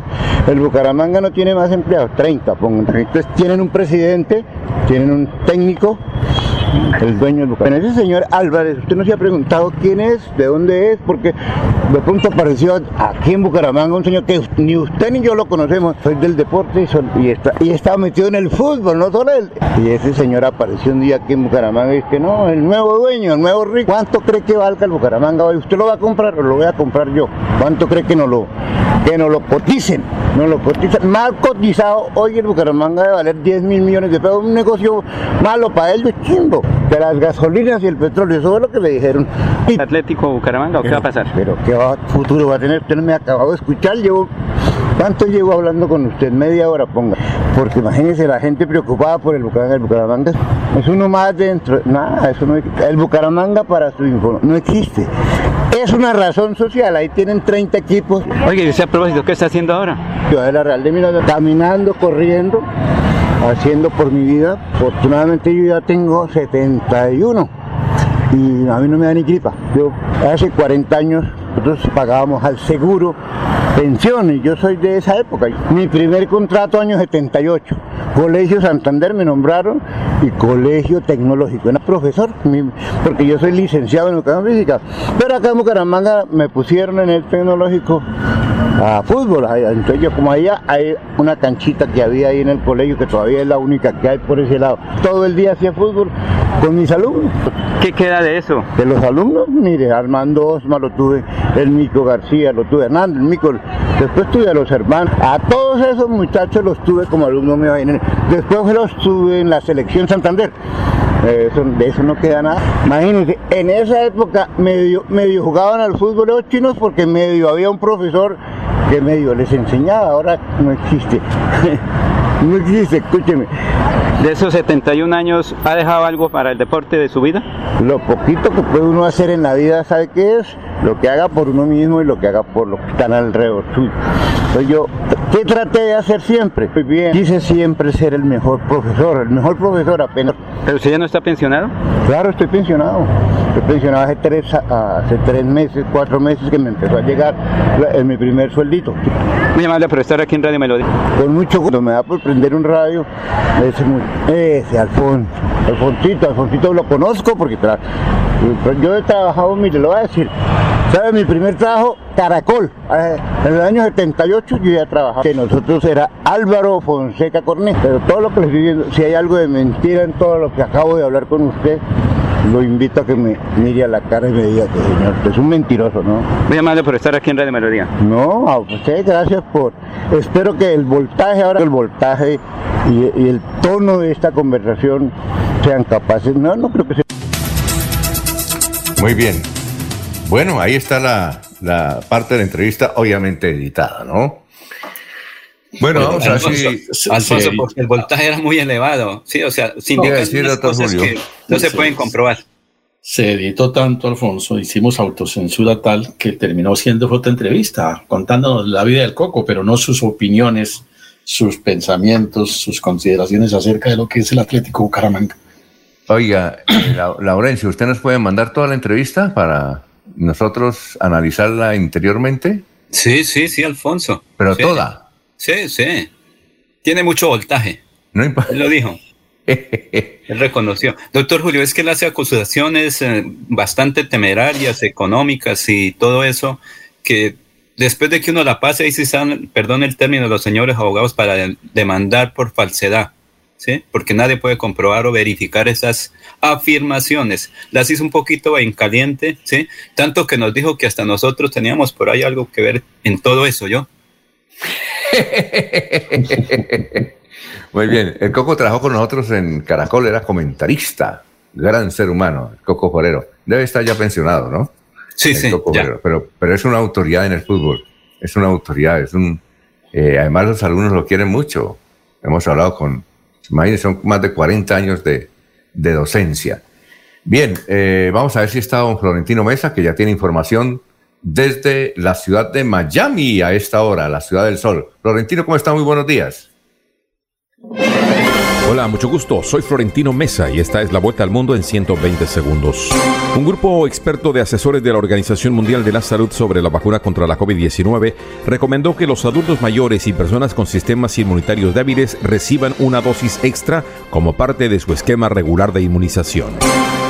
El Bucaramanga no tiene más empleados, 30 pongan. Entonces tienen un presidente, tienen un técnico, el dueño del Bucaramanga. Ese señor Álvarez, usted no se ha preguntado quién es, de dónde es, porque de pronto apareció aquí en Bucaramanga un señor que ni usted ni yo lo conocemos, soy del deporte y, son- está, y estaba metido en el fútbol, no solo él. Y ese señor apareció un día aquí en Bucaramanga y dice que no, el nuevo dueño, el nuevo rico. ¿Cuánto cree que valga el Bucaramanga hoy? ¿Usted lo va a comprar o lo voy a comprar yo? ¿Cuánto cree que no lo, que no lo coticen? No lo cotizan. Mal cotizado, hoy el Bucaramanga debe valer 10 mil millones de pesos. Un negocio malo para ellos, chimbo. De las gasolinas y el petróleo, eso es lo que le dijeron. Atlético Bucaramanga o qué va a pasar? Pero qué va- futuro va a tener, usted no me ha acabado de escuchar, llevo ¿Cuánto llevo hablando con usted? Media hora, ponga. Porque imagínese la gente preocupada por el Bucaramanga. El Bucaramanga es uno más dentro. Nada, eso no El Bucaramanga para su info no existe. Es una razón social. Ahí tienen 30 equipos. Oye, y usted a propósito, ¿qué está haciendo ahora? Ciudad de la Real de Miranda, caminando, corriendo, haciendo por mi vida. Afortunadamente yo ya tengo 71 y a mí no me da ni gripa. Yo hace 40 años nosotros pagábamos al seguro pensiones, yo soy de esa época. Mi primer contrato año 78, Colegio Santander me nombraron y Colegio Tecnológico. Era profesor, porque yo soy licenciado en educación física. Pero acá en Bucaramanga me pusieron en el tecnológico a fútbol. Entonces yo como allá hay una canchita que había ahí en el colegio que todavía es la única que hay por ese lado. Todo el día hacía fútbol con mis alumnos. ¿Qué queda de eso? De los alumnos, mire, Armando Osma lo tuve, el Mico García lo tuve, Hernando, el Mico, después tuve a los hermanos, a todos esos muchachos los tuve como alumnos míos. Después los tuve en la selección Santander. Eh, de eso no queda nada. Imagínense, en esa época medio, medio jugaban al fútbol los chinos porque medio había un profesor que medio les enseñaba, ahora no existe. no existe, escúcheme. De esos 71 años, ¿ha dejado algo para el deporte de su vida? Lo poquito que puede uno hacer en la vida, ¿sabe qué es? Lo que haga por uno mismo y lo que haga por los que están alrededor suyo. Entonces yo, ¿qué traté de hacer siempre? Pues bien, quise siempre ser el mejor profesor, el mejor profesor apenas. ¿Pero usted ya no está pensionado? Claro, estoy pensionado. Estoy pensionado hace tres, hace tres meses, cuatro meses que me empezó a llegar en mi primer sueldito. Muy amable por estar aquí en Radio Melodía. Con mucho gusto, me da por prender un radio. Mu- ese Alfonso, Alfonsito lo conozco porque tra- yo he trabajado, mire, lo voy a decir, ¿Sabes? Mi primer trabajo, Caracol. Eh, En el año 78 yo ya trabajaba. Que nosotros era Álvaro Fonseca Cornet. Pero todo lo que les estoy diciendo, si hay algo de mentira en todo lo que acabo de hablar con usted, lo invito a que me mire a la cara y me diga que señor, es un mentiroso, ¿no? Muy amable por estar aquí en Radio Melodía. No, a usted gracias por... Espero que el voltaje, ahora el voltaje y, y el tono de esta conversación sean capaces. No, no creo que sea... Muy bien. Bueno, ahí está la, la parte de la entrevista, obviamente editada, ¿no? Bueno, vamos a ver si... Alfonso, porque el voltaje era muy elevado. Sí, o sea, sin No, decir, cosas que no se pueden comprobar. Se editó tanto, Alfonso, hicimos autocensura tal que terminó siendo otra entrevista, contándonos la vida del Coco, pero no sus opiniones, sus pensamientos, sus consideraciones acerca de lo que es el Atlético Bucaramanga. Oiga, eh, La- Laurencio, ¿usted nos puede mandar toda la entrevista para nosotros analizarla interiormente? Sí, sí, sí, Alfonso. Pero Sí. toda. Sí, sí. Tiene mucho voltaje. No importa. Él lo dijo. Él reconoció. Doctor Julio, es que él hace acusaciones eh, bastante temerarias, económicas y todo eso, que después de que uno la pase, ahí sí están, perdón el término, los señores abogados para de- demandar por falsedad. ¿Sí? Porque nadie puede comprobar o verificar esas afirmaciones. Las hizo un poquito en caliente, ¿sí? Tanto que nos dijo que hasta nosotros teníamos por ahí algo que ver en todo eso, ¿yo? Muy bien. El Coco trabajó con nosotros en Caracol, era comentarista. Gran ser humano, el Coco Forero. Debe estar ya pensionado, ¿no? Sí, El sí, Coco ya. Forero. Pero, pero es una autoridad en el fútbol. Es una autoridad. Es un, eh, además, los alumnos lo quieren mucho. Hemos hablado con, imagínense, son más de 40 años de, de docencia. Bien, eh, vamos a ver si está don Florentino Mesa, que ya tiene información desde la ciudad de Miami a esta hora, la ciudad del sol. Florentino, ¿cómo está? Muy buenos días. Hola, mucho gusto. Soy Florentino Mesa y esta es la vuelta al mundo en 120 segundos. Un grupo experto de asesores de la Organización Mundial de la Salud sobre la vacuna contra la COVID-19 recomendó que los adultos mayores y personas con sistemas inmunitarios débiles reciban una dosis extra como parte de su esquema regular de inmunización.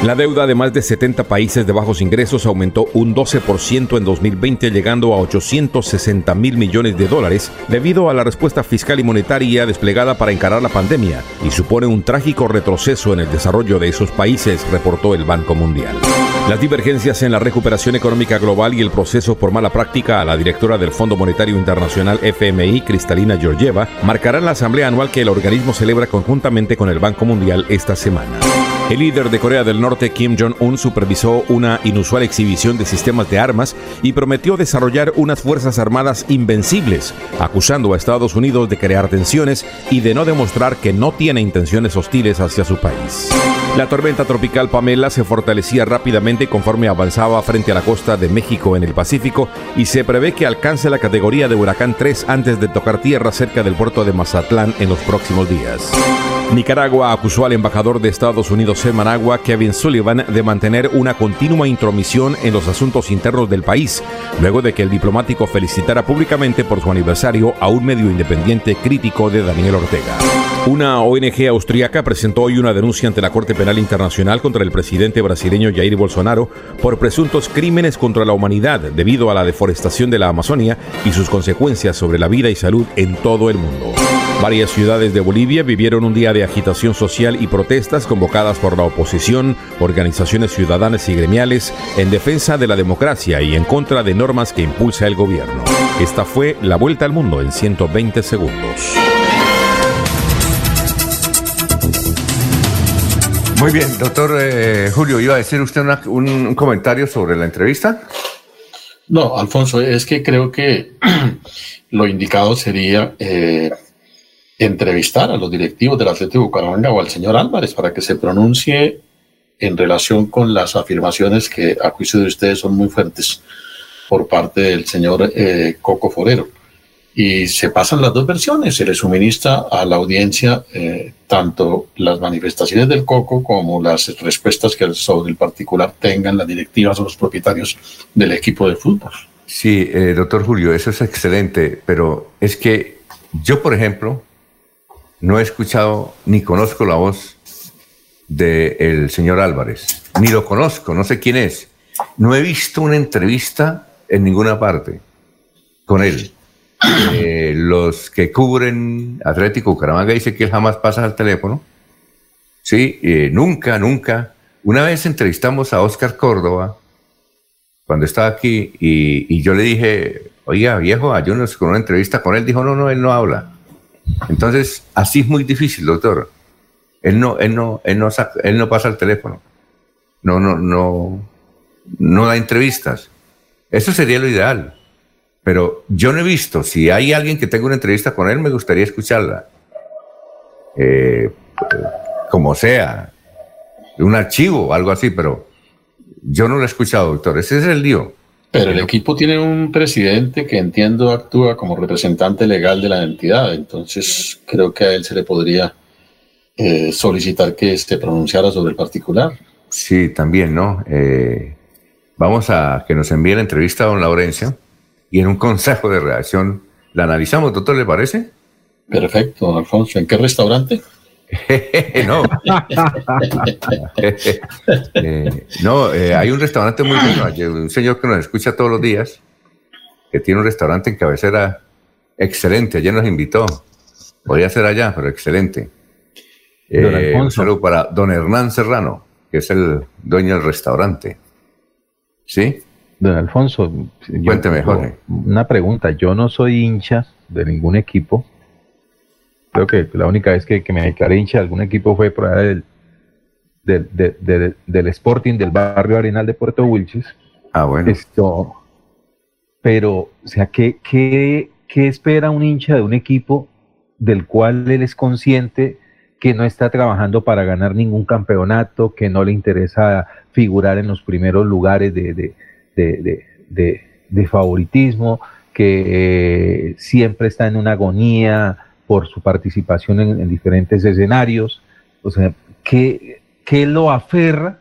La deuda de más de 70 países de bajos ingresos aumentó un 12% en 2020, llegando a 860 mil millones de dólares debido a la respuesta fiscal y monetaria desplegada para encarar la pandemia y supone un trágico retroceso en el desarrollo de esos países, reportó el Banco Mundial. Las divergencias en la recuperación económica global y el proceso por mala práctica a la directora del Fondo Monetario Internacional FMI, Cristalina Georgieva, marcarán la asamblea anual que el organismo celebra conjuntamente con el Banco Mundial esta semana. El líder de Corea del Norte, Kim Jong-un, supervisó una inusual exhibición de sistemas de armas y prometió desarrollar unas fuerzas armadas invencibles, acusando a Estados Unidos de crear tensiones y de no demostrar que no tiene intenciones hostiles hacia su país. La tormenta tropical Pamela se fortalecía rápidamente conforme avanzaba frente a la costa de México en el Pacífico y se prevé que alcance la categoría de huracán 3 antes de tocar tierra cerca del puerto de Mazatlán en los próximos días. Nicaragua acusó al embajador de Estados Unidos en Managua, Kevin Sullivan, de mantener una continua intromisión en los asuntos internos del país, luego de que el diplomático felicitara públicamente por su aniversario a un medio independiente crítico de Daniel Ortega. Una ONG austríaca presentó hoy una denuncia ante la Corte Penal Internacional contra el presidente brasileño Jair Bolsonaro por presuntos crímenes contra la humanidad debido a la deforestación de la Amazonia y sus consecuencias sobre la vida y salud en todo el mundo. Varias ciudades de Bolivia vivieron un día de agitación social y protestas convocadas por la oposición, organizaciones ciudadanas y gremiales en defensa de la democracia y en contra de normas que impulsa el gobierno. Esta fue la vuelta al mundo en 120 segundos. Muy bien, doctor eh, Julio, ¿iba a decir usted una- un, un comentario sobre la entrevista? No, Alfonso, es que creo que lo indicado sería eh, entrevistar a los directivos del Atlético de Bucaramanga o al señor Álvarez para que se pronuncie en relación con las afirmaciones que a juicio de ustedes son muy fuertes por parte del señor eh, Coco Forero. Y se pasan las dos versiones, se le suministra a la audiencia eh, tanto las manifestaciones del Coco como las respuestas que sobre el particular tengan las directivas o los propietarios del equipo de fútbol. Sí, eh, doctor Julio, eso es excelente, pero es que yo, por ejemplo, no he escuchado ni conozco la voz del señor Álvarez, ni lo conozco, no sé quién es. no he visto una entrevista en ninguna parte con él. Eh, los que cubren Atlético Caramanga dicen que él jamás pasa al teléfono. Sí, eh, nunca, nunca. Una vez entrevistamos a Oscar Córdoba cuando estaba aquí y, yo le dije, oiga, viejo, ayúdanos con una entrevista con él. Dijo, no, no, él no habla. Entonces, así es muy difícil, doctor. Él no, él no, él no, él no pasa el teléfono. No, no, no, no da entrevistas. Eso sería lo ideal. Pero yo no he visto, si hay alguien que tenga una entrevista con él, me gustaría escucharla. Eh, como sea, un archivo algo así, pero yo no lo he escuchado, doctor. Ese es el lío. Pero el equipo tiene un presidente que entiendo actúa como representante legal de la entidad, entonces creo que a él se le podría eh, solicitar que se pronunciara sobre el particular. Sí, también, ¿no? Eh, vamos a que nos envíe la entrevista a don Laurencio y en un consejo de redacción la analizamos, doctor, ¿le parece? Perfecto, don Alfonso. ¿En qué restaurante? no. Eh, no, hay un restaurante muy bueno, un señor que nos escucha todos los días, que tiene un restaurante en cabecera excelente, ayer nos invitó. Podría ser allá, pero excelente. Eh, un saludo para don Hernán Serrano, que es el dueño del restaurante. ¿Sí? Don Alfonso, cuénteme, Jorge. Una pregunta, yo no soy hincha de ningún equipo. Creo que la única vez que, me declaré hincha de algún equipo fue por allá del, del, Sporting del barrio Arenal de Puerto Wilches. Ah, bueno. Esto, pero, o sea, ¿qué, qué, ¿qué espera un hincha de un equipo del cual él es consciente que no está trabajando para ganar ningún campeonato, que no le interesa figurar en los primeros lugares de, de, favoritismo, que eh, siempre está en una agonía por su participación en, diferentes escenarios. O sea, ¿qué, lo aferra?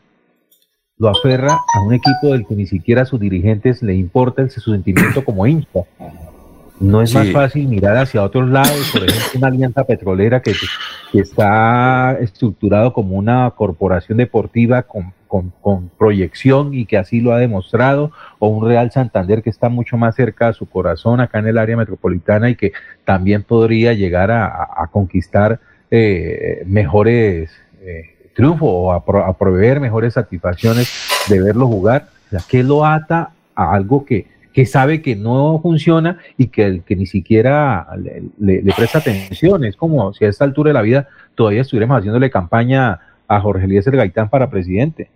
Lo aferra a un equipo del que ni siquiera a sus dirigentes le importa el, su sentimiento como hincha. No es más fácil mirar hacia otros lados, por ejemplo, una alianza petrolera que, está estructurado como una corporación deportiva con, proyección y que así lo ha demostrado, o un Real Santander que está mucho más cerca de su corazón acá en el área metropolitana y que también podría llegar a, conquistar eh, mejores eh, triunfos o a, proveer mejores satisfacciones de verlo jugar. O sea, ¿qué lo ata a algo que que sabe que no funciona y que, que ni siquiera le, presta atención. Es como si a esta altura de la vida todavía estuviéramos haciéndole campaña a Jorge Eliezer Gaitán para presidente.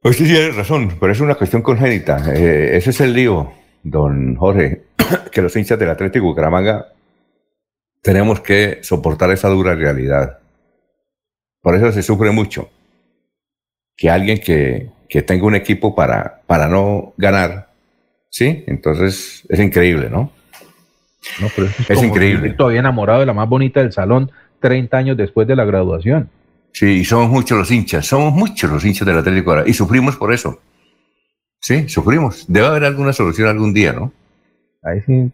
Pues sí, tiene razón, pero es una cuestión congénita. Eh, ese es el lío, don Jorge, que los hinchas del Atlético Bucaramanga tenemos que soportar esa dura realidad. Por eso se sufre mucho. Que alguien que, que tenga un equipo para, para no ganar, Sí, entonces es increíble, ¿no? No, pero es, increíble. Todavía enamorado de la más bonita del salón 30 años después de la graduación. Sí, y somos muchos los hinchas, somos muchos los hinchas del Atlético y sufrimos por eso. Sí, sufrimos. Debe haber alguna solución algún día, ¿no? Ahí sí,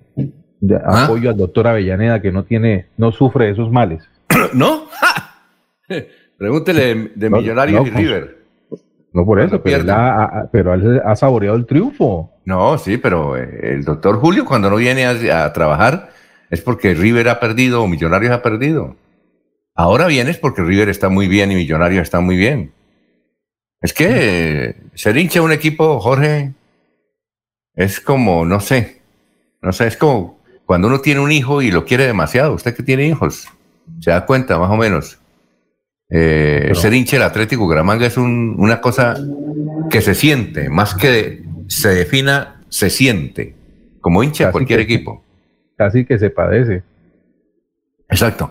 ¿Ah? apoyo al doctor Avellaneda que no tiene, no sufre de esos males. ¿No? Pregúntele de Millonarios y River. No por eso, pero, él ha, pero él ha saboreado el triunfo. No, sí, pero eh, el doctor Julio cuando no viene a, trabajar es porque River ha perdido o Millonarios ha perdido. Ahora vienes porque River está muy bien y Millonarios está muy bien. Es que ser hincha un equipo, Jorge, es como, no sé, no sé, es como cuando uno tiene un hijo y lo quiere demasiado. Usted que tiene hijos, se da cuenta más o menos. Eh, ser hincha del Atlético Gramanga es una cosa que se siente, más que se defina, se siente, como hincha de cualquier equipo. Casi que se padece. Exacto.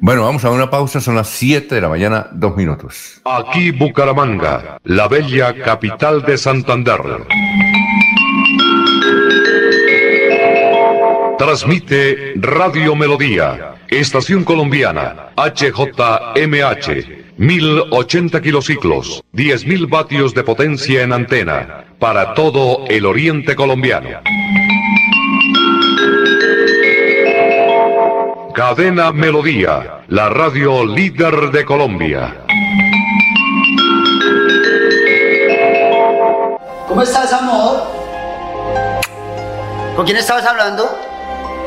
Bueno, vamos a una pausa, son las 7 de la mañana, dos minutos. Aquí Bucaramanga, la bella capital de Santander. Transmite Radio Melodía, Estación Colombiana, HJMH, 1080 kilociclos, 10.000 vatios de potencia en antena, para todo el oriente colombiano. Cadena Melodía, la radio líder de Colombia. ¿Cómo estás, amor? ¿Con quién estabas hablando?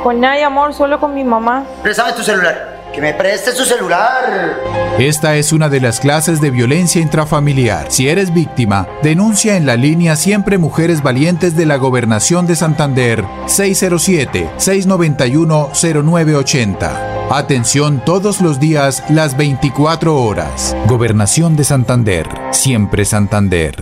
Con nadie, amor, solo con mi mamá. Préstame tu celular. Que me prestes tu celular. Esta es una de las clases de violencia intrafamiliar. Si eres víctima, denuncia en la línea Siempre Mujeres Valientes de la Gobernación de Santander 607-691-0980. Atención todos los días, las 24 horas. Gobernación de Santander. Siempre Santander.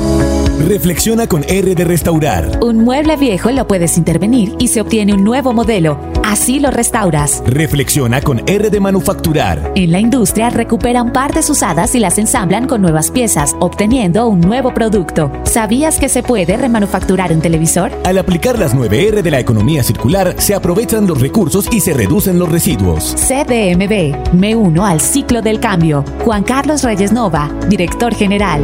Reflexiona con R de Restaurar. Un mueble viejo lo puedes intervenir y se obtiene un nuevo modelo. Así lo restauras. Reflexiona con R de Manufacturar. En la industria recuperan partes usadas y las ensamblan con nuevas piezas, obteniendo un nuevo producto. ¿Sabías que se puede remanufacturar un televisor? Al aplicar las 9R de la economía circular, se aprovechan los recursos y se reducen los residuos. CDMB. Me uno al ciclo del cambio. Juan Carlos Reyes Nova, director general.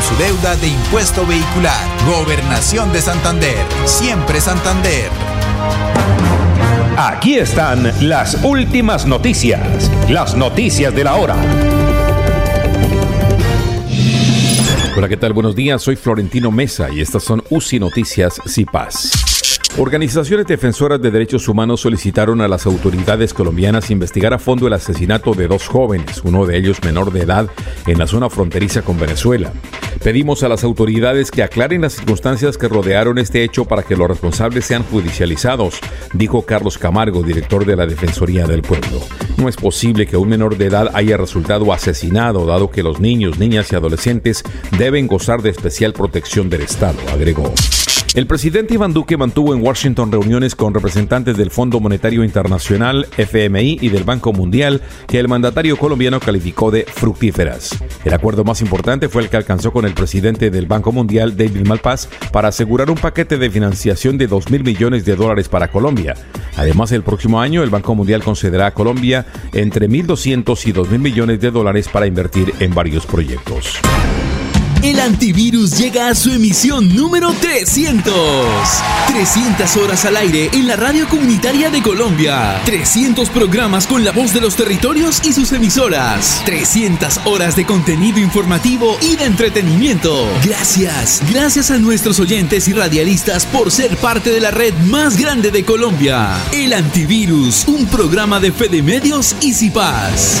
su deuda de impuesto vehicular. Gobernación de Santander. Siempre Santander. Aquí están las últimas noticias. Las noticias de la hora. Hola, ¿qué tal? Buenos días. Soy Florentino Mesa y estas son UCI Noticias CIPAS. Organizaciones defensoras de derechos humanos solicitaron a las autoridades colombianas investigar a fondo el asesinato de dos jóvenes, uno de ellos menor de edad, en la zona fronteriza con Venezuela. Pedimos a las autoridades que aclaren las circunstancias que rodearon este hecho para que los responsables sean judicializados, dijo Carlos Camargo, director de la Defensoría del Pueblo. No es posible que un menor de edad haya resultado asesinado, dado que los niños, niñas y adolescentes deben gozar de especial protección del Estado, agregó. El presidente Iván Duque mantuvo en Washington reuniones con representantes del Fondo Monetario Internacional, FMI y del Banco Mundial, que el mandatario colombiano calificó de fructíferas. El acuerdo más importante fue el que alcanzó con el presidente del Banco Mundial, David Malpass, para asegurar un paquete de financiación de 2 mil millones de dólares para Colombia. Además, el próximo año el Banco Mundial concederá a Colombia entre 1.200 y 2 mil millones de dólares para invertir en varios proyectos. El antivirus llega a su emisión número 300. 300 horas al aire en la radio comunitaria de Colombia. 300 programas con la voz de los territorios y sus emisoras. 300 horas de contenido informativo y de entretenimiento. Gracias, gracias a nuestros oyentes y radialistas por ser parte de la red más grande de Colombia. El antivirus, un programa de Fede Medios y Cipaz.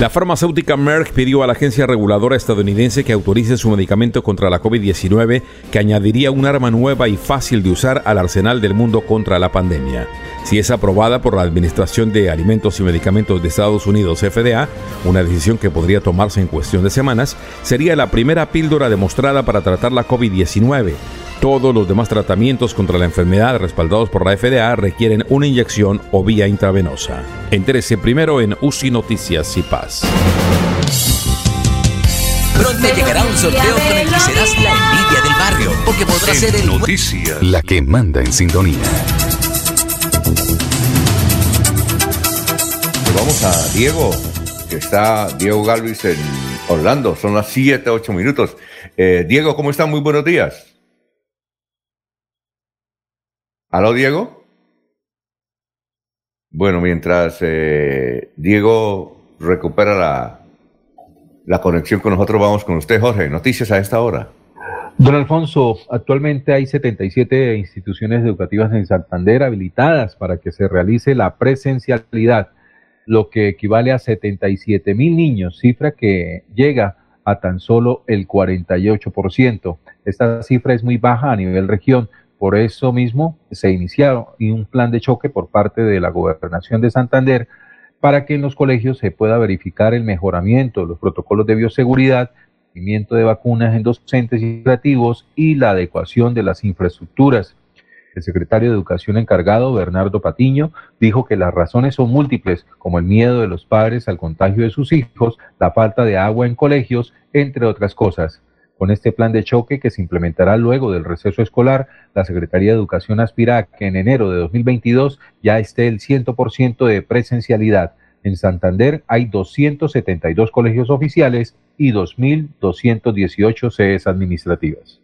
La farmacéutica Merck pidió a la agencia reguladora estadounidense que autorice su medicamento contra la COVID-19 que añadiría un arma nueva y fácil de usar al arsenal del mundo contra la pandemia. Si es aprobada por la Administración de Alimentos y Medicamentos de Estados Unidos FDA, una decisión que podría tomarse en cuestión de semanas, sería la primera píldora demostrada para tratar la COVID-19 todos los demás tratamientos contra la enfermedad respaldados por la FDA requieren una inyección o vía intravenosa. Entérese primero en UCI Noticias y Paz. Pronto llegará un sorteo con el que serás la envidia del barrio, porque podrás ser el... Noticias. La que manda en sintonía. Vamos a Diego, que está Diego Galvis en Orlando. Son las 7, 8 minutos. Eh, Diego, ¿cómo están? Muy buenos días. ¿Aló, Diego? Bueno, mientras eh, Diego recupera la, la conexión con nosotros, vamos con usted, Jorge. Noticias a esta hora. Don Alfonso, actualmente hay 77 instituciones educativas en Santander habilitadas para que se realice la presencialidad, lo que equivale a 77 mil niños, cifra que llega a tan solo el 48%. Esta cifra es muy baja a nivel región, por eso mismo se inició un plan de choque por parte de la Gobernación de Santander para que en los colegios se pueda verificar el mejoramiento de los protocolos de bioseguridad, seguimiento de vacunas en docentes y educativos y la adecuación de las infraestructuras. El secretario de Educación encargado, Bernardo Patiño, dijo que las razones son múltiples, como el miedo de los padres al contagio de sus hijos, la falta de agua en colegios, entre otras cosas. Con este plan de choque que se implementará luego del receso escolar, la Secretaría de Educación aspira a que en enero de 2022 ya esté el 100% de presencialidad. En Santander hay 272 colegios oficiales y 2.218 sedes administrativas.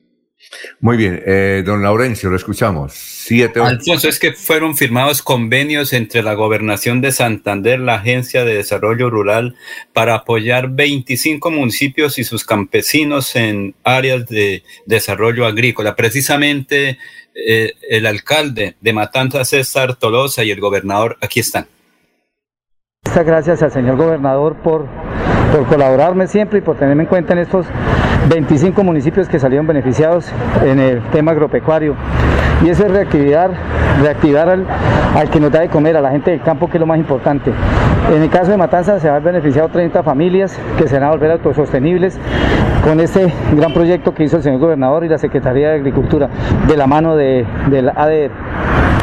Muy bien, eh, don Laurencio, lo escuchamos. Siete, Alfonso, es que fueron firmados convenios entre la Gobernación de Santander, la Agencia de Desarrollo Rural, para apoyar 25 municipios y sus campesinos en áreas de desarrollo agrícola. Precisamente eh, el alcalde de Matanzas, César Tolosa, y el gobernador aquí están. Muchas gracias al señor gobernador por, por colaborarme siempre y por tenerme en cuenta en estos 25 municipios que salieron beneficiados en el tema agropecuario. Y eso es reactivar, reactivar al, que nos da de comer, a la gente del campo, que es lo más importante. En el caso de Matanzas se han beneficiado 30 familias que se van a volver autosostenibles con este gran proyecto que hizo el señor gobernador y la Secretaría de Agricultura de la mano de, del ADR.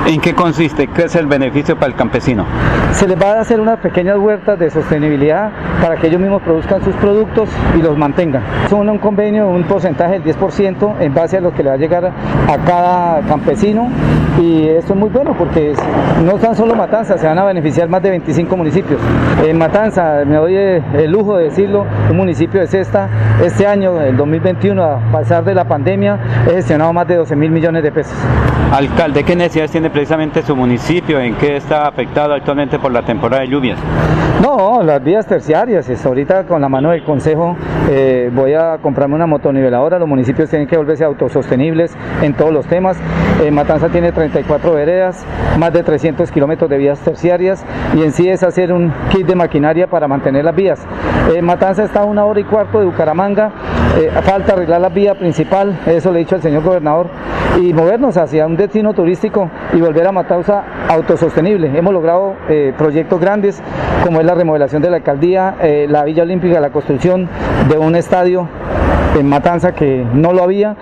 ¿En qué consiste? ¿Qué es el beneficio para el campesino? Se les va a hacer unas pequeñas huertas de sostenibilidad para que ellos mismos produzcan sus productos y los mantengan. Son un convenio, un porcentaje del 10% en base a lo que le va a llegar a cada campesino y esto es muy bueno porque no tan solo Matanza, se van a beneficiar más de 25 municipios. En Matanza, me doy el lujo de decirlo, un municipio de Cesta, este año, el 2021, a pasar de la pandemia, he gestionado más de 12 mil millones de pesos. Alcalde, ¿qué necesidades tiene precisamente su municipio? ¿En qué está afectado actualmente por la temporada de lluvias? No, las vías terciarias. Es ahorita con la mano del Consejo eh, voy a comprarme una motoniveladora. Los municipios tienen que volverse autosostenibles en todos los temas. Eh, Matanza tiene 34 veredas, más de 300 kilómetros de vías terciarias y en sí es hacer un kit de maquinaria para mantener las vías. Eh, Matanza está a una hora y cuarto de Bucaramanga. Falta arreglar la vía principal, eso le he dicho al señor gobernador, y movernos hacia un destino turístico y volver a Matanza autosostenible. Hemos logrado proyectos grandes como es la remodelación de la alcaldía, eh, la Villa Olímpica, la construcción de un estadio en Matanza que no lo había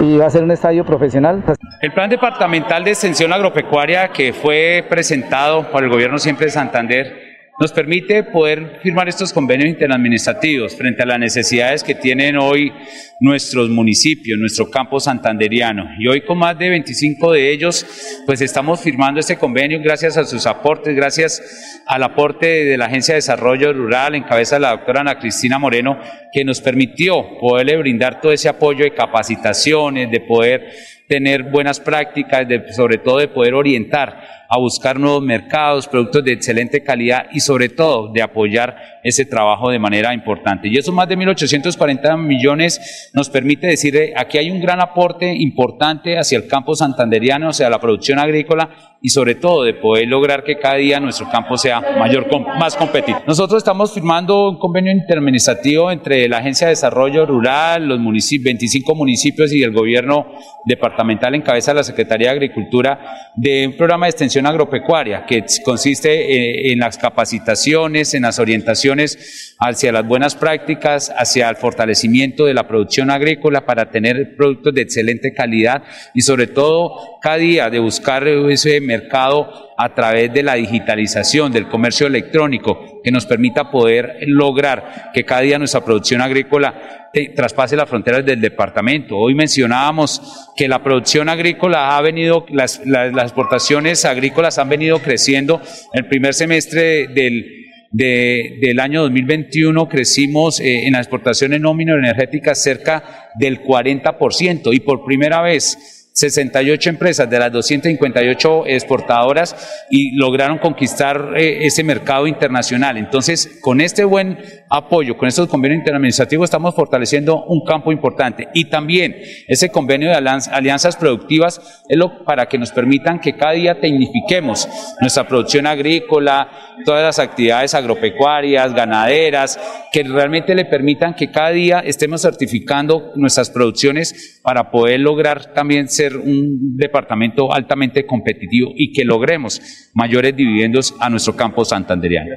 y va a ser un estadio profesional. El plan departamental de extensión agropecuaria que fue presentado por el gobierno siempre de Santander nos permite poder firmar estos convenios interadministrativos frente a las necesidades que tienen hoy nuestros municipios, nuestro campo santanderiano. Y hoy con más de 25 de ellos, pues estamos firmando este convenio gracias a sus aportes, gracias al aporte de la Agencia de Desarrollo Rural en cabeza de la doctora Ana Cristina Moreno, que nos permitió poderle brindar todo ese apoyo de capacitaciones, de poder tener buenas prácticas, de, sobre todo de poder orientar a buscar nuevos mercados, productos de excelente calidad y sobre todo de apoyar ese trabajo de manera importante. Y esos más de 1.840 millones nos permite decir, aquí hay un gran aporte importante hacia el campo santanderiano, hacia la producción agrícola, y sobre todo de poder lograr que cada día nuestro campo sea mayor, más competitivo. Nosotros estamos firmando un convenio interadministrativo entre la Agencia de Desarrollo Rural, los municipios, 25 municipios y el gobierno departamental en cabeza de la Secretaría de Agricultura de un programa de extensión agropecuaria que consiste en, en las capacitaciones, en las orientaciones hacia las buenas prácticas, hacia el fortalecimiento de la producción agrícola para tener productos de excelente calidad y sobre todo cada día de buscar ese mercado a través de la digitalización del comercio electrónico que nos permita poder lograr que cada día nuestra producción agrícola traspase las fronteras del departamento. Hoy mencionábamos que la producción agrícola ha venido, las, exportaciones agrícolas han venido creciendo. El primer semestre del, del año 2021 crecimos eh, en las exportaciones no energéticas cerca del 40% y por primera vez 68 empresas de las 258 exportadoras y lograron conquistar eh, ese mercado internacional. Entonces, con este buen apoyo, con estos convenios interadministrativos, estamos fortaleciendo un campo importante. Y también ese convenio de alianzas productivas es lo para que nos permitan que cada día tecnifiquemos nuestra producción agrícola, todas las actividades agropecuarias, ganaderas, que realmente le permitan que cada día estemos certificando nuestras producciones para poder lograr también ser un departamento altamente competitivo y que logremos mayores dividendos a nuestro campo santanderiano.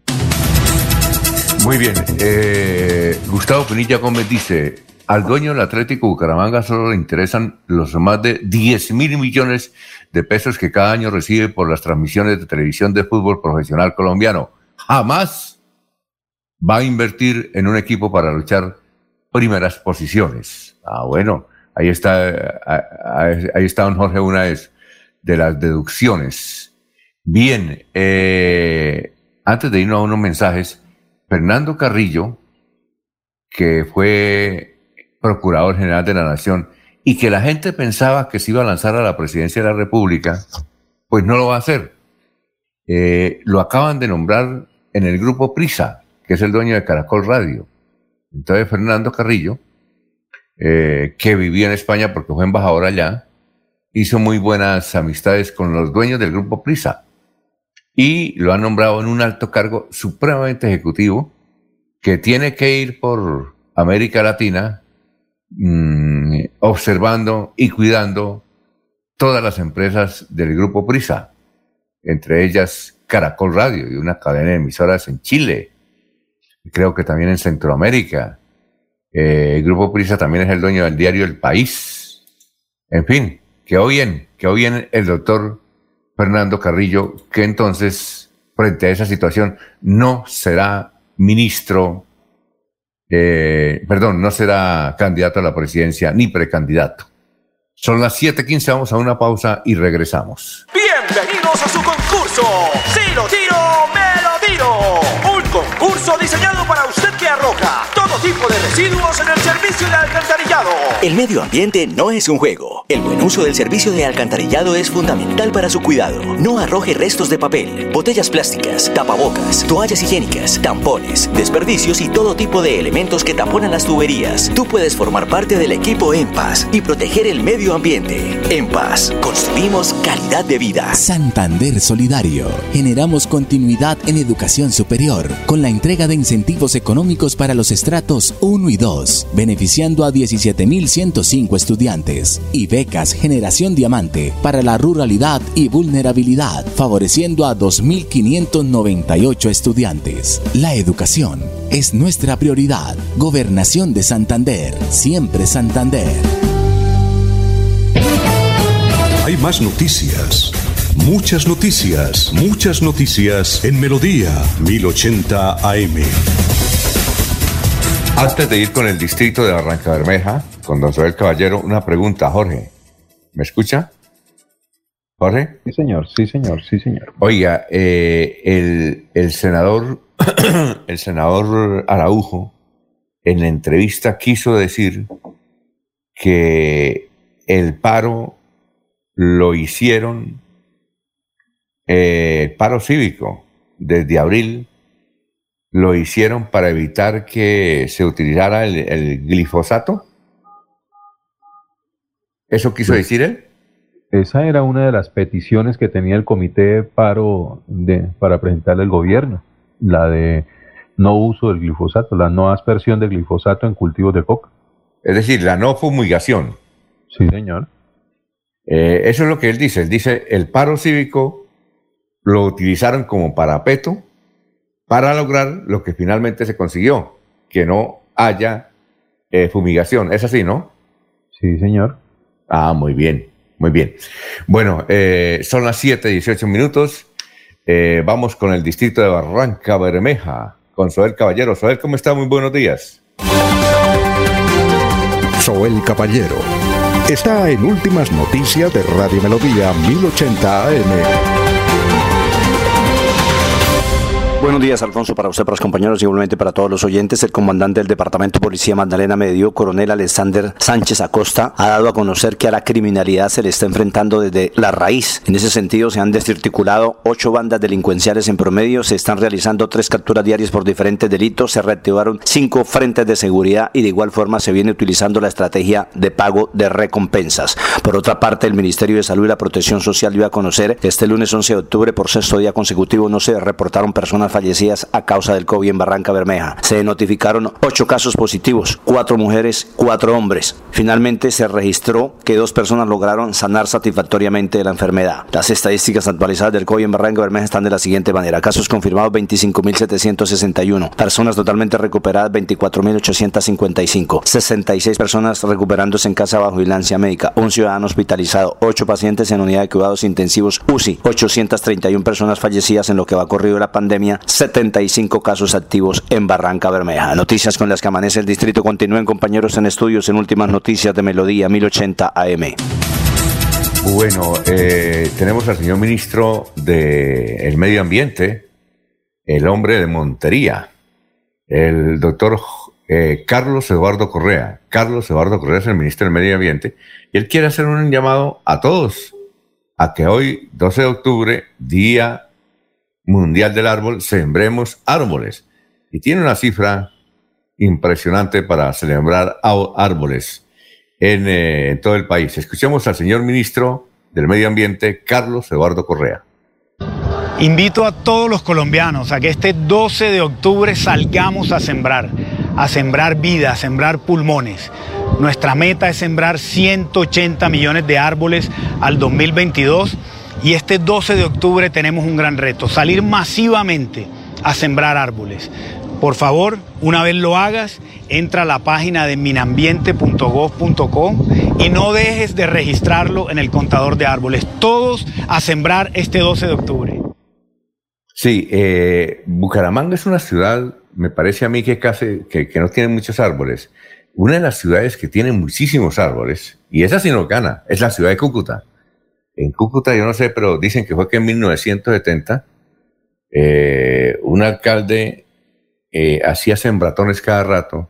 Muy bien. Eh, Gustavo Pinilla Gómez dice, al dueño del Atlético Bucaramanga solo le interesan los más de 10 mil millones de pesos que cada año recibe por las transmisiones de televisión de fútbol profesional colombiano. Jamás va a invertir en un equipo para luchar primeras posiciones. Ah, bueno, ahí está, ahí está don Jorge una vez de las deducciones. Bien, eh, antes de irnos a unos mensajes, Fernando Carrillo, que fue procurador general de la Nación y que la gente pensaba que se iba a lanzar a la presidencia de la República, pues no lo va a hacer. Eh, lo acaban de nombrar en el grupo Prisa, que es el dueño de Caracol Radio. Entonces Fernando Carrillo, eh, que vivía en España porque fue embajador allá, hizo muy buenas amistades con los dueños del grupo Prisa y lo han nombrado en un alto cargo supremamente ejecutivo que tiene que ir por América Latina mm, observando y cuidando todas las empresas del grupo Prisa, entre ellas Caracol Radio y una cadena de emisoras en Chile, creo que también en Centroamérica. Eh, el grupo Prisa también es el dueño del diario El País. En fin, que bien, que bien el doctor Fernando Carrillo, que entonces, frente a esa situación, no será ministro, eh, perdón, no será candidato a la presidencia ni precandidato. Son las 7:15, vamos a una pausa y regresamos. Bienvenidos a su concurso. Si lo tiro, me lo tiro. Un concurso diseñado para usted que arroja todo tipo de residuos en el servicio de alcantarillado. El medio ambiente no es un juego. El buen uso del servicio de alcantarillado es fundamental para su cuidado. No arroje restos de papel, botellas plásticas, tapabocas, toallas higiénicas, tampones, desperdicios y todo tipo de elementos que taponan las tuberías. Tú puedes formar parte del equipo En Paz y proteger el medio ambiente. En Paz, construimos calidad de vida. Santander Solidario. Generamos continuidad en educación superior con la entrega de incentivos económicos para los estratos 1 y 2, beneficiando a 17.105 estudiantes, y becas Generación Diamante para la ruralidad y vulnerabilidad, favoreciendo a 2.598 estudiantes. La educación es nuestra prioridad. Gobernación de Santander, siempre Santander. Hay más noticias. Muchas noticias, muchas noticias en Melodía 1080 AM. Antes de ir con el distrito de Barranca Bermeja, con don Soel Caballero, una pregunta, Jorge. ¿Me escucha? ¿Jorge? Sí, señor, sí, señor, sí, señor. Oiga, eh, el, el senador, el senador Araujo, en la entrevista quiso decir que el paro lo hicieron eh, paro cívico desde abril lo hicieron para evitar que se utilizara el, glifosato. ¿Eso quiso pues, decir él? esa era una de las peticiones que tenía el comité de paro de, para presentarle al gobierno, la de no uso del glifosato, la no aspersión de glifosato en cultivos de coca. Es decir, la no fumigación. Sí, señor. Eh, eso es lo que él dice. Él dice, el paro cívico lo utilizaron como parapeto para lograr lo que finalmente se consiguió, que no haya eh, fumigación. Es así, ¿no? Sí, señor. Ah, muy bien, muy bien. Bueno, eh, son las 7, 18 minutos. vamos con el distrito de Barranca Bermeja, con Soel Caballero. Soel, ¿cómo está? Muy buenos días. Soel Caballero está en Últimas Noticias de Radio Melodía 1080 AM. Buenos días, Alfonso, para usted, para los compañeros y igualmente para todos los oyentes. El comandante del Departamento de Policía Magdalena Medio, coronel Alexander Sánchez Acosta, ha dado a conocer que a la criminalidad se le está enfrentando desde la raíz. En ese sentido, se han desarticulado ocho bandas delincuenciales en promedio, se están realizando tres capturas diarias por diferentes delitos, se reactivaron cinco frentes de seguridad y de igual forma se viene utilizando la estrategia de pago de recompensas. Por otra parte, el Ministerio de Salud y la Protección Social dio a conocer que este lunes 11 de octubre, por sexto día consecutivo, no se reportaron personas fallecidas a causa del COVID en Barranca Bermeja. Se notificaron ocho casos positivos, cuatro mujeres, cuatro hombres. Finalmente se registró que dos personas lograron sanar satisfactoriamente de la enfermedad. Las estadísticas actualizadas del COVID en Barranca Bermeja están de la siguiente manera. Casos confirmados 25.761. Personas totalmente recuperadas 24.855. 66 personas recuperándose en casa bajo vigilancia médica. Un ciudadano hospitalizado. Ocho pacientes en unidad de cuidados intensivos UCI. 831 personas fallecidas en lo que va corrido la pandemia 75 casos activos en Barranca Bermeja. Noticias con las que amanece el distrito. Continúen compañeros en estudios en últimas noticias de Melodía 1080 AM. Bueno, eh, tenemos al señor ministro del Medio Ambiente, el hombre de Montería, el doctor eh, Carlos Eduardo Correa. Carlos Eduardo Correa es el ministro del Medio Ambiente y él quiere hacer un llamado a todos a que hoy, 12 de octubre, día Mundial del Árbol, sembremos árboles. Y tiene una cifra impresionante para celebrar árboles eh, en, todo el país. Escuchemos al señor ministro del Medio Ambiente, Carlos Eduardo Correa. Invito a todos los colombianos a que este 12 de octubre salgamos a sembrar, a sembrar vida, a sembrar pulmones. Nuestra meta es sembrar 180 millones de árboles al 2022 y este 12 de octubre tenemos un gran reto, salir masivamente a sembrar árboles. Por favor, una vez lo hagas, entra a la página de minambiente.gov.co y no dejes de registrarlo en el contador de árboles. Todos a sembrar este 12 de octubre. Sí, eh, Bucaramanga es una ciudad, me parece a mí que casi que, no tiene muchos árboles. Una de las ciudades que tiene muchísimos árboles, y esa sí no gana, es la ciudad de Cúcuta en Cúcuta, yo no sé, pero dicen que fue que en 1970 eh, un alcalde eh, hacía sembratones cada rato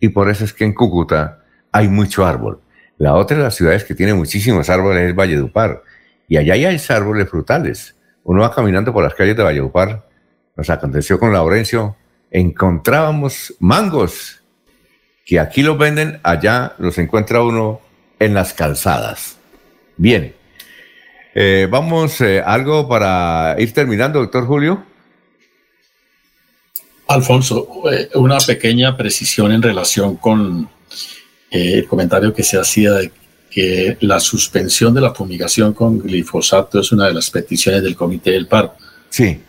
y por eso es que en Cúcuta hay mucho árbol. La otra de las ciudades que tiene muchísimos árboles es Valledupar y allá hay árboles frutales. Uno va caminando por las calles de Valledupar, nos aconteció con Laurencio, encontrábamos mangos que aquí los venden, allá los encuentra uno en las calzadas. Bien, eh, vamos, eh, algo para ir terminando, doctor Julio. Alfonso, eh, una pequeña precisión en relación con el comentario que se hacía de que la suspensión de la fumigación con glifosato es una de las peticiones del Comité del Paro. Sí.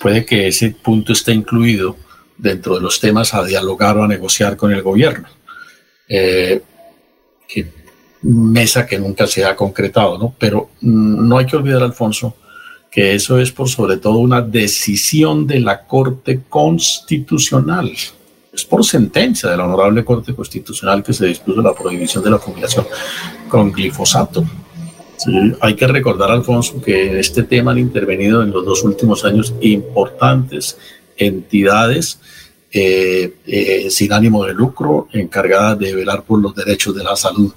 Puede que ese punto esté incluido dentro de los temas a dialogar o a negociar con el gobierno. Eh, mesa que nunca se ha concretado, ¿no? Pero mm, no hay que olvidar, Alfonso, que eso es por sobre todo una decisión de la Corte Constitucional. Es por sentencia de la Honorable Corte Constitucional que se dispuso la prohibición de la fumigación con glifosato. hay que recordar, Alfonso, que en este tema han intervenido en los dos últimos años importantes entidades eh, eh, sin ánimo de lucro, encargada de velar por los derechos de la salud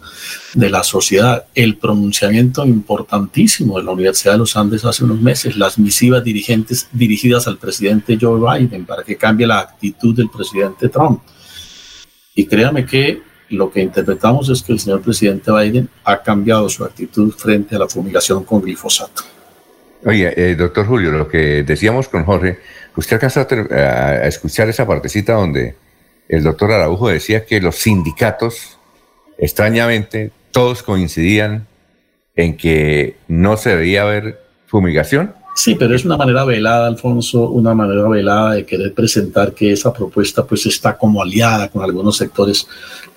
de la sociedad. El pronunciamiento importantísimo de la Universidad de los Andes hace unos meses, las misivas dirigentes dirigidas al presidente Joe Biden para que cambie la actitud del presidente Trump. Y créame que lo que interpretamos es que el señor presidente Biden ha cambiado su actitud frente a la fumigación con glifosato. Oye, eh, doctor Julio, lo que decíamos con Jorge, usted alcanzó a, a escuchar esa partecita donde el doctor Araujo decía que los sindicatos, extrañamente, todos coincidían en que no se debía haber fumigación. Sí, pero es una manera velada, Alfonso, una manera velada de querer presentar que esa propuesta pues está como aliada con algunos sectores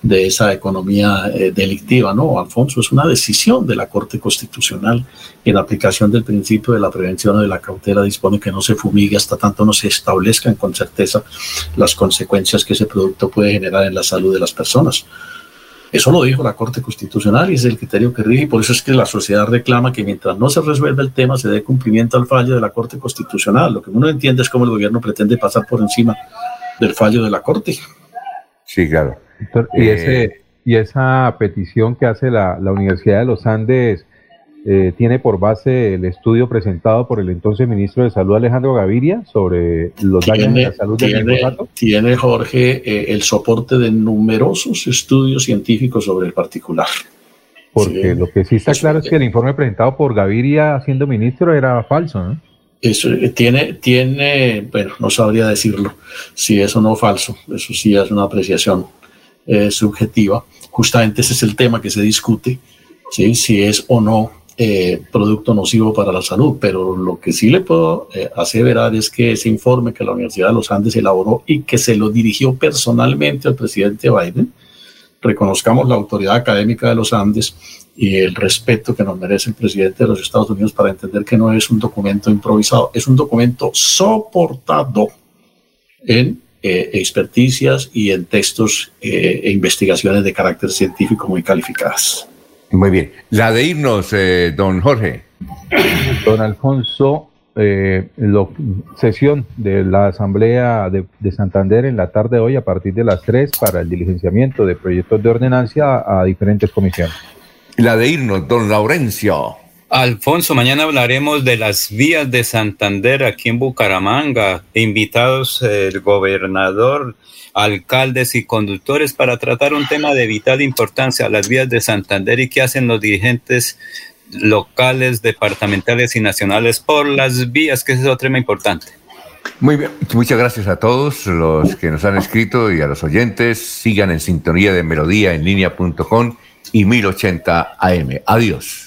de esa economía eh, delictiva. No, Alfonso, es una decisión de la Corte Constitucional en aplicación del principio de la prevención o de la cautela dispone que no se fumigue hasta tanto no se establezcan con certeza las consecuencias que ese producto puede generar en la salud de las personas. Eso lo dijo la Corte Constitucional y es el criterio que rige y por eso es que la sociedad reclama que mientras no se resuelva el tema se dé cumplimiento al fallo de la Corte Constitucional. Lo que uno entiende es cómo el gobierno pretende pasar por encima del fallo de la Corte. Sí, claro. Y, ese, y esa petición que hace la, la Universidad de los Andes eh, tiene por base el estudio presentado por el entonces ministro de Salud Alejandro Gaviria sobre los daños en Tiene, la salud del tiene, glifosato. tiene, Jorge eh, el soporte de numerosos estudios científicos sobre el particular. Porque lo que sí está claro es que el informe presentado por Gaviria siendo ministro era falso, ¿no? Eso eh, tiene, tiene, bueno, no sabría decirlo si es o no falso, eso sí es una apreciación eh, subjetiva. Justamente ese es el tema que se discute, ¿sí? si es o no eh, producto nocivo para la salud, pero lo que sí le puedo eh, aseverar es que ese informe que la Universidad de los Andes elaboró y que se lo dirigió personalmente al presidente Biden, reconozcamos la autoridad académica de los Andes y el respeto que nos merece el presidente de los Estados Unidos para entender que no es un documento improvisado, es un documento soportado en eh, experticias y en textos eh, e investigaciones de carácter científico muy calificadas. Muy bien. La de irnos, eh, don Jorge. Don Alfonso, eh, lo- sesión de la Asamblea de, de Santander en la tarde de hoy a partir de las 3 para el diligenciamiento de proyectos de ordenancia a, a diferentes comisiones. La de irnos, don Laurencio. Alfonso, mañana hablaremos de las vías de Santander aquí en Bucaramanga. Invitados el gobernador, alcaldes y conductores para tratar un tema de vital importancia, las vías de Santander y qué hacen los dirigentes locales, departamentales y nacionales por las vías, que es otro tema importante. Muy bien, muchas gracias a todos los que nos han escrito y a los oyentes. Sigan en sintonía de melodía en línea.com y 1080 AM. Adiós.